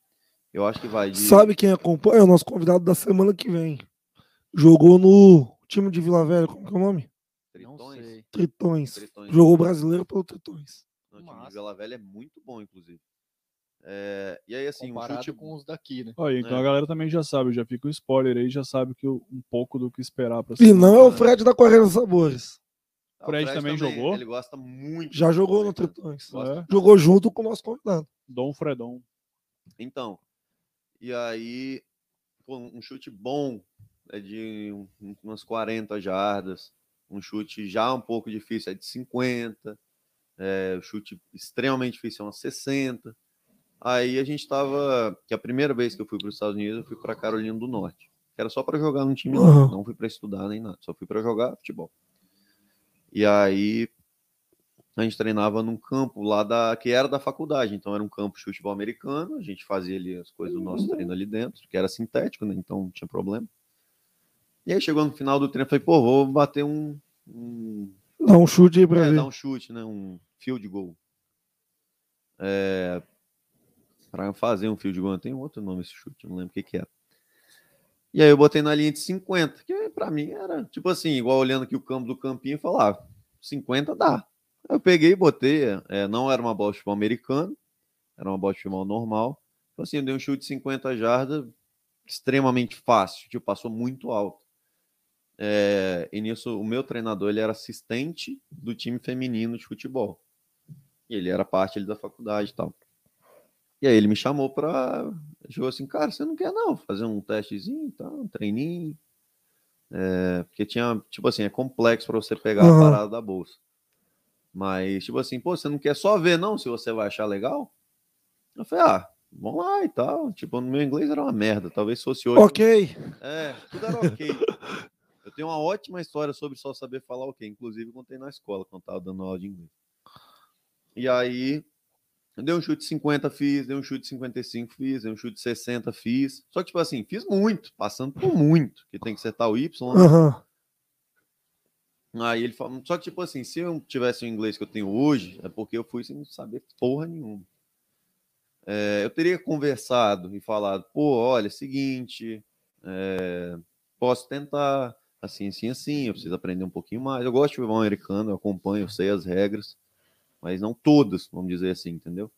Eu acho que vai de. Sabe quem acompanha? É o nosso convidado da semana que vem. Jogou no time de Vila Velha, como que é o nome? Não Tritões? sei. Tritões. Tritões. Jogou brasileiro pelo Tritões. Não, o time de. Vila Velha é muito bom, inclusive. É, e aí, assim, um Comparado chute com os daqui, né? Olha, então É. a galera também já sabe, já fica o spoiler aí, já sabe que o- um pouco do que esperar pra E não é o Fred da 40 Sabores. Ah, o Fred também jogou? Ele gosta muito. Já jogou no. Tritões. É, Jogou junto com o nosso convidado. Dom Fredon. Então, e aí, um chute bom é de um- umas 40 jardas, um chute já um pouco difícil é de 50, é, o chute extremamente difícil é umas 60. Aí a gente tava, que a primeira vez que eu fui para os Estados Unidos, eu fui para Carolina do Norte, que era só para jogar num time lá, Aham. não fui para estudar nem nada, só fui para jogar futebol. E aí a gente treinava num campo lá da que era da faculdade, então era um campo de futebol americano, a gente fazia ali as coisas do nosso treino ali dentro, que era sintético, né? Então não tinha problema. E aí chegou no final do treino, eu falei, pô, vou bater um, um Dá um chute aí pra é, dar um chute, né? Um field goal. É, para fazer um field goal, tem outro nome esse chute, não lembro o que que era. E aí eu botei na linha de 50, que pra mim era tipo assim, igual olhando aqui o campo do campinho e falar, ah, 50 dá. Aí eu peguei e botei, é, não era uma bola de futebol americano, era uma bola de futebol normal. Então assim, eu dei um chute de 50 jardas extremamente fácil, tipo, passou muito alto. É, e nisso, o meu treinador ele era assistente do time feminino de futebol. E ele era parte ali da faculdade e tal. E aí ele me chamou pra. Chegou assim, cara, você não quer não fazer um testezinho, tá? um treininho. É, porque tinha, tipo assim, é complexo para você pegar Aham. a parada da bolsa. Mas, tipo assim, pô, você não quer só ver, não, se você vai achar legal? Eu falei, ah, vamos lá e tal. Tipo, no meu inglês era uma merda. Talvez se fosse hoje. Ok. É, tudo era ok. Eu tenho uma ótima história sobre só saber falar ok. Inclusive, eu contei na escola quando tava dando aula de inglês. E aí, eu dei um chute de 50, fiz, dei um chute de 55, fiz, dei um chute de 60, fiz. Só que, tipo assim, fiz muito, passando por muito, que tem que acertar o Y. Aham. Aí ele falou, só que, tipo assim, se eu tivesse o inglês que eu tenho hoje, é porque eu fui sem saber porra nenhuma. É, eu teria conversado e falado, pô, olha, é seguinte, é, posso tentar, assim, assim, assim, eu preciso aprender um pouquinho mais. Eu gosto de futebol americano, eu acompanho, eu sei as regras, mas não todas, vamos dizer assim, entendeu?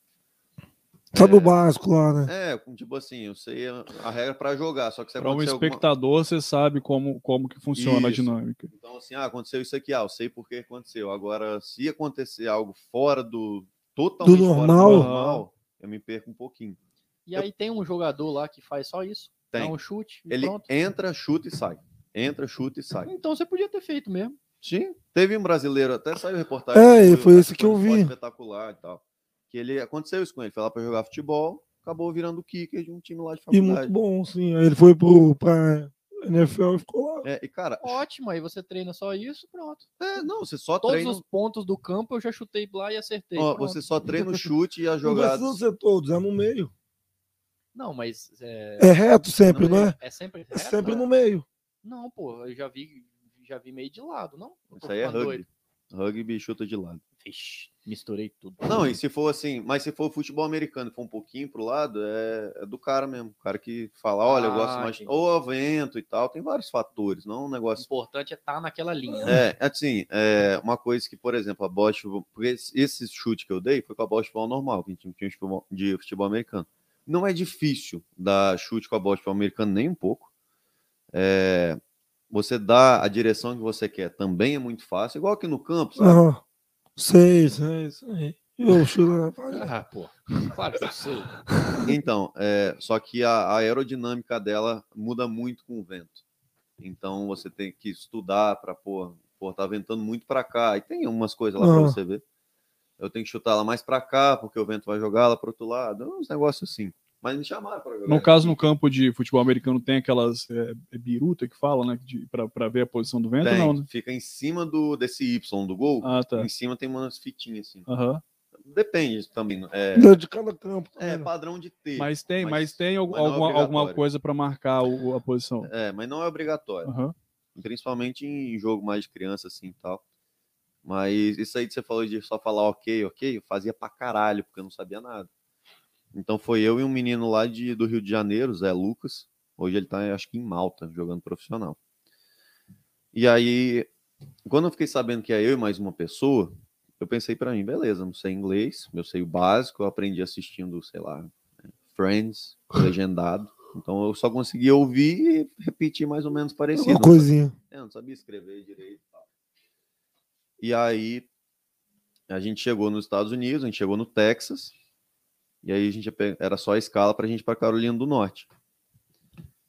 Sabe o básico lá, né? É, tipo assim, eu sei a, a regra para jogar, só que se Para um acontecer alguma- espectador, você sabe como, como que funciona a Isso. dinâmica. Então, assim, ah, aconteceu isso aqui, ah, eu sei por que aconteceu. Agora, se acontecer algo fora do. totalmente fora normal? do normal, eu me perco um pouquinho. E aí tem um jogador lá que faz só isso. Dá Tem. um chute Ele pronto. entra, chuta e sai. Entra, chuta e sai. Então você podia ter feito mesmo. Sim, teve um brasileiro, até saiu reportagem. É, foi acho esse que eu vi. Espetacular e tal. Que ele aconteceu isso com ele, foi lá pra jogar futebol, acabou virando kicker de um time lá de E muito faculdade. bom, sim. Aí ele foi pro, pra NFL e ficou lá. É, e cara, Ótimo, aí você treina só isso, pronto. é, não, você só Todos treina, os pontos do campo eu já chutei lá e acertei. ó, você só treina o chute e as Não jogadas. precisa ser todos, é no meio. Não, mas é, É reto sempre, Não, não é? é sempre É reto, sempre é? no meio. Não, pô, eu já vi, já vi meio de lado, não? Isso aí é rugby. Rugby chuta de lado. Vixe, misturei tudo. Não, e se for assim, mas se for futebol americano e for um pouquinho pro lado, é, é do cara mesmo. O cara que fala, olha, eu gosto Ah, mais. entendi. Ou ao vento e tal, tem vários fatores, não um O negócio. importante é estar naquela linha. né? É, assim, é uma coisa que, por exemplo, a. Porque esse, esse chute que eu dei foi com a de futebol normal, que a gente tinha de futebol, americano. Não é difícil dar chute com a de futebol americano nem um pouco. É, você dá a direção que você quer também é muito fácil, igual aqui no campo, sabe? Aham. Sei, sei, sei. Eu chuto na falha. Ah, pô, claro que eu sei. Então, é, só que a, a aerodinâmica dela muda muito com o vento. Então você tem que estudar para pô, pô, tá ventando muito para cá. E tem umas coisas lá para Ah. você ver. Eu tenho que chutar ela mais para cá, porque o vento vai jogar ela para outro lado. Uns negócios assim. Mas me chamaram para jogar. No caso, no campo de futebol americano, tem aquelas é, é biruta que fala, né? pra ver a posição do vento Tem, não, né? fica em cima do desse Y do gol. Ah, tá. Em cima tem umas fitinhas assim. Aham. Depende também. É, De cada campo. é também. padrão de ter. Mas tem, Mas- mas, tem mas é alguma, alguma coisa pra marcar o- a posição. É, mas não é obrigatório. Aham. principalmente em jogo mais de criança assim e tal. Mas isso aí que você falou de só falar ok, ok, eu fazia pra caralho, porque eu não sabia nada. Então foi eu e um menino lá de, do Rio de Janeiro, Zé Lucas. Hoje ele tá, acho que em Malta, jogando profissional. E aí, quando eu fiquei sabendo que é eu e mais uma pessoa, eu pensei pra mim, beleza, não sei inglês, eu sei o básico, eu aprendi assistindo, sei lá, Friends, legendado. Então eu só conseguia ouvir e repetir mais ou menos parecido. Uma coisinha. É, eu não sabia escrever direito e. E aí, a gente chegou nos Estados Unidos, a gente chegou no Texas, e aí a gente era só a escala para a gente para Carolina do Norte.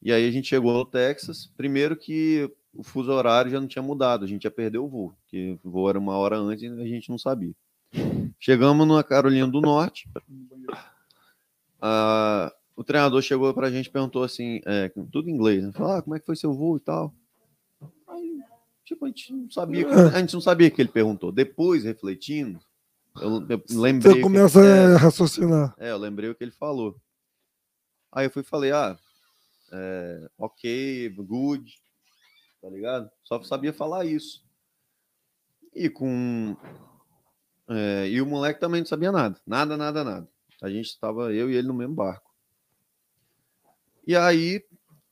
E aí a gente chegou no Texas, primeiro que o fuso horário já não tinha mudado, a gente ia perder o voo, que o voo era uma hora antes e a gente não sabia. Chegamos na Carolina do Norte, o treinador chegou pra gente e perguntou assim, é, tudo em inglês, né? Falou, ah, como é que foi seu voo e tal. Aí, tipo, a gente não sabia, a gente não sabia que ele perguntou. Depois, refletindo, eu, eu lembrei. Você começa é, a raciocinar. é, eu lembrei o que ele falou. Aí eu fui e falei, ah, é, ok, good, tá ligado? Só sabia falar isso. E com. é, e o moleque também não sabia nada. Nada, nada, nada. A gente estava, eu e ele no mesmo barco. E aí,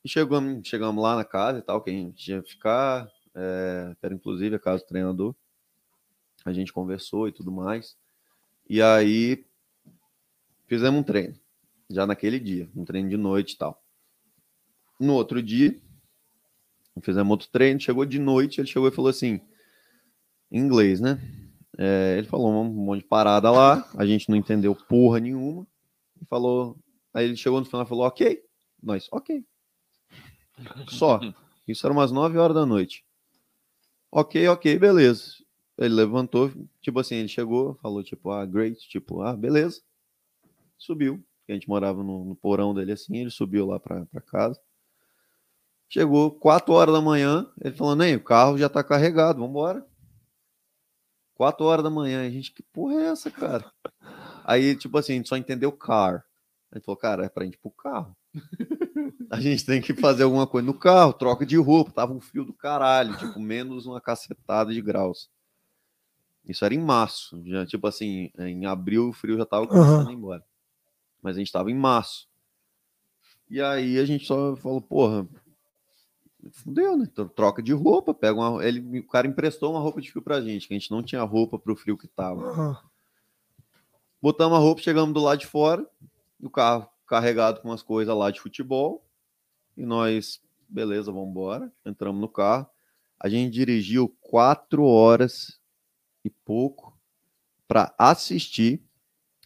chegamos, chegamos lá na casa e tal, que a gente ia ficar, é, era inclusive a casa do treinador. A gente conversou e tudo mais. E aí, fizemos um treino, já naquele dia, um treino de noite e tal. No outro dia, fizemos outro treino, chegou de noite, ele chegou e falou assim, em inglês, né? É, ele falou um monte de parada lá, a gente não entendeu porra nenhuma, e falou, aí ele chegou no final e falou, ok, nós, ok. Só, isso era umas 9 horas da noite. Ok, ok, beleza. Ele levantou, tipo assim, ele chegou, falou tipo, ah, great, tipo, ah, beleza. Subiu, a gente morava no, no porão dele assim, ele subiu lá pra, pra casa. Chegou 4 horas da manhã, ele falou, nem, o carro já tá carregado, vambora. 4 horas da manhã, a gente, que porra é essa, cara? Aí, tipo assim, a gente só entendeu car. A gente falou, cara, é pra gente ir pro carro. A gente tem que fazer alguma coisa no carro, troca de roupa, tava um frio do caralho, tipo, menos uma cacetada de graus. Isso era em março, já, tipo assim, em abril o frio já tava começando a ir embora. Mas a gente tava em março. E aí a gente só falou, porra, fudeu, né? Então, troca de roupa, pega uma. Ele, o cara emprestou uma roupa de frio pra gente, que a gente não tinha roupa pro frio que tava. Aham. Botamos a roupa, chegamos do lado de fora, o carro carregado com umas coisas lá de futebol. E nós, beleza, vamos embora. Entramos no carro. A gente dirigiu quatro horas e pouco para assistir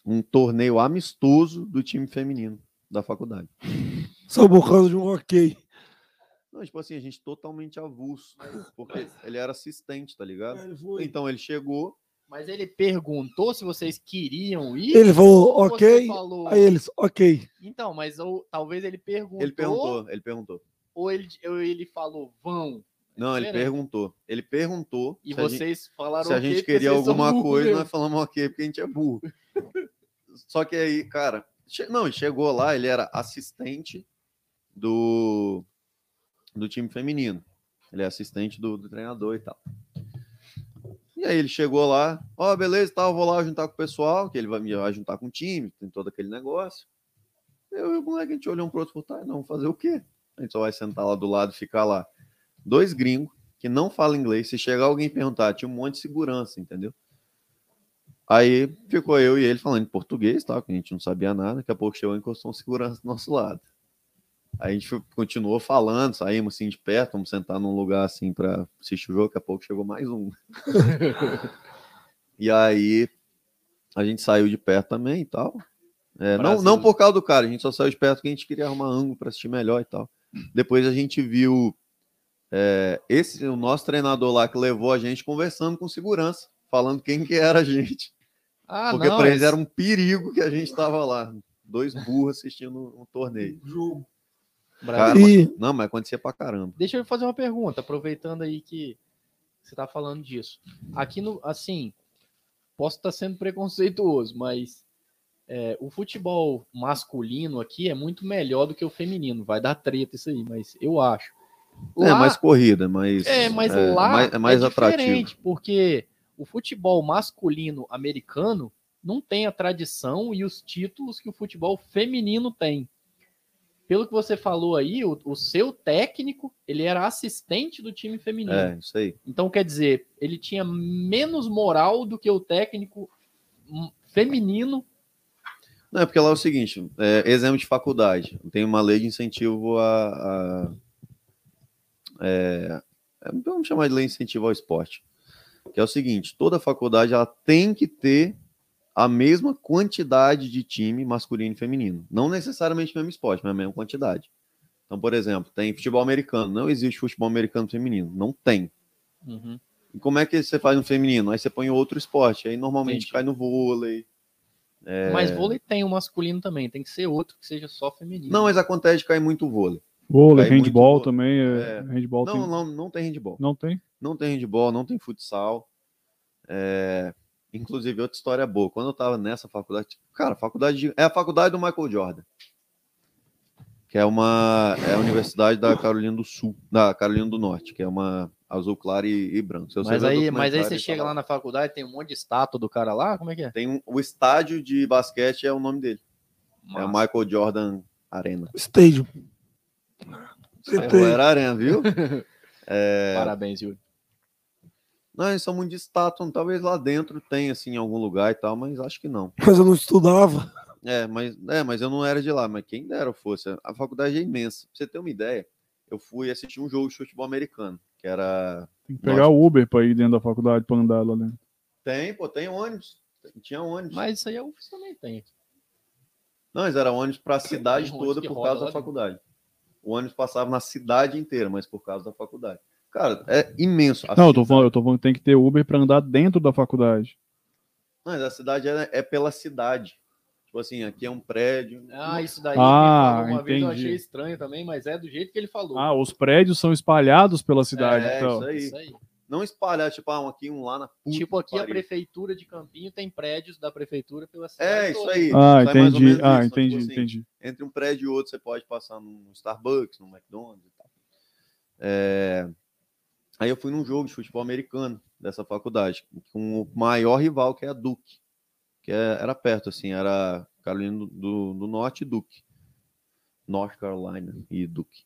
um torneio amistoso do time feminino. da faculdade. Só por causa de um ok. Não, tipo assim, a gente totalmente avulso. Porque ele era assistente, tá ligado? Ele, foi. Então ele chegou. Mas ele perguntou se vocês queriam ir. Ele falou, ok. falou- Aí eles, ok. Então, mas ou, talvez ele perguntou. Ele perguntou, ele perguntou. Ou ele, ou ele falou, vão. Não, ele perguntou. Ele perguntou E se a gente- vocês falaram se a gente queria vocês alguma coisa, mesmo. nós falamos ok, porque a gente é burro. Só que aí, cara, não, ele chegou lá, ele era assistente do, do time feminino. Ele é assistente do, do treinador e tal. E aí ele chegou lá, ó, beleza, tal, vou lá juntar com o pessoal, que ele vai me juntar com o time, tem todo aquele negócio. Eu e o moleque, a gente olhou um pro outro e falou, tá, não, fazer o quê? A gente só vai sentar lá do lado e ficar lá. Dois gringos que não falam inglês, se chegar alguém perguntar, tinha um monte de segurança, entendeu? Aí ficou eu e ele falando em português, tá? Que a gente não sabia nada. Daqui a pouco chegou e encostou um segurança do nosso lado. Aí a gente foi- continuou falando, saímos assim de perto, vamos sentar num lugar assim para assistir o jogo. Daqui a pouco chegou mais um. e aí a gente saiu de perto também e tal. É, não, não por causa do cara, a gente só saiu de perto porque a gente queria arrumar ângulo para assistir melhor e tal. Depois a gente viu é, esse o nosso treinador lá que levou a gente conversando com segurança, falando quem que era a gente. Ah, Porque para eles mas- era um perigo que a gente tava lá. Dois burros assistindo um torneio. Jogo. Cara, E Não, mas acontecia pra caramba. Deixa eu fazer uma pergunta, aproveitando aí que você tá falando disso. Aqui no, assim, posso estar sendo preconceituoso, mas é, o futebol masculino aqui é muito melhor do que o feminino. Vai dar treta isso aí, mas eu acho. É Lá- mais corrida, mais. É, mas é, lá mais, é mais é atrativo. diferente, porque o futebol masculino americano não tem a tradição e os títulos que o futebol feminino tem. Pelo que você falou aí, o, o seu técnico, ele era assistente do time feminino. É, isso aí. Então, quer dizer, ele tinha menos moral do que o técnico feminino. Não, é porque lá é o seguinte: é, exemplo de faculdade. Tem uma lei de incentivo a. a- é, é, vamos chamar de lei de incentivo ao esporte. Que é o seguinte: toda faculdade ela tem que ter a mesma quantidade de time masculino e feminino. Não necessariamente o mesmo esporte, mas a mesma quantidade. Então, por exemplo, tem futebol americano. Não existe futebol americano feminino. Não tem. E como é que você faz no feminino? Aí você põe outro esporte. Aí normalmente Entendi. cai no vôlei. É. Mas vôlei tem o masculino também, tem que ser outro que seja só feminino. Não, mas acontece de cair muito vôlei. Vôlei, muito handball boa. também. É, É. Handball Não, tem... não, não tem handball. não tem? Não tem handball, não tem futsal. É, Inclusive, outra história boa. Quando eu tava nessa faculdade, cara, faculdade de- é a faculdade do Michael Jordan. Que é uma é a Universidade da Carolina do Sul, da Carolina do Norte, que é uma azul claro e, e branco. Se Mas aí, mas aí você chega lá na faculdade, tem um monte de estátua do cara lá, como é que é? Tem um- o estádio de basquete é o nome dele. É o. Michael Jordan Arena. Stadium. É, era Arena, viu? É, Parabéns, Yuri. Não, eles são muito de estátua. Talvez lá dentro tenha, assim, em algum lugar e tal, mas acho que não. Mas eu não estudava. É, mas, é, mas eu não era de lá, mas quem dera eu fosse. A faculdade é imensa. Pra você ter uma ideia, eu fui assistir um jogo de futebol americano, que era. Tem que pegar o Uber pra ir dentro da faculdade pra andar lá dentro. Tem, pô, tem ônibus. Tinha ônibus. Mas isso aí a UFS também tem. Não, mas era ônibus para a cidade ônibus toda por causa da dentro. faculdade. O ônibus passava na cidade inteira, mas por causa da faculdade. Cara, é imenso. A Não, eu tô falando, eu tô falando que tem que ter Uber pra andar dentro da faculdade. Mas a cidade é, é pela cidade. Tipo assim, aqui é um prédio. Ah, isso daí Ah, uma vez, eu entendi. achei estranho também, mas é do jeito que ele falou. Ah, os prédios são espalhados pela cidade, É, então. isso aí. Isso aí. Não espalhar, tipo, ah, um aqui, um lá na puta tipo, aqui a prefeitura de Campinho tem prédios da prefeitura pela cidade. É, isso toda. aí. Ah, Isso é mais ou entendi. menos Ah, isso, entendi, tipo assim, entendi. Entre um prédio e outro, você pode passar num Starbucks, num McDonald's e tal. É, Aí eu fui num jogo de futebol americano dessa faculdade, com o maior rival, que é a Duke. Que é- era perto, assim, era Carolina do, do, do Norte e Duke. North Carolina e Duke.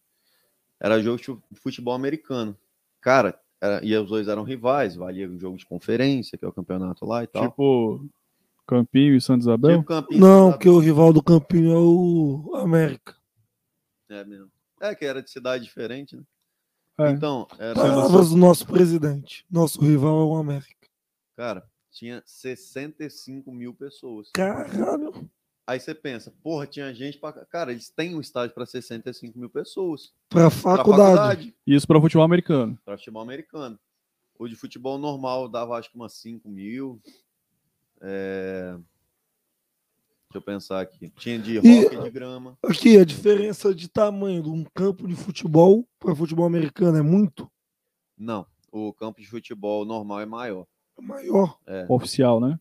Era jogo de fu- futebol americano. Cara, era- e os dois eram rivais, valia um jogo de conferência, que é o campeonato lá e tal. Tipo, Campinho e Santa Isabel? Tipo Campinho, Não, porque o rival do Campinho é o América. É mesmo. É que era de cidade diferente, né? É. Então, era, Palavras do nosso presidente. Nosso rival é o América. cara, tinha 65 mil pessoas. Caralho. Aí você pensa, porra, tinha gente pra. Cara, eles têm um estádio para 65 mil pessoas. Pra Pra faculdade. Isso para futebol americano. para futebol americano. O de futebol normal dava acho que umas 5 mil. É, Deixa eu pensar aqui. Tinha de E- hockey de grama. Aqui, a diferença de tamanho de um campo de futebol para futebol americano é muito Não, o campo de futebol normal é maior. maior. Oficial, né?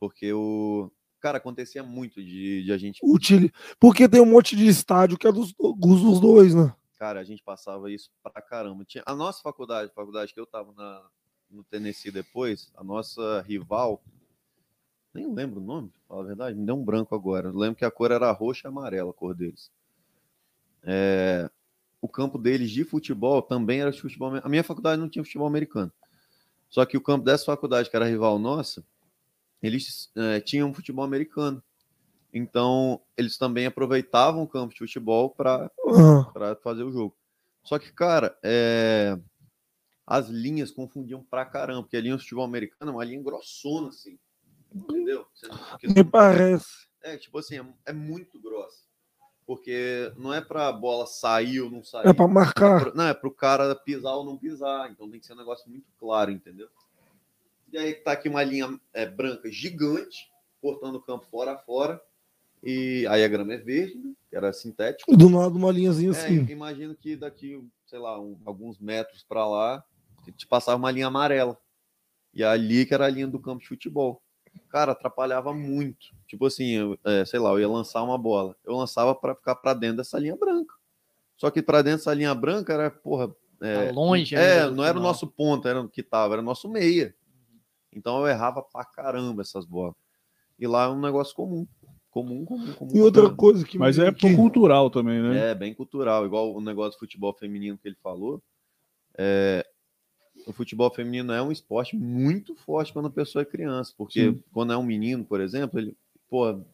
Porque o. Cara, acontecia muito de, de a gente. Utili... Porque tem um monte de estádio que é dos, dos dois, né? Cara, a gente passava isso pra caramba. Tinha... A nossa faculdade, a faculdade que eu tava na... no Tennessee depois, a nossa rival. Nem lembro o nome, pra falar a verdade, me deu um branco agora. Eu lembro que a cor era roxa e amarela, a cor deles. É, O campo deles de futebol também era de futebol. A minha faculdade não tinha futebol americano. Só que o campo dessa faculdade, que era rival nossa, eles é, tinham futebol americano. Então, eles também aproveitavam o campo de futebol para Ah, para fazer o jogo. Só que, cara, é, as linhas confundiam pra caramba, porque a linha do futebol americano é uma linha grossona, assim. Entendeu? Porque- nem parece. é, tipo assim, é, é muito grossa. Porque não é pra bola sair ou não sair. É para marcar. pro- não, é pro cara pisar ou não pisar. Então tem que ser um negócio muito claro, entendeu? E aí tá aqui uma linha é, branca gigante, cortando o campo fora a fora. E aí a grama é verde, né, que era sintético. Do lado uma linhazinha É, assim. imagino que daqui, sei lá, um- alguns metros para lá, te passava uma linha amarela. E ali que era a linha do campo de futebol. Cara, atrapalhava muito. Tipo assim, eu, é, sei lá, eu ia lançar uma bola. Eu lançava para ficar para dentro dessa linha branca. Só que para dentro dessa linha branca era, porra. É, Tá longe É, não era o nosso ponto, era o que tava, era o nosso meia. Então eu errava pra caramba essas bolas. E lá é um negócio comum. Comum, comum, comum. E outra coisa que Mas é aqui, cultural também, né? É, bem cultural, igual o negócio do futebol feminino que ele falou. É, o futebol feminino é um esporte muito forte quando a pessoa é criança, porque Sim. quando é um menino, por exemplo, ele, pô, o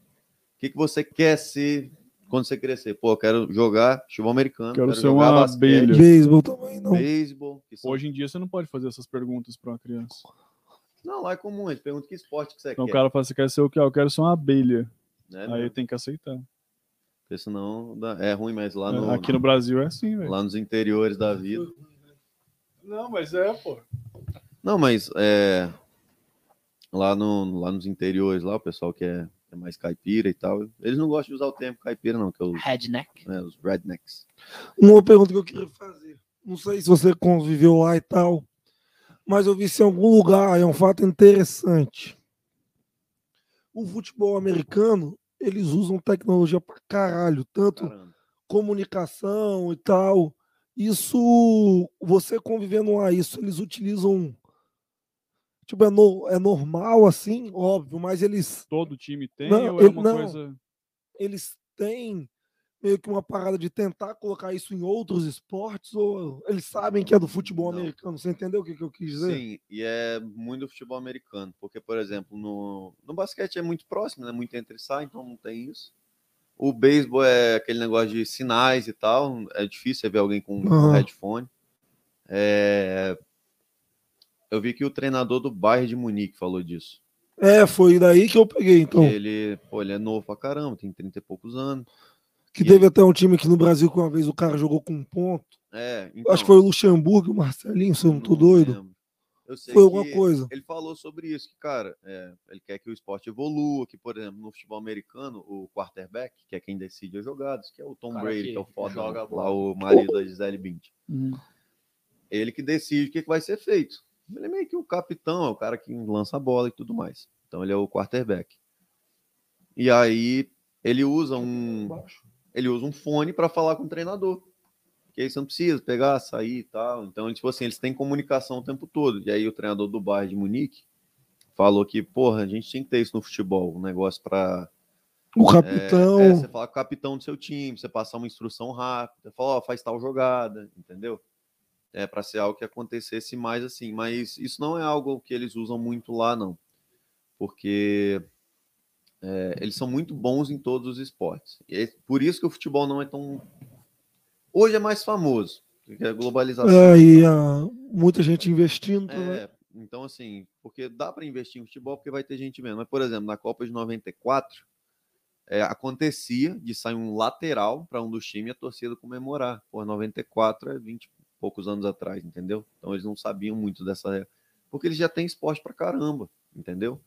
que, que você quer ser quando você crescer? Pô, eu quero jogar futebol americano, Quero ser jogar uma abelha. beisebol também não. beisebol. que são- Hoje em dia você não pode fazer essas perguntas para uma criança. Não, lá é comum, eles perguntam que esporte que você Então o quer. cara fala, você quer ser o quê? Ah, Eu quero ser uma abelha. né, Aí tem que aceitar. Porque senão dá- é ruim, mas lá, no, Aqui no Brasil é assim, velho. lá nos interiores da vida. Não, mas é, pô. Não, mas é, lá, no, lá nos interiores, lá, o pessoal que é, é mais caipira e tal, eles não gostam de usar o termo caipira, não, que é os, Redneck. né, os rednecks. Uma pergunta que eu queria fazer. Não sei se você conviveu lá e tal, mas eu vi isso em algum lugar, é um fato interessante. O futebol americano, eles usam tecnologia pra caralho, tanto Caramba. comunicação e tal. Isso, você convivendo lá, isso eles utilizam. Tipo, é, no- é normal assim, óbvio, mas eles, Todo time tem Não, ou é ele- uma não. coisa. eles têm meio que uma parada de tentar colocar isso em outros esportes, ou eles sabem que é do futebol Não. americano? Você entendeu o que, que eu quis dizer? Sim, e é muito do futebol americano, porque, por exemplo, no, no basquete é muito próximo, né? Muito entre sai, então não tem isso. O beisebol é aquele negócio de sinais e tal, é difícil você ver alguém com, com Aham. headphone. É, Eu vi que o treinador do Bayern de Munique falou disso. É, foi daí que eu peguei, então. Ele, pô, ele é novo pra caramba, tem 30 e poucos anos. Que E teve até um time aqui no Brasil que uma vez o cara jogou com um ponto. É, então, Acho que foi o Luxemburgo, o Marcelinho, se eu não tô não doido. lembro. Eu sei Foi alguma que coisa. Ele falou sobre isso, que, cara, é, ele quer que o esporte evolua, que, por exemplo, no futebol americano, o quarterback, que é quem decide as jogadas, que é o Tom Cara Brady, que que é o foda, joga a lá bola. o marido da Gisele Bündchen. Uhum. Ele que decide o que, que vai ser feito. Ele é meio que o capitão, é o cara que lança a bola e tudo mais. Então ele é o quarterback. E aí ele usa um ele usa um fone para falar com o treinador. Que aí você não precisa pegar, sair e tal. Então, tipo assim, eles têm comunicação o tempo todo. E aí o treinador do Bayern de Munique falou que, porra, a gente tinha que ter isso no futebol, um negócio para O capitão. é, você falar com o capitão do seu time, você passar uma instrução rápida, falar, ó, faz tal jogada, entendeu? É para ser algo que acontecesse mais assim, mas isso não é algo que eles usam muito lá, não, porque é, eles são muito bons em todos os esportes. E é por isso que o futebol não é tão. Hoje é mais famoso, porque a globalização. É, e ah, muita gente investindo. né? É, então, assim, porque dá para investir em futebol porque vai ter gente vendo. Mas, por exemplo, na Copa de 94, é, acontecia de sair um lateral para um dos times e a torcida comemorar. Pô, 94 é 20 e poucos anos atrás, entendeu? Então eles não sabiam muito dessa. Porque eles já têm esporte pra caramba, entendeu?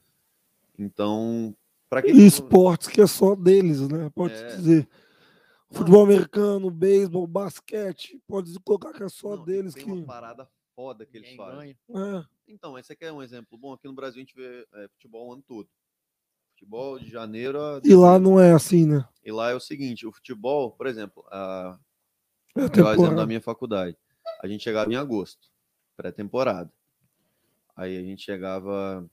Então, para que. E esportes que é só deles, né? Pode É. dizer. Futebol americano, beisebol, basquete, pode colocar que é só Não, deles tem que. uma parada foda que eles Quem fazem. É. Então, esse aqui é um exemplo bom. Aqui no Brasil a gente vê é, futebol o ano todo. Futebol de janeiro a E lá não é assim, né? E lá é o seguinte, o futebol, por exemplo, a, É da minha faculdade. A gente chegava em agosto, pré-temporada. Aí a gente chegava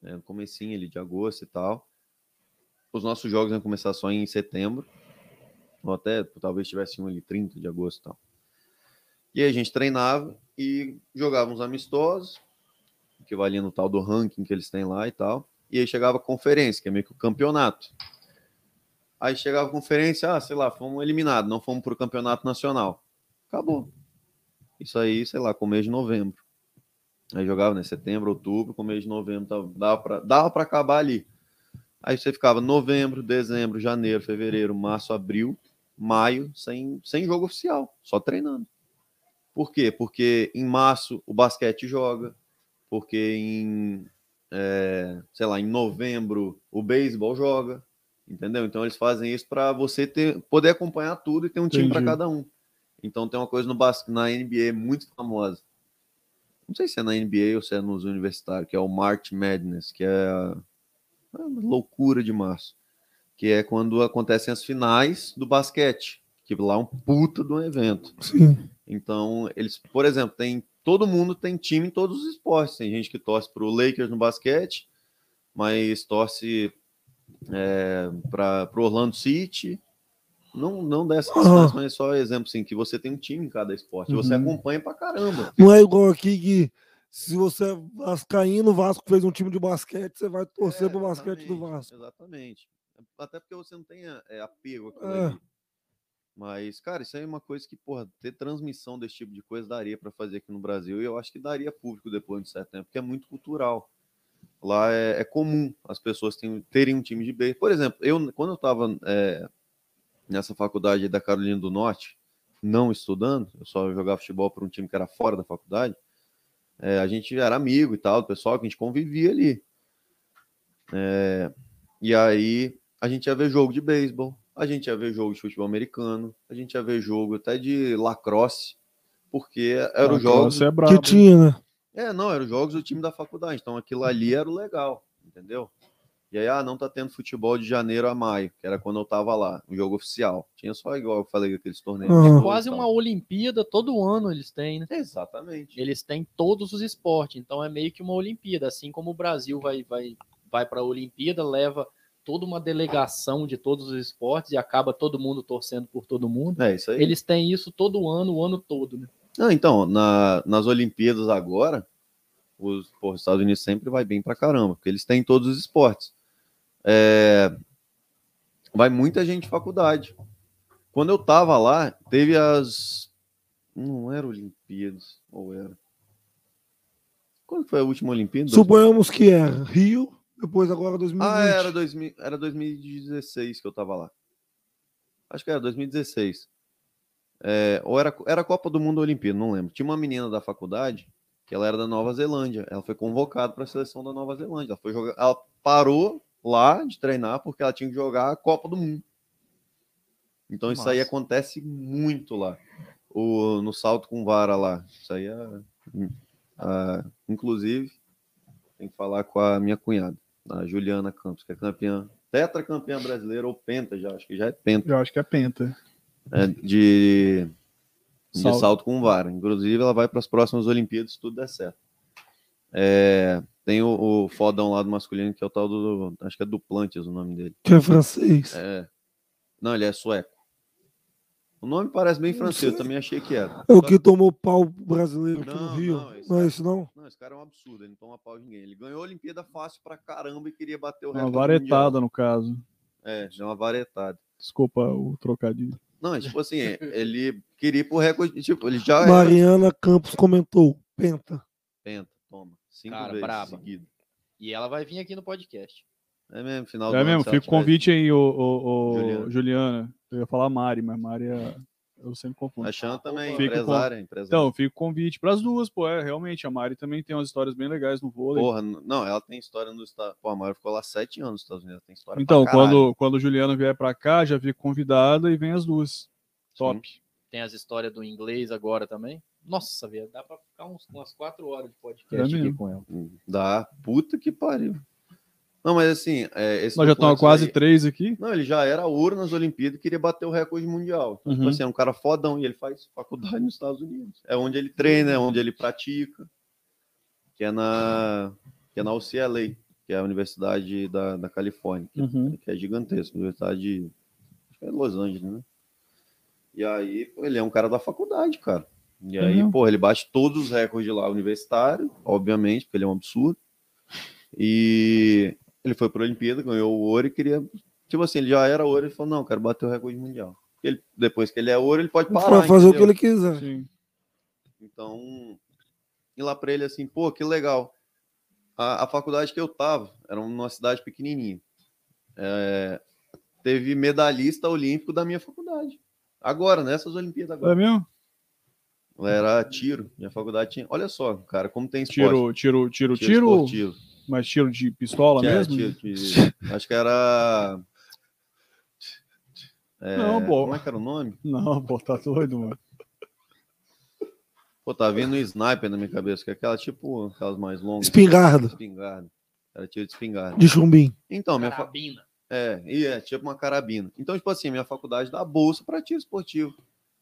né, no comecinho ali de agosto e tal. Os nossos jogos iam começar só em setembro. Ou até talvez tivesse um ali 30 de agosto e tal. E aí a gente treinava e jogava uns amistosos, que valia no tal do ranking que eles têm lá e tal. E aí chegava a conferência, que é meio que o campeonato. Aí chegava a conferência, ah, sei lá, fomos eliminados, não fomos para o campeonato nacional. Acabou. Isso aí, sei lá, começo de novembro. Aí jogava, né? Setembro, outubro, começo de novembro, dava para dava acabar ali. Aí você ficava novembro, dezembro, janeiro, fevereiro, março, abril, maio, sem, sem jogo oficial, só treinando. Por quê? Porque em março o basquete joga, porque em, é, sei lá, em novembro o beisebol joga, entendeu? Então eles fazem isso para você ter, poder acompanhar tudo e ter um time para Entendi. cada um. Então tem uma coisa no bas- na NBA muito famosa. Não sei se é na NBA ou se é nos universitários, que é o March Madness, que é loucura de março. Que é quando acontecem as finais do basquete, que lá é um puta de um evento. Sim. Então, eles, por exemplo, tem todo mundo tem time em todos os esportes. Tem gente que torce para o Lakers no basquete, mas torce é, para o Orlando City. Não, não dessas Ah. cidades, mas só exemplo assim, que você tem um time em cada esporte. Você Uhum. acompanha pra caramba. Não é igual aqui que se você é vascaíno, o Vasco fez um time de basquete, você vai torcer É, pro basquete do Vasco. Exatamente. Até porque você não tem é, apego àquilo É. ali. Mas, cara, isso aí é uma coisa que, porra, ter transmissão desse tipo de coisa daria para fazer aqui no Brasil e eu acho que daria público depois de certo tempo, porque é muito cultural. Lá é, é comum as pessoas terem, terem um time de beisebol. Por exemplo, eu, quando eu estava nessa faculdade da Carolina do Norte, não estudando, eu só jogava futebol para um time que era fora da faculdade, é, a gente era amigo e tal, do pessoal que a gente convivia ali. É, e aí a gente ia ver jogo de beisebol, a gente ia ver jogo de futebol americano, a gente ia ver jogo até de lacrosse, porque eram os jogos. É brabo. Que tinha, né? É, não, eram os jogos do time da faculdade, então aquilo ali era o legal, entendeu? E aí, ah, não tá tendo futebol de janeiro a maio, que era quando eu tava lá, o jogo oficial. Tinha só igual eu falei aqueles torneios. De jogo e Quase uma Olimpíada, todo ano eles têm, né? Exatamente. Eles têm todos os esportes, então é meio que uma Olimpíada. Assim como o Brasil vai, vai, vai para a Olimpíada, leva toda uma delegação de todos os esportes e acaba todo mundo torcendo por todo mundo. É isso aí. Eles têm isso todo ano, o ano todo, né? Não, então, na- nas Olimpíadas agora, os, pô, os Estados Unidos sempre vai bem pra caramba, porque eles têm todos os esportes. É, vai muita gente de faculdade. Quando eu tava lá, teve as. Não era Olimpíadas, ou era? Quando foi a última Olimpíada? Suponhamos que era Rio, depois agora 2020. Ah, era, 2000, era 2016 que eu tava lá. Acho que era 2016. É, ou era, era a Copa do Mundo ou Olimpíada, não lembro. Tinha uma menina da faculdade que ela era da Nova Zelândia. Ela foi convocada para a seleção da Nova Zelândia. Ela, foi jogar, ela parou lá de treinar porque ela tinha que jogar a Copa do Mundo. Então isso aí acontece muito lá. O, no salto com vara lá. Isso aí é. ah, inclusive, tem que falar com a minha cunhada, a Juliana Campos, que é campeã, tetracampeã brasileira ou penta já, acho que já é penta, Eu acho que é penta. é, de, de Salto. salto. com vara. Inclusive, ela vai para as próximas Olimpíadas se tudo der certo. É, tem o, o fodão lá do masculino, que é o tal do. Acho que é Duplantis o nome dele. Que é francês. É, não, ele é sueco. O nome parece bem francês, eu também achei que era. É o que tomou pau brasileiro aqui no Não, Rio. não, Não, esse é cara- isso, não? Não, esse cara é um absurdo, ele não toma pau de ninguém. Ele ganhou a Olimpíada fácil pra caramba e queria bater o Uma recorde varetada, mundial. no caso. É, já uma varetada. Desculpa o trocadilho. Não, é tipo assim, ele queria ir pro recorde, tipo, ele já é Mariana Campos comentou. Penta. penta, toma, cinco Cara, vezes braba. seguido. E ela vai vir aqui no podcast. É mesmo, final do É mesmo, fica o convite aí, ô, ô, ô, Juliana. Juliana. Eu ia falar Mari, mas Mari é. Eu sempre confundo. A Chan também, Fica com- empresária, empresária. Então, fica o convite para as duas, pô. É, realmente, a Mari também tem umas histórias bem legais no vôlei. Porra, não, ela tem história nos Estados Pô, a Mara ficou lá sete anos nos Estados Unidos, ela tem história então, quando, quando o Juliano vier para cá, já fica convidada e vem as duas. Top. Tem as histórias do inglês agora também. Nossa, velho, dá pra ficar uns, umas quatro horas de É podcast aqui mesmo. com ela. Dá, puta que pariu. Não, mas assim, é, esse Nós já estamos quase aí- três aqui. Não, ele já era ouro nas Olimpíadas e queria bater o recorde mundial. Então, tipo Uhum. assim, é um cara fodão e ele faz faculdade nos Estados Unidos. É onde ele treina, é onde ele pratica, que é na, que é na UCLA, que é a Universidade da, da Califórnia, que, Uhum. que é gigantesca, Universidade de é Los Angeles, né? E aí, ele é um cara da faculdade, cara. E aí, Uhum. pô, ele bate todos os recordes lá universitário, obviamente, porque ele é um absurdo. E ele foi para a Olimpíada, ganhou o ouro e queria. Tipo assim, ele já era ouro, ele falou: não, quero bater o recorde mundial. Ele, depois que ele é ouro, ele pode parar. Pra fazer o que entendeu? ele quiser. Sim. Então, ir lá para ele assim, pô, que legal. A, a faculdade que eu tava era numa cidade pequenininha. É, teve medalhista olímpico da minha faculdade. Agora, nessas Olimpíadas É agora. mesmo? Era tiro. Minha faculdade tinha. Olha só, cara, como tem esporte. Tiro, tiro, tiro, tiro. esportivo. Mas tiro de pistola Que é, mesmo? tiro de- Acho que era. É, Não, pô. Como é que era o nome? Não, pô, tá doido, mano. Pô, tá vindo um sniper na minha cabeça, que é aquela tipo, aquelas mais longas. Espingarda. Espingarda. Era tiro de espingarda. De chumbim. Então, minha fa... Carabina. é, e é tipo uma carabina. Então, tipo assim, minha faculdade dá bolsa para tiro esportivo.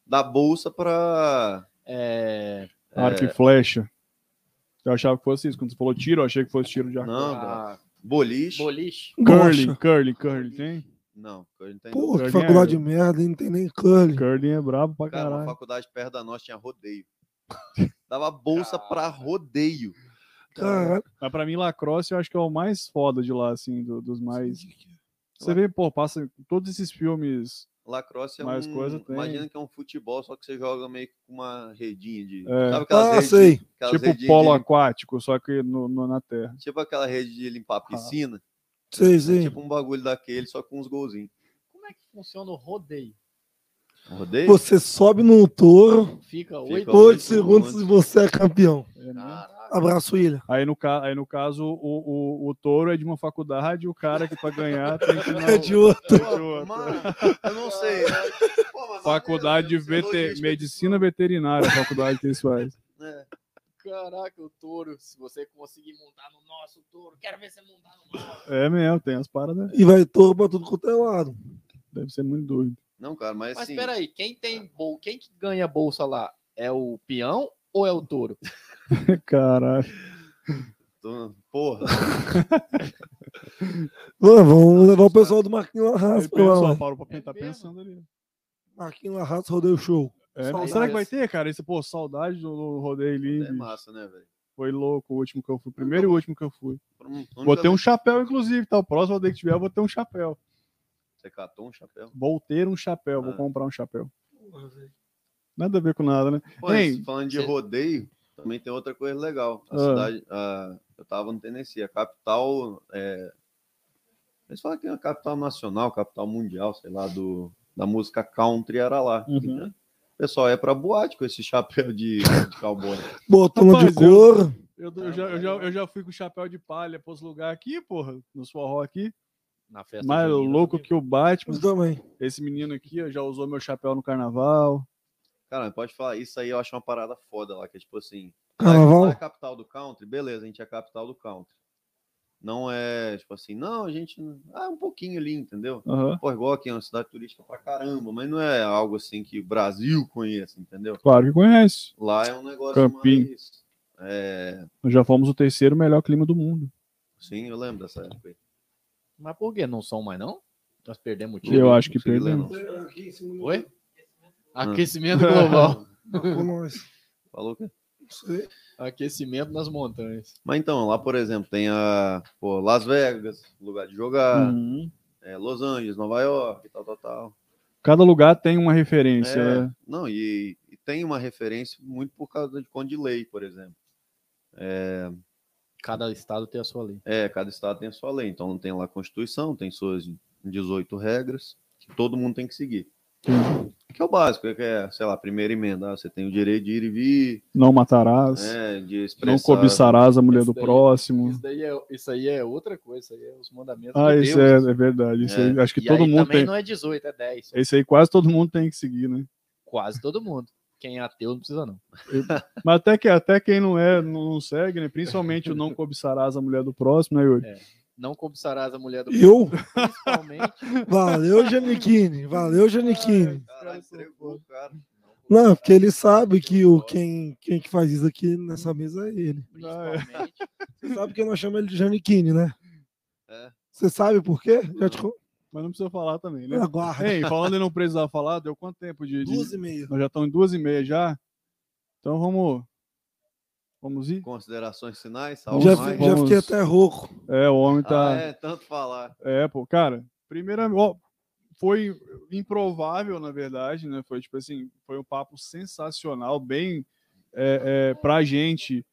Dá bolsa para É, Arco e flecha. Eu achava que fosse isso. Quando você falou tiro, eu achei que fosse tiro de arco. não, a boliche. boliche. Curling, curling, curling, tem? Não, não tenho. Pô, que Curling faculdade é- de merda, não tem nem curling. Curling é brabo pra Cara, uma caralho. faculdade perto da nossa tinha rodeio. Dava bolsa para rodeio. Caralho. Mas pra mim, lacrosse eu acho que é o mais foda de lá, assim, do- dos mais. Você vê, pô, passa todos esses filmes. Lacrosse é Mais um. coisa tem. Imagina que é um futebol, só que você joga meio que com uma redinha de. É. Sabe aquelas Ah, redes- sei. aquelas tipo polo de- aquático, só que no, no- na terra. Tipo aquela rede de limpar Ah. a piscina. Sei, É sei. tipo um bagulho daquele, só com uns golzinhos. Como é que funciona o rodeio? Rodeio? Você sobe num touro, Fica oito. segundos e você é campeão. É, né? Abraço, William. Aí, no, aí, no caso, o, o, o touro é de uma faculdade e o cara que pra ganhar tem que na É de outro. de outra. Mano, eu não sei. né? Pô, Faculdade de vete- logística medicina veterinária, a faculdade que eles fazem. É. Caraca, o touro. Se você conseguir montar no nosso touro, quero ver você montar no nosso. É mesmo, tem as paradas. E vai touro pra tudo quanto é lado. Deve ser muito doido. Não, cara, mas Mas assim. peraí, quem tem bol... quem que ganha bolsa lá? É o peão ou é o touro? Caralho. Porra, Mano, vamos levar o pessoal do Marquinhos Ele Larraça pra lá. parou pra tá É mesmo? pensando ali. Marquinhos Larraça rodeio show. É, Saudades. será que vai ter, cara? Esse, pô, saudade do, do rodeio é livre. massa, né, velho? Foi louco o último que eu fui. Primeiro e o último que eu fui. Ter um chapéu, inclusive, tá? O próximo rodeio que tiver, eu vou ter um chapéu. Você catou um chapéu? Vou ter um chapéu, vou Ah. comprar um chapéu. Nada a ver com nada, né? Pô, Ei, falando de rodeio, também tem outra coisa legal. A Ah. cidade, a- eu tava no Tennessee, a capital. É, eles falam que é a capital nacional, capital mundial, sei lá, do, da música country era lá. Uhum. Então, o pessoal é pra boate com esse chapéu de, de cowboy. Botão de Rapaz, eu- couro. Eu, eu já, eu, já, eu já fui com chapéu de palha pros lugares aqui, porra, no forró aqui. Na festa Mais junina louco também. que o Batman. Eu também. Esse menino aqui ó, já usou meu chapéu no carnaval. Cara, pode falar, isso aí eu acho uma parada foda lá, que é tipo assim. Carnaval? É a capital do country, beleza, a gente é a capital do country. Não é, tipo assim, não, a gente. Ah, um pouquinho ali, entendeu? Aham. Pô, igual aqui, é uma cidade turística pra caramba, mas não é algo assim que o Brasil conhece, entendeu? Claro que conhece. Lá é um negócio Campinho. mais. É, Nós já fomos o terceiro melhor clima do mundo. sim, eu lembro dessa época aí. Mas por que não são mais não? Nós perdemos o Eu time. acho que perdemos. não. Oi? Aquecimento global. Nós. Falou que. Aquecimento nas montanhas. Mas então, lá, por exemplo, tem a pô, Las Vegas, lugar de jogar, Uhum. é, Los Angeles, Nova York, tal, tal, tal. Cada lugar tem uma referência, É, né? Não, e, e tem uma referência muito por causa de Conde Lei, por exemplo. É, Cada estado tem a sua lei. É, cada estado tem a sua lei. Então tem lá a Constituição, tem suas 18 regras que todo mundo tem que seguir. Que é o básico, é que é, sei lá, a primeira emenda. ah, você tem o direito de ir e vir, Não matarás, é, de não cobiçarás a mulher Isso do daí- próximo. Isso, daí é, isso aí é outra coisa, isso aí é os mandamentos Ah, de isso é, é verdade. Isso É. aí, acho que E todo aí mundo também tem. não é 18, é 10. Esse aí quase todo mundo tem que seguir, né? Quase todo mundo. Quem é ateu não precisa não. Mas até, que, até quem não é, não, não segue, né? Principalmente o não cobiçarás a mulher do próximo, né, Yuri? Não cobiçarás a mulher do Eu? principalmente. Valeu, Janiquine. Valeu, Janiquine. Caralho, entregou, cara. Não, porque ele sabe que o, quem, quem que faz isso aqui nessa mesa é ele. Principalmente. Você sabe que nós chamamos ele de Janiquine, né? É. Você sabe por quê? Já te Mas não precisa falar também, né? Aguarda. Ei, falando em não precisar falar, deu quanto tempo de. de- Duas e meia. Nós já estamos em duas e meia já. Então vamos. Vamos ir? Considerações finais, Já, salve fi- mais. já fiquei até rouco. É, o homem tá. Ah, é, tanto falar. É, pô, cara, primeiramente, ó, foi improvável, na verdade, né? Foi tipo assim, foi um papo sensacional, bem é, é, pra gente.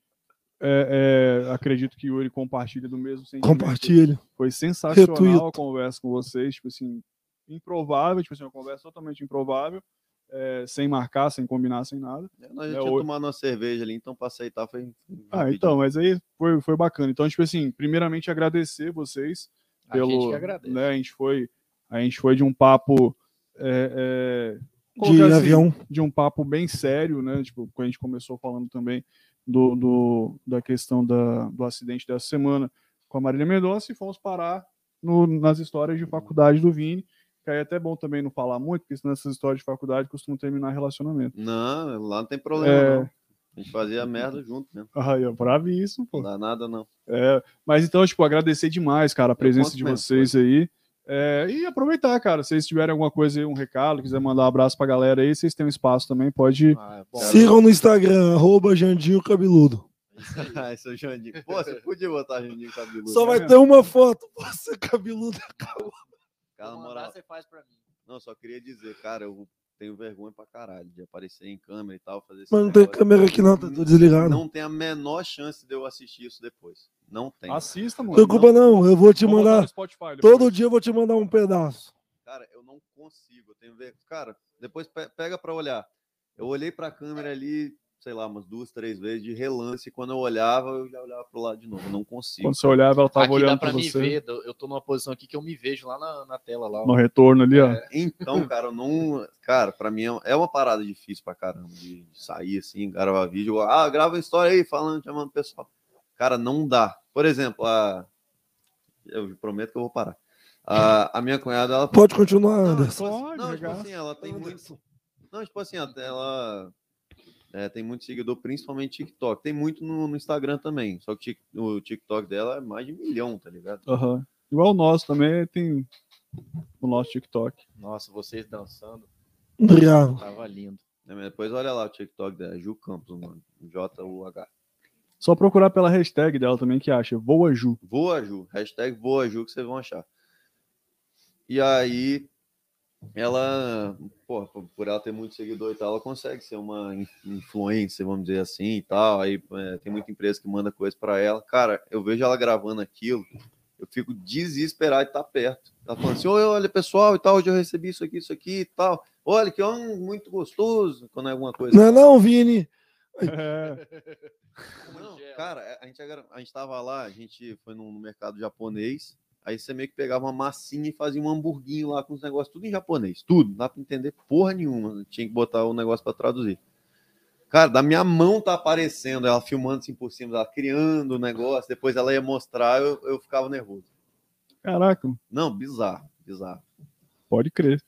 é, é, acredito que o Yuri compartilha do mesmo sentimento. Compartilha. Foi sensacional Retuito. a conversa com vocês, tipo assim, improvável, tipo assim, uma conversa totalmente improvável, é, sem marcar, sem combinar, sem nada. Nós já É, tinha tomado uma cerveja ali, então pra aceitar foi. Ah, rapidinho. então, mas aí foi, foi bacana. Então, tipo assim, primeiramente agradecer vocês A pelo, gente que agradece. né, a gente foi, a gente foi de um papo é, é, De assim, avião. de um papo bem sério, né? Tipo, quando a gente começou falando também do, do- da questão da, do acidente dessa semana com a Marília Mendonça e fomos parar no- nas histórias de faculdade do Vini, que aí é até bom também não falar muito, porque senão essas histórias de faculdade costumam terminar relacionamento. Não, lá não tem problema, É. não. A gente fazia merda junto mesmo. Aí, ó, bravíssimo, pô. Não dá nada, não. É, mas então, tipo, agradecer demais, cara, a presença de mesmo, vocês aí. É, e aproveitar, cara, se vocês tiverem alguma coisa aí, um recado, quiser mandar um abraço pra galera aí, vocês têm um espaço também, pode. Ah, bom, Sigam no Instagram, arroba Jandinho Cabeludo. Ah, Esse é o Jandinho. Pô, você podia botar Jandinho cabeludo. Só vai mesmo? ter uma foto. Você cabeludo. Cara, vou moral. mandar, você faz pra mim. Não, só queria dizer, cara, eu tenho vergonha pra caralho de aparecer em câmera e tal, fazer Mas não tem câmera aqui não, tá tudo desligado. Não tem a menor chance de eu assistir isso depois. Não tem. Assista, Não mano. tem culpa não, eu vou te Vou mandar. Spotify. Todo dia eu vou te mandar um pedaço. Cara, eu não consigo. Eu tenho ver. Cara, depois pe- pega pra olhar. Eu olhei pra câmera ali, sei lá, umas duas, três vezes de relance. Quando eu olhava, eu já olhava pro lado de novo. Eu não consigo. Quando você olhava, ela tava Aqui dá olhando pra pra me você. ver, eu tô numa posição aqui que eu me vejo lá na, na tela. Lá, ó. No retorno ali, ó. Então, cara, eu não. Cara, pra mim é- é uma parada difícil pra caramba de, de sair assim, gravar vídeo. Ah, grava uma história aí, falando, chamando o pessoal. Cara, não dá. Por exemplo, a. Eu prometo que eu vou parar. A, a minha cunhada, ela. Pode continuar, Não, Anderson. tipo assim- Pode, não, tipo assim, ela tem muito. Não, tipo assim, ela é, tem muito seguidor, principalmente TikTok. Tem muito no, no Instagram também. Só que o Tik- o TikTok dela é mais de milhão, tá ligado? Aham. Igual o nosso também tem o nosso TikTok. Nossa, vocês dançando, Obrigado. tava lindo. É, Depois olha lá o TikTok dela, Ju Campos, o nome. J-U-H. Só procurar pela hashtag dela também que acha. Voa Ju. Voa Ju, hashtag Voa Ju que vocês vão achar. E aí, ela, pô, por ela ter muito seguidor e tal, ela consegue ser uma in- influencer, vamos dizer assim e tal. Aí é, tem muita empresa que manda coisa para ela. Cara, eu vejo ela gravando aquilo, eu fico desesperado de estar perto. Ela falando assim: "Oi, olha pessoal e tal, hoje eu recebi isso aqui, isso aqui e tal. Olha que homem muito gostoso, quando é alguma coisa. Não é não, Vini? Não, cara, a gente, a gente tava lá, a gente foi no mercado japonês, aí você meio que pegava uma massinha e fazia um hamburguinho lá com os negócios, tudo em japonês, tudo, não dá pra entender porra nenhuma, tinha que botar o negócio pra traduzir. Cara, da minha mão tá aparecendo, ela filmando assim por cima, ela criando o negócio, depois ela ia mostrar, eu, eu ficava nervoso. caraca, Não, bizarro, bizarro. pode crer.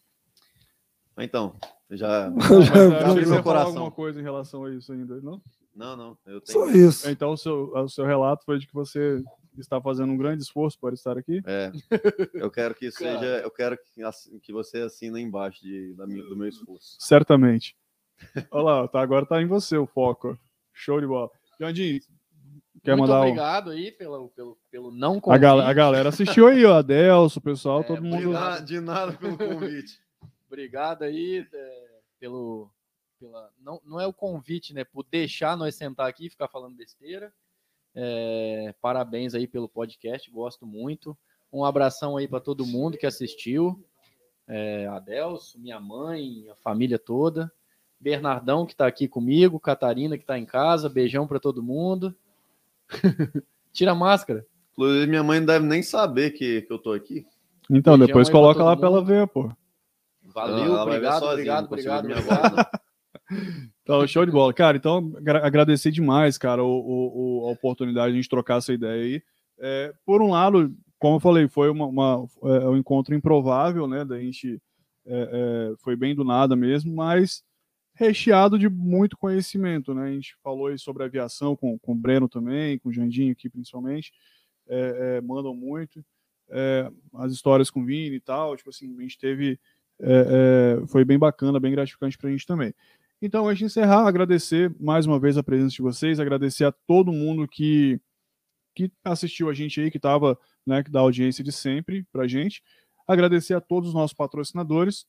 Então, já. Abriu você meu coração. alguma coisa em relação a isso ainda, não? Não, não, eu Só tenho. isso. Então o seu, o seu relato foi de que você está fazendo um grande esforço para estar aqui? É, eu quero que seja, eu quero que, assi- que você assina embaixo de, da do meu esforço. Certamente. Olha lá, tá, agora tá em você o foco. Show de bola. Jandinho, quer Muito mandar um... obrigado aí pelo, pelo, pelo não A, convite. gal- a galera assistiu aí, ó. Adelso, o pessoal, É, todo De mundo. nada, de nada pelo convite. Obrigado aí é, pelo. Pela, não, não é o convite, né? Por deixar nós sentar aqui e ficar falando besteira. É, parabéns aí pelo podcast, gosto muito. Um abração aí para todo mundo que assistiu. É, Adelso, minha mãe, a família toda. Bernardão que está aqui comigo, Catarina que está em casa, beijão para todo mundo. Tira a máscara. Inclusive, minha mãe não deve nem saber que, que eu tô aqui. Então, Beijão depois coloca lá pra ela ver, pô. Valeu, ver obrigado, obrigado, obrigado, obrigado. Então, show de bola. Cara, então, agra- agradecer demais, cara, o, o- a oportunidade de a gente trocar essa ideia aí. É, por um lado, como eu falei, foi uma, uma- é, um encontro improvável, né? Da gente é, é, foi bem do nada mesmo, mas recheado de muito conhecimento, né? A gente falou aí sobre aviação com, com o Breno também, com o Jandinho aqui principalmente, é, é, mandam muito. As histórias com o Vini e tal, tipo assim, a gente teve. foi bem bacana, bem gratificante pra gente também. Então, antes de encerrar, agradecer mais uma vez a presença de vocês, agradecer a todo mundo que, que assistiu a gente aí, que estava, né, dá audiência de sempre pra gente. Agradecer a todos os nossos patrocinadores.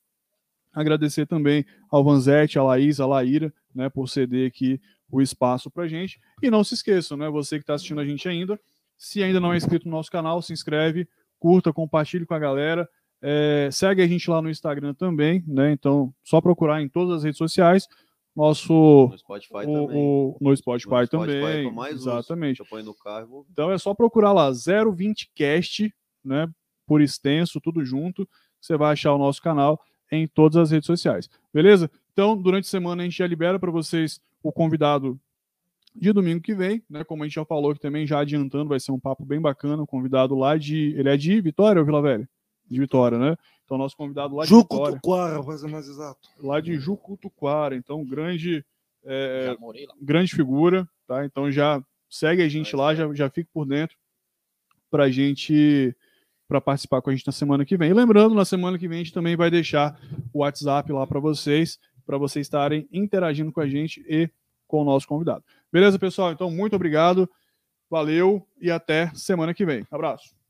Agradecer também ao Vanzetti, a Laís, a Laíra, né, por ceder aqui o espaço pra gente. E não se esqueçam, né, você que está assistindo a gente ainda, se ainda não é inscrito no nosso canal, se inscreve, curta, compartilhe com a galera. É, segue a gente lá no Instagram também, né? Então, só procurar em todas as redes sociais. Nosso No Spotify o- também. o- no Spotify, No Spotify também. é o uso. exatamente. Carro. Então é só procurar lá 020cast, né? Por extenso, tudo junto. Você vai achar o nosso canal em todas as redes sociais. Beleza? Então, durante a semana a gente já libera para vocês o convidado de domingo que vem, né? Como a gente já falou que também já adiantando, vai ser um papo bem bacana, um convidado lá de, ele é de Vitória ou Vila Velha? De Vitória, né? Então nosso convidado lá de Vitória, Jucutuquara, para ser mais exato. lá de Jucutuquara, então grande é, grande figura, tá? Então já segue a gente lá, já, já fica por dentro pra gente para participar com a gente na semana que vem. E lembrando, na semana que vem a gente também vai deixar o WhatsApp lá para vocês, para vocês estarem interagindo com a gente e com o nosso convidado. Beleza, pessoal? Então muito obrigado. Valeu e até semana que vem. Abraço.